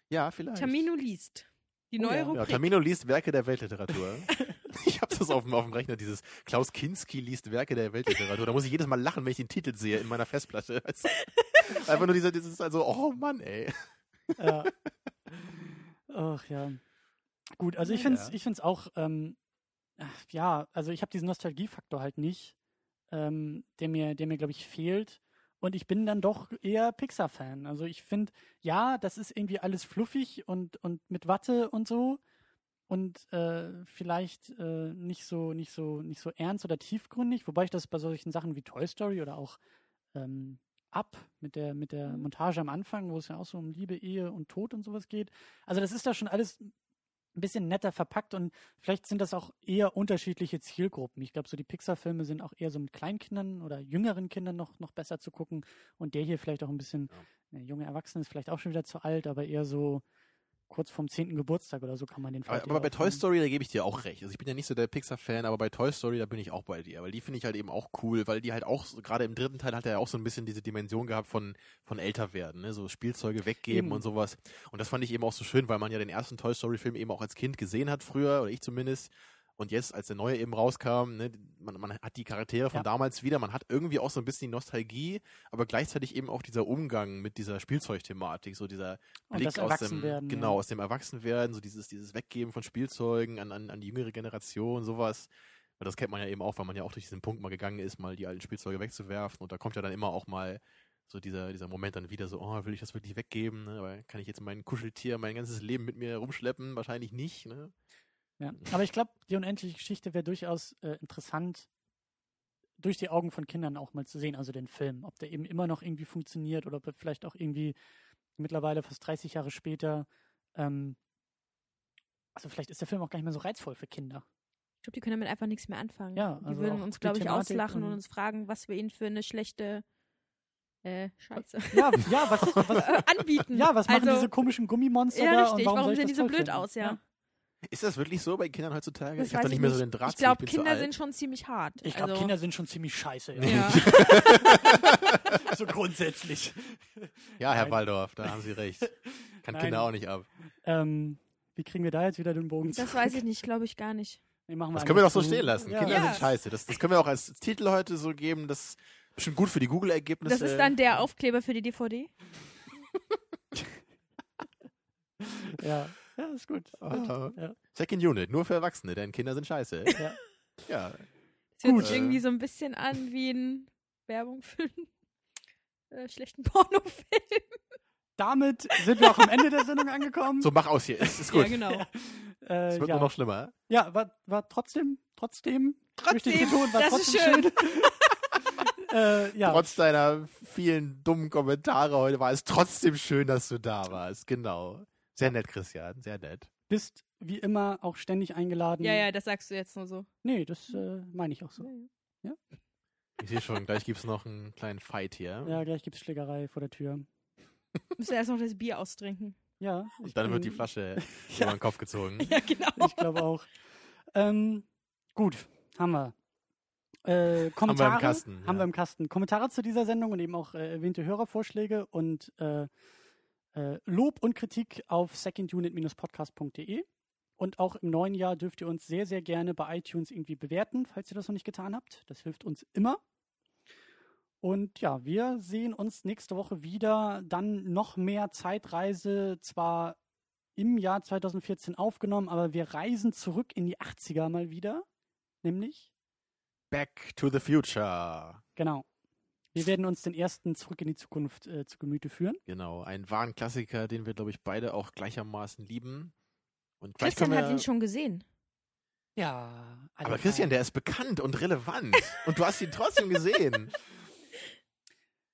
Speaker 4: Ja, vielleicht.
Speaker 5: Tamino liest. Die
Speaker 3: Oh
Speaker 5: neue
Speaker 3: ja.
Speaker 4: Ja,
Speaker 5: Rubrik.
Speaker 4: Tamino liest Werke der Weltliteratur. ich habe das auf dem, auf dem Rechner, dieses Klaus Kinski liest Werke der Weltliteratur. Da muss ich jedes Mal lachen, wenn ich den Titel sehe in meiner Festplatte. Du? Einfach nur dieser, dieses, also, oh Mann, ey.
Speaker 3: Ja. Ach ja. Gut, also ich
Speaker 4: Ja,
Speaker 3: finde es
Speaker 4: ja.
Speaker 3: ich find's auch, ähm, ja, also ich habe diesen Nostalgiefaktor halt nicht, ähm, der mir, der mir, glaube ich, fehlt. Und ich bin dann doch eher Pixar-Fan. Also ich finde, ja, das ist irgendwie alles fluffig und, und mit Watte und so. Und äh, vielleicht äh, nicht so, nicht so, nicht so ernst oder tiefgründig, wobei ich das bei solchen Sachen wie Toy Story oder auch ähm, Up mit der, mit der Montage am Anfang, wo es ja auch so um Liebe, Ehe und Tod und sowas geht. Also das ist da schon alles ein bisschen netter verpackt und vielleicht sind das auch eher unterschiedliche Zielgruppen. Ich glaube, so die Pixar-Filme sind auch eher so mit Kleinkindern oder jüngeren Kindern noch, noch besser zu gucken. Und der hier vielleicht auch ein bisschen, ja. junge Erwachsene ist vielleicht auch schon wieder zu alt, aber eher so kurz vorm 10. Geburtstag oder so kann man den
Speaker 4: Aber,
Speaker 3: vielleicht
Speaker 4: aber
Speaker 3: eher
Speaker 4: bei Toy. Story, da gebe ich dir auch recht. Also ich bin ja nicht so der Pixar-Fan, aber bei Toy Story, da bin ich auch bei dir. Weil die finde ich halt eben auch cool, weil die halt auch, gerade im dritten Teil hat er ja auch so ein bisschen diese Dimension gehabt von, von älter werden, ne? so Spielzeuge weggeben
Speaker 3: Eben.
Speaker 4: und sowas. Und das fand ich eben auch so schön, weil man ja den ersten Toy Story-Film eben auch als Kind gesehen hat früher, oder ich zumindest. Und jetzt, als der neue eben rauskam, ne, man, man hat die Charaktere von
Speaker 3: Ja.
Speaker 4: damals wieder, man hat irgendwie auch so ein bisschen die Nostalgie, aber gleichzeitig eben auch dieser Umgang mit dieser Spielzeugthematik, so dieser Blick aus dem,
Speaker 3: Erwachsenwerden, ja.
Speaker 4: genau, aus dem Erwachsenwerden, so dieses, dieses Weggeben von Spielzeugen an, an, an die jüngere Generation, sowas. Weil das kennt man ja eben auch, weil man ja auch durch diesen Punkt mal gegangen ist, mal die alten Spielzeuge wegzuwerfen. Und da kommt ja dann immer auch mal so dieser, dieser Moment dann wieder so, oh, will ich das wirklich weggeben? Ne? Aber kann ich jetzt mein Kuscheltier mein ganzes Leben mit mir rumschleppen? Wahrscheinlich nicht. Ne?
Speaker 3: Ja. Aber ich glaube, die unendliche Geschichte wäre durchaus äh, interessant, durch die Augen von Kindern auch mal zu sehen, also den Film. Ob der eben immer noch irgendwie funktioniert oder ob er vielleicht auch irgendwie mittlerweile fast 30 Jahre später, ähm, also vielleicht ist der Film auch gar nicht mehr so reizvoll für Kinder.
Speaker 5: Ich glaube, die können damit einfach nichts mehr anfangen.
Speaker 3: Ja,
Speaker 5: die
Speaker 3: also
Speaker 5: würden
Speaker 3: auch
Speaker 5: uns,
Speaker 3: die
Speaker 5: glaube ich, auslachen und
Speaker 3: und-
Speaker 5: uns fragen, was wir ihnen für eine schlechte äh, Scheiße
Speaker 3: Ja, ja, was, was,
Speaker 5: äh, anbieten.
Speaker 3: ja, was machen
Speaker 5: also,
Speaker 3: diese komischen Gummimonster
Speaker 5: Ja,
Speaker 3: da
Speaker 5: richtig.
Speaker 3: und warum,
Speaker 5: Warum, sehen die so blöd
Speaker 3: finden?
Speaker 5: aus, ja.
Speaker 4: Ist das wirklich so bei Kindern heutzutage?
Speaker 5: Das
Speaker 4: ich habe da nicht mehr so den Draht
Speaker 5: Ich
Speaker 4: zu,
Speaker 5: glaube, Kinder sind schon ziemlich hart.
Speaker 3: Ich glaube,
Speaker 5: also,
Speaker 3: Kinder sind schon ziemlich scheiße.
Speaker 5: Ja.
Speaker 3: so grundsätzlich.
Speaker 4: Ja, Herr
Speaker 3: Nein.
Speaker 4: Waldorf, da haben Sie recht. Kann
Speaker 3: Nein.
Speaker 4: Kinder auch nicht ab.
Speaker 3: Ähm, wie kriegen wir da jetzt wieder den Bogen
Speaker 5: Das
Speaker 3: zurück?
Speaker 5: weiß ich nicht, glaube ich gar nicht.
Speaker 3: Nee, machen wir
Speaker 4: Das können wir doch so
Speaker 3: zu.
Speaker 4: stehen lassen.
Speaker 3: Ja.
Speaker 4: Kinder
Speaker 5: Ja.
Speaker 4: sind scheiße. Das, das können wir auch als Titel heute so geben. Das ist bestimmt gut für die Google-Ergebnisse.
Speaker 5: Das ist dann der Aufkleber für die DVD.
Speaker 3: Ja, ja, ist gut.
Speaker 4: Ah.
Speaker 3: Ja.
Speaker 4: Second Unit, nur für Erwachsene, denn Kinder sind scheiße.
Speaker 3: Ja.
Speaker 4: ja.
Speaker 5: Das hört
Speaker 3: Gut.
Speaker 5: sich irgendwie so ein bisschen an wie ein Werbung für einen äh, schlechten Pornofilm.
Speaker 3: Damit sind wir auch am Ende der Sendung angekommen.
Speaker 4: So, mach aus hier. Ist, ist gut.
Speaker 5: Ja, genau.
Speaker 3: äh,
Speaker 4: Es wird
Speaker 3: ja.
Speaker 4: nur noch schlimmer.
Speaker 3: ja, war, war trotzdem, trotzdem, möchte ich
Speaker 5: Trotzdem,
Speaker 3: betonen, war
Speaker 5: das ist
Speaker 3: trotzdem
Speaker 5: schön.
Speaker 3: äh, ja,
Speaker 4: Trotz deiner vielen dummen Kommentare heute war es trotzdem schön, dass du da warst. Genau. Sehr nett, Christian. Sehr nett.
Speaker 3: bist wie immer auch ständig eingeladen.
Speaker 5: Ja, ja, das sagst du jetzt nur so.
Speaker 3: Nee, das äh, meine ich auch so.
Speaker 4: Ich sehe schon, gleich gibt's noch einen kleinen Fight hier.
Speaker 3: Ja, gleich gibt's Schlägerei vor der Tür.
Speaker 5: Müssen wir erst noch das Bier austrinken.
Speaker 3: Ja.
Speaker 4: Und dann wird
Speaker 3: bin-
Speaker 4: die Flasche
Speaker 3: Ja.
Speaker 4: über den Kopf gezogen.
Speaker 5: Ja, genau.
Speaker 3: Ich glaube auch. Ähm, gut, haben wir. Äh, Kommentare
Speaker 4: Kasten,
Speaker 3: Haben
Speaker 4: ja.
Speaker 3: wir im Kasten. Kommentare zu dieser Sendung und eben auch äh, erwähnte Hörervorschläge und äh, äh, Lob und Kritik auf secondunit-podcast.de. Und auch im neuen Jahr dürft ihr uns sehr, sehr gerne bei iTunes irgendwie bewerten, falls ihr das noch nicht getan habt. Das hilft uns immer. Und ja, wir sehen uns nächste Woche wieder. Dann noch mehr Zeitreise, zwar im Jahr 2014 aufgenommen, aber wir reisen zurück in die 80er mal wieder. Nämlich,
Speaker 4: Back to the Future.
Speaker 3: genau. Wir werden uns den ersten Zurück in die Zukunft äh, zu Gemüte führen.
Speaker 4: Genau, ein wahren Klassiker, den wir, glaube ich, beide auch gleichermaßen lieben. Und
Speaker 5: Christian
Speaker 4: wir,
Speaker 5: hat ihn schon gesehen.
Speaker 3: Ja.
Speaker 4: Aber Christian, der ist bekannt und relevant. und du hast ihn trotzdem gesehen.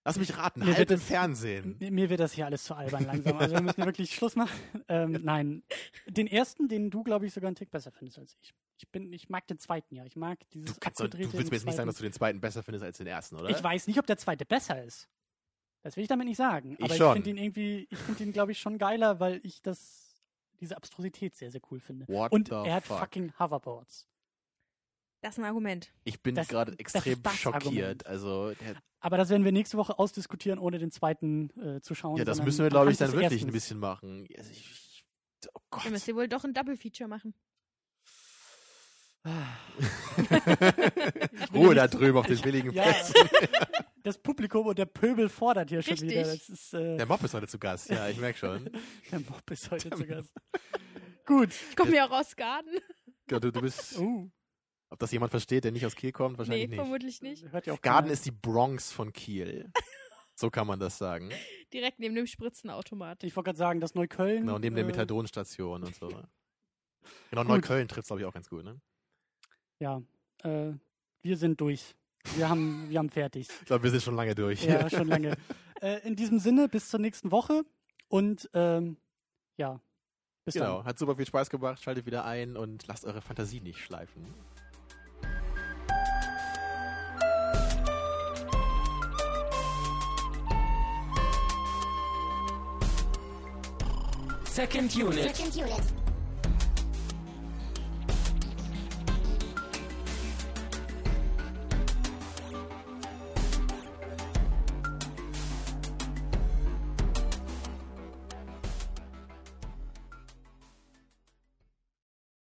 Speaker 4: Lass mich raten,
Speaker 3: Mir
Speaker 4: halb
Speaker 3: wird
Speaker 4: im
Speaker 3: es-
Speaker 4: Fernsehen.
Speaker 3: Mir mir wird das hier alles zu albern langsam. Also wir müssen wirklich Schluss machen. Ähm, nein. Den ersten, den du, glaube ich, sogar einen Tick besser findest als ich. Ich bin, ich mag den zweiten ja. Ich mag dieses
Speaker 4: Du, kannst du willst mir jetzt
Speaker 3: im
Speaker 4: nicht sagen, dass
Speaker 3: zweiten.
Speaker 4: du den zweiten besser findest als den ersten, oder?
Speaker 3: Ich weiß nicht, ob der zweite besser ist. Das will ich damit nicht sagen.
Speaker 4: Ich
Speaker 3: Aber ich,
Speaker 4: schon.
Speaker 3: finde ihn irgendwie, ich finde ihn, glaube ich, schon geiler, weil ich das, diese Abstrusität sehr, sehr cool finde.
Speaker 4: What
Speaker 3: Und
Speaker 4: the
Speaker 3: er hat
Speaker 4: fuck?
Speaker 3: fucking Hoverboards.
Speaker 5: Das ist ein Argument.
Speaker 4: Ich bin
Speaker 3: Das-
Speaker 4: gerade
Speaker 3: das
Speaker 4: extrem
Speaker 3: das
Speaker 4: schockiert.
Speaker 3: Argument.
Speaker 4: Also, der,
Speaker 3: Aber das werden wir nächste Woche ausdiskutieren, ohne den zweiten äh, zu schauen.
Speaker 4: ja, das müssen wir, glaube ich, dann wirklich ein
Speaker 3: Erstens.
Speaker 4: bisschen machen. Also ich, ich, oh Gott.
Speaker 5: Dann müsst ihr wohl doch ein Double-Feature machen.
Speaker 4: Ruhe da drüben auf den billigen
Speaker 3: Ja,
Speaker 4: Plätzen.
Speaker 3: das Publikum und der Pöbel fordert hier schon
Speaker 5: Richtig.
Speaker 3: wieder. Das ist, äh,
Speaker 4: Der Mob ist heute zu Gast, ja, ich merke schon.
Speaker 3: der Mob ist heute zu Gast. Gut.
Speaker 5: Ich komme ja auch aus Garden.
Speaker 4: Ja, Du, du bist,
Speaker 3: Uh,
Speaker 4: ob das jemand versteht, der nicht aus Kiel kommt,
Speaker 5: Nee,
Speaker 4: wahrscheinlich nicht.
Speaker 5: vermutlich nicht.
Speaker 3: hört ja auch
Speaker 4: Garden
Speaker 3: keiner.
Speaker 4: ist die Bronx von Kiel. So kann man das sagen.
Speaker 5: Direkt neben dem Spritzenautomat.
Speaker 3: Ich wollte gerade sagen, das Neukölln.
Speaker 4: Genau, neben der
Speaker 3: äh,
Speaker 4: Methadonstation und so. Genau,
Speaker 3: Gut.
Speaker 4: Neukölln trifft glaube ich, auch ganz gut, ne?
Speaker 3: Ja, äh, wir sind durch. Wir haben, wir haben fertig.
Speaker 4: Ich glaube, wir sind schon lange durch.
Speaker 3: Ja, schon lange. äh, in diesem Sinne, bis zur nächsten Woche und ähm, ja, bis
Speaker 4: Genau,
Speaker 3: dann.
Speaker 4: hat super viel Spaß gemacht. Schaltet wieder ein und lasst eure Fantasie nicht schleifen.
Speaker 1: Second Unit.
Speaker 2: Second unit.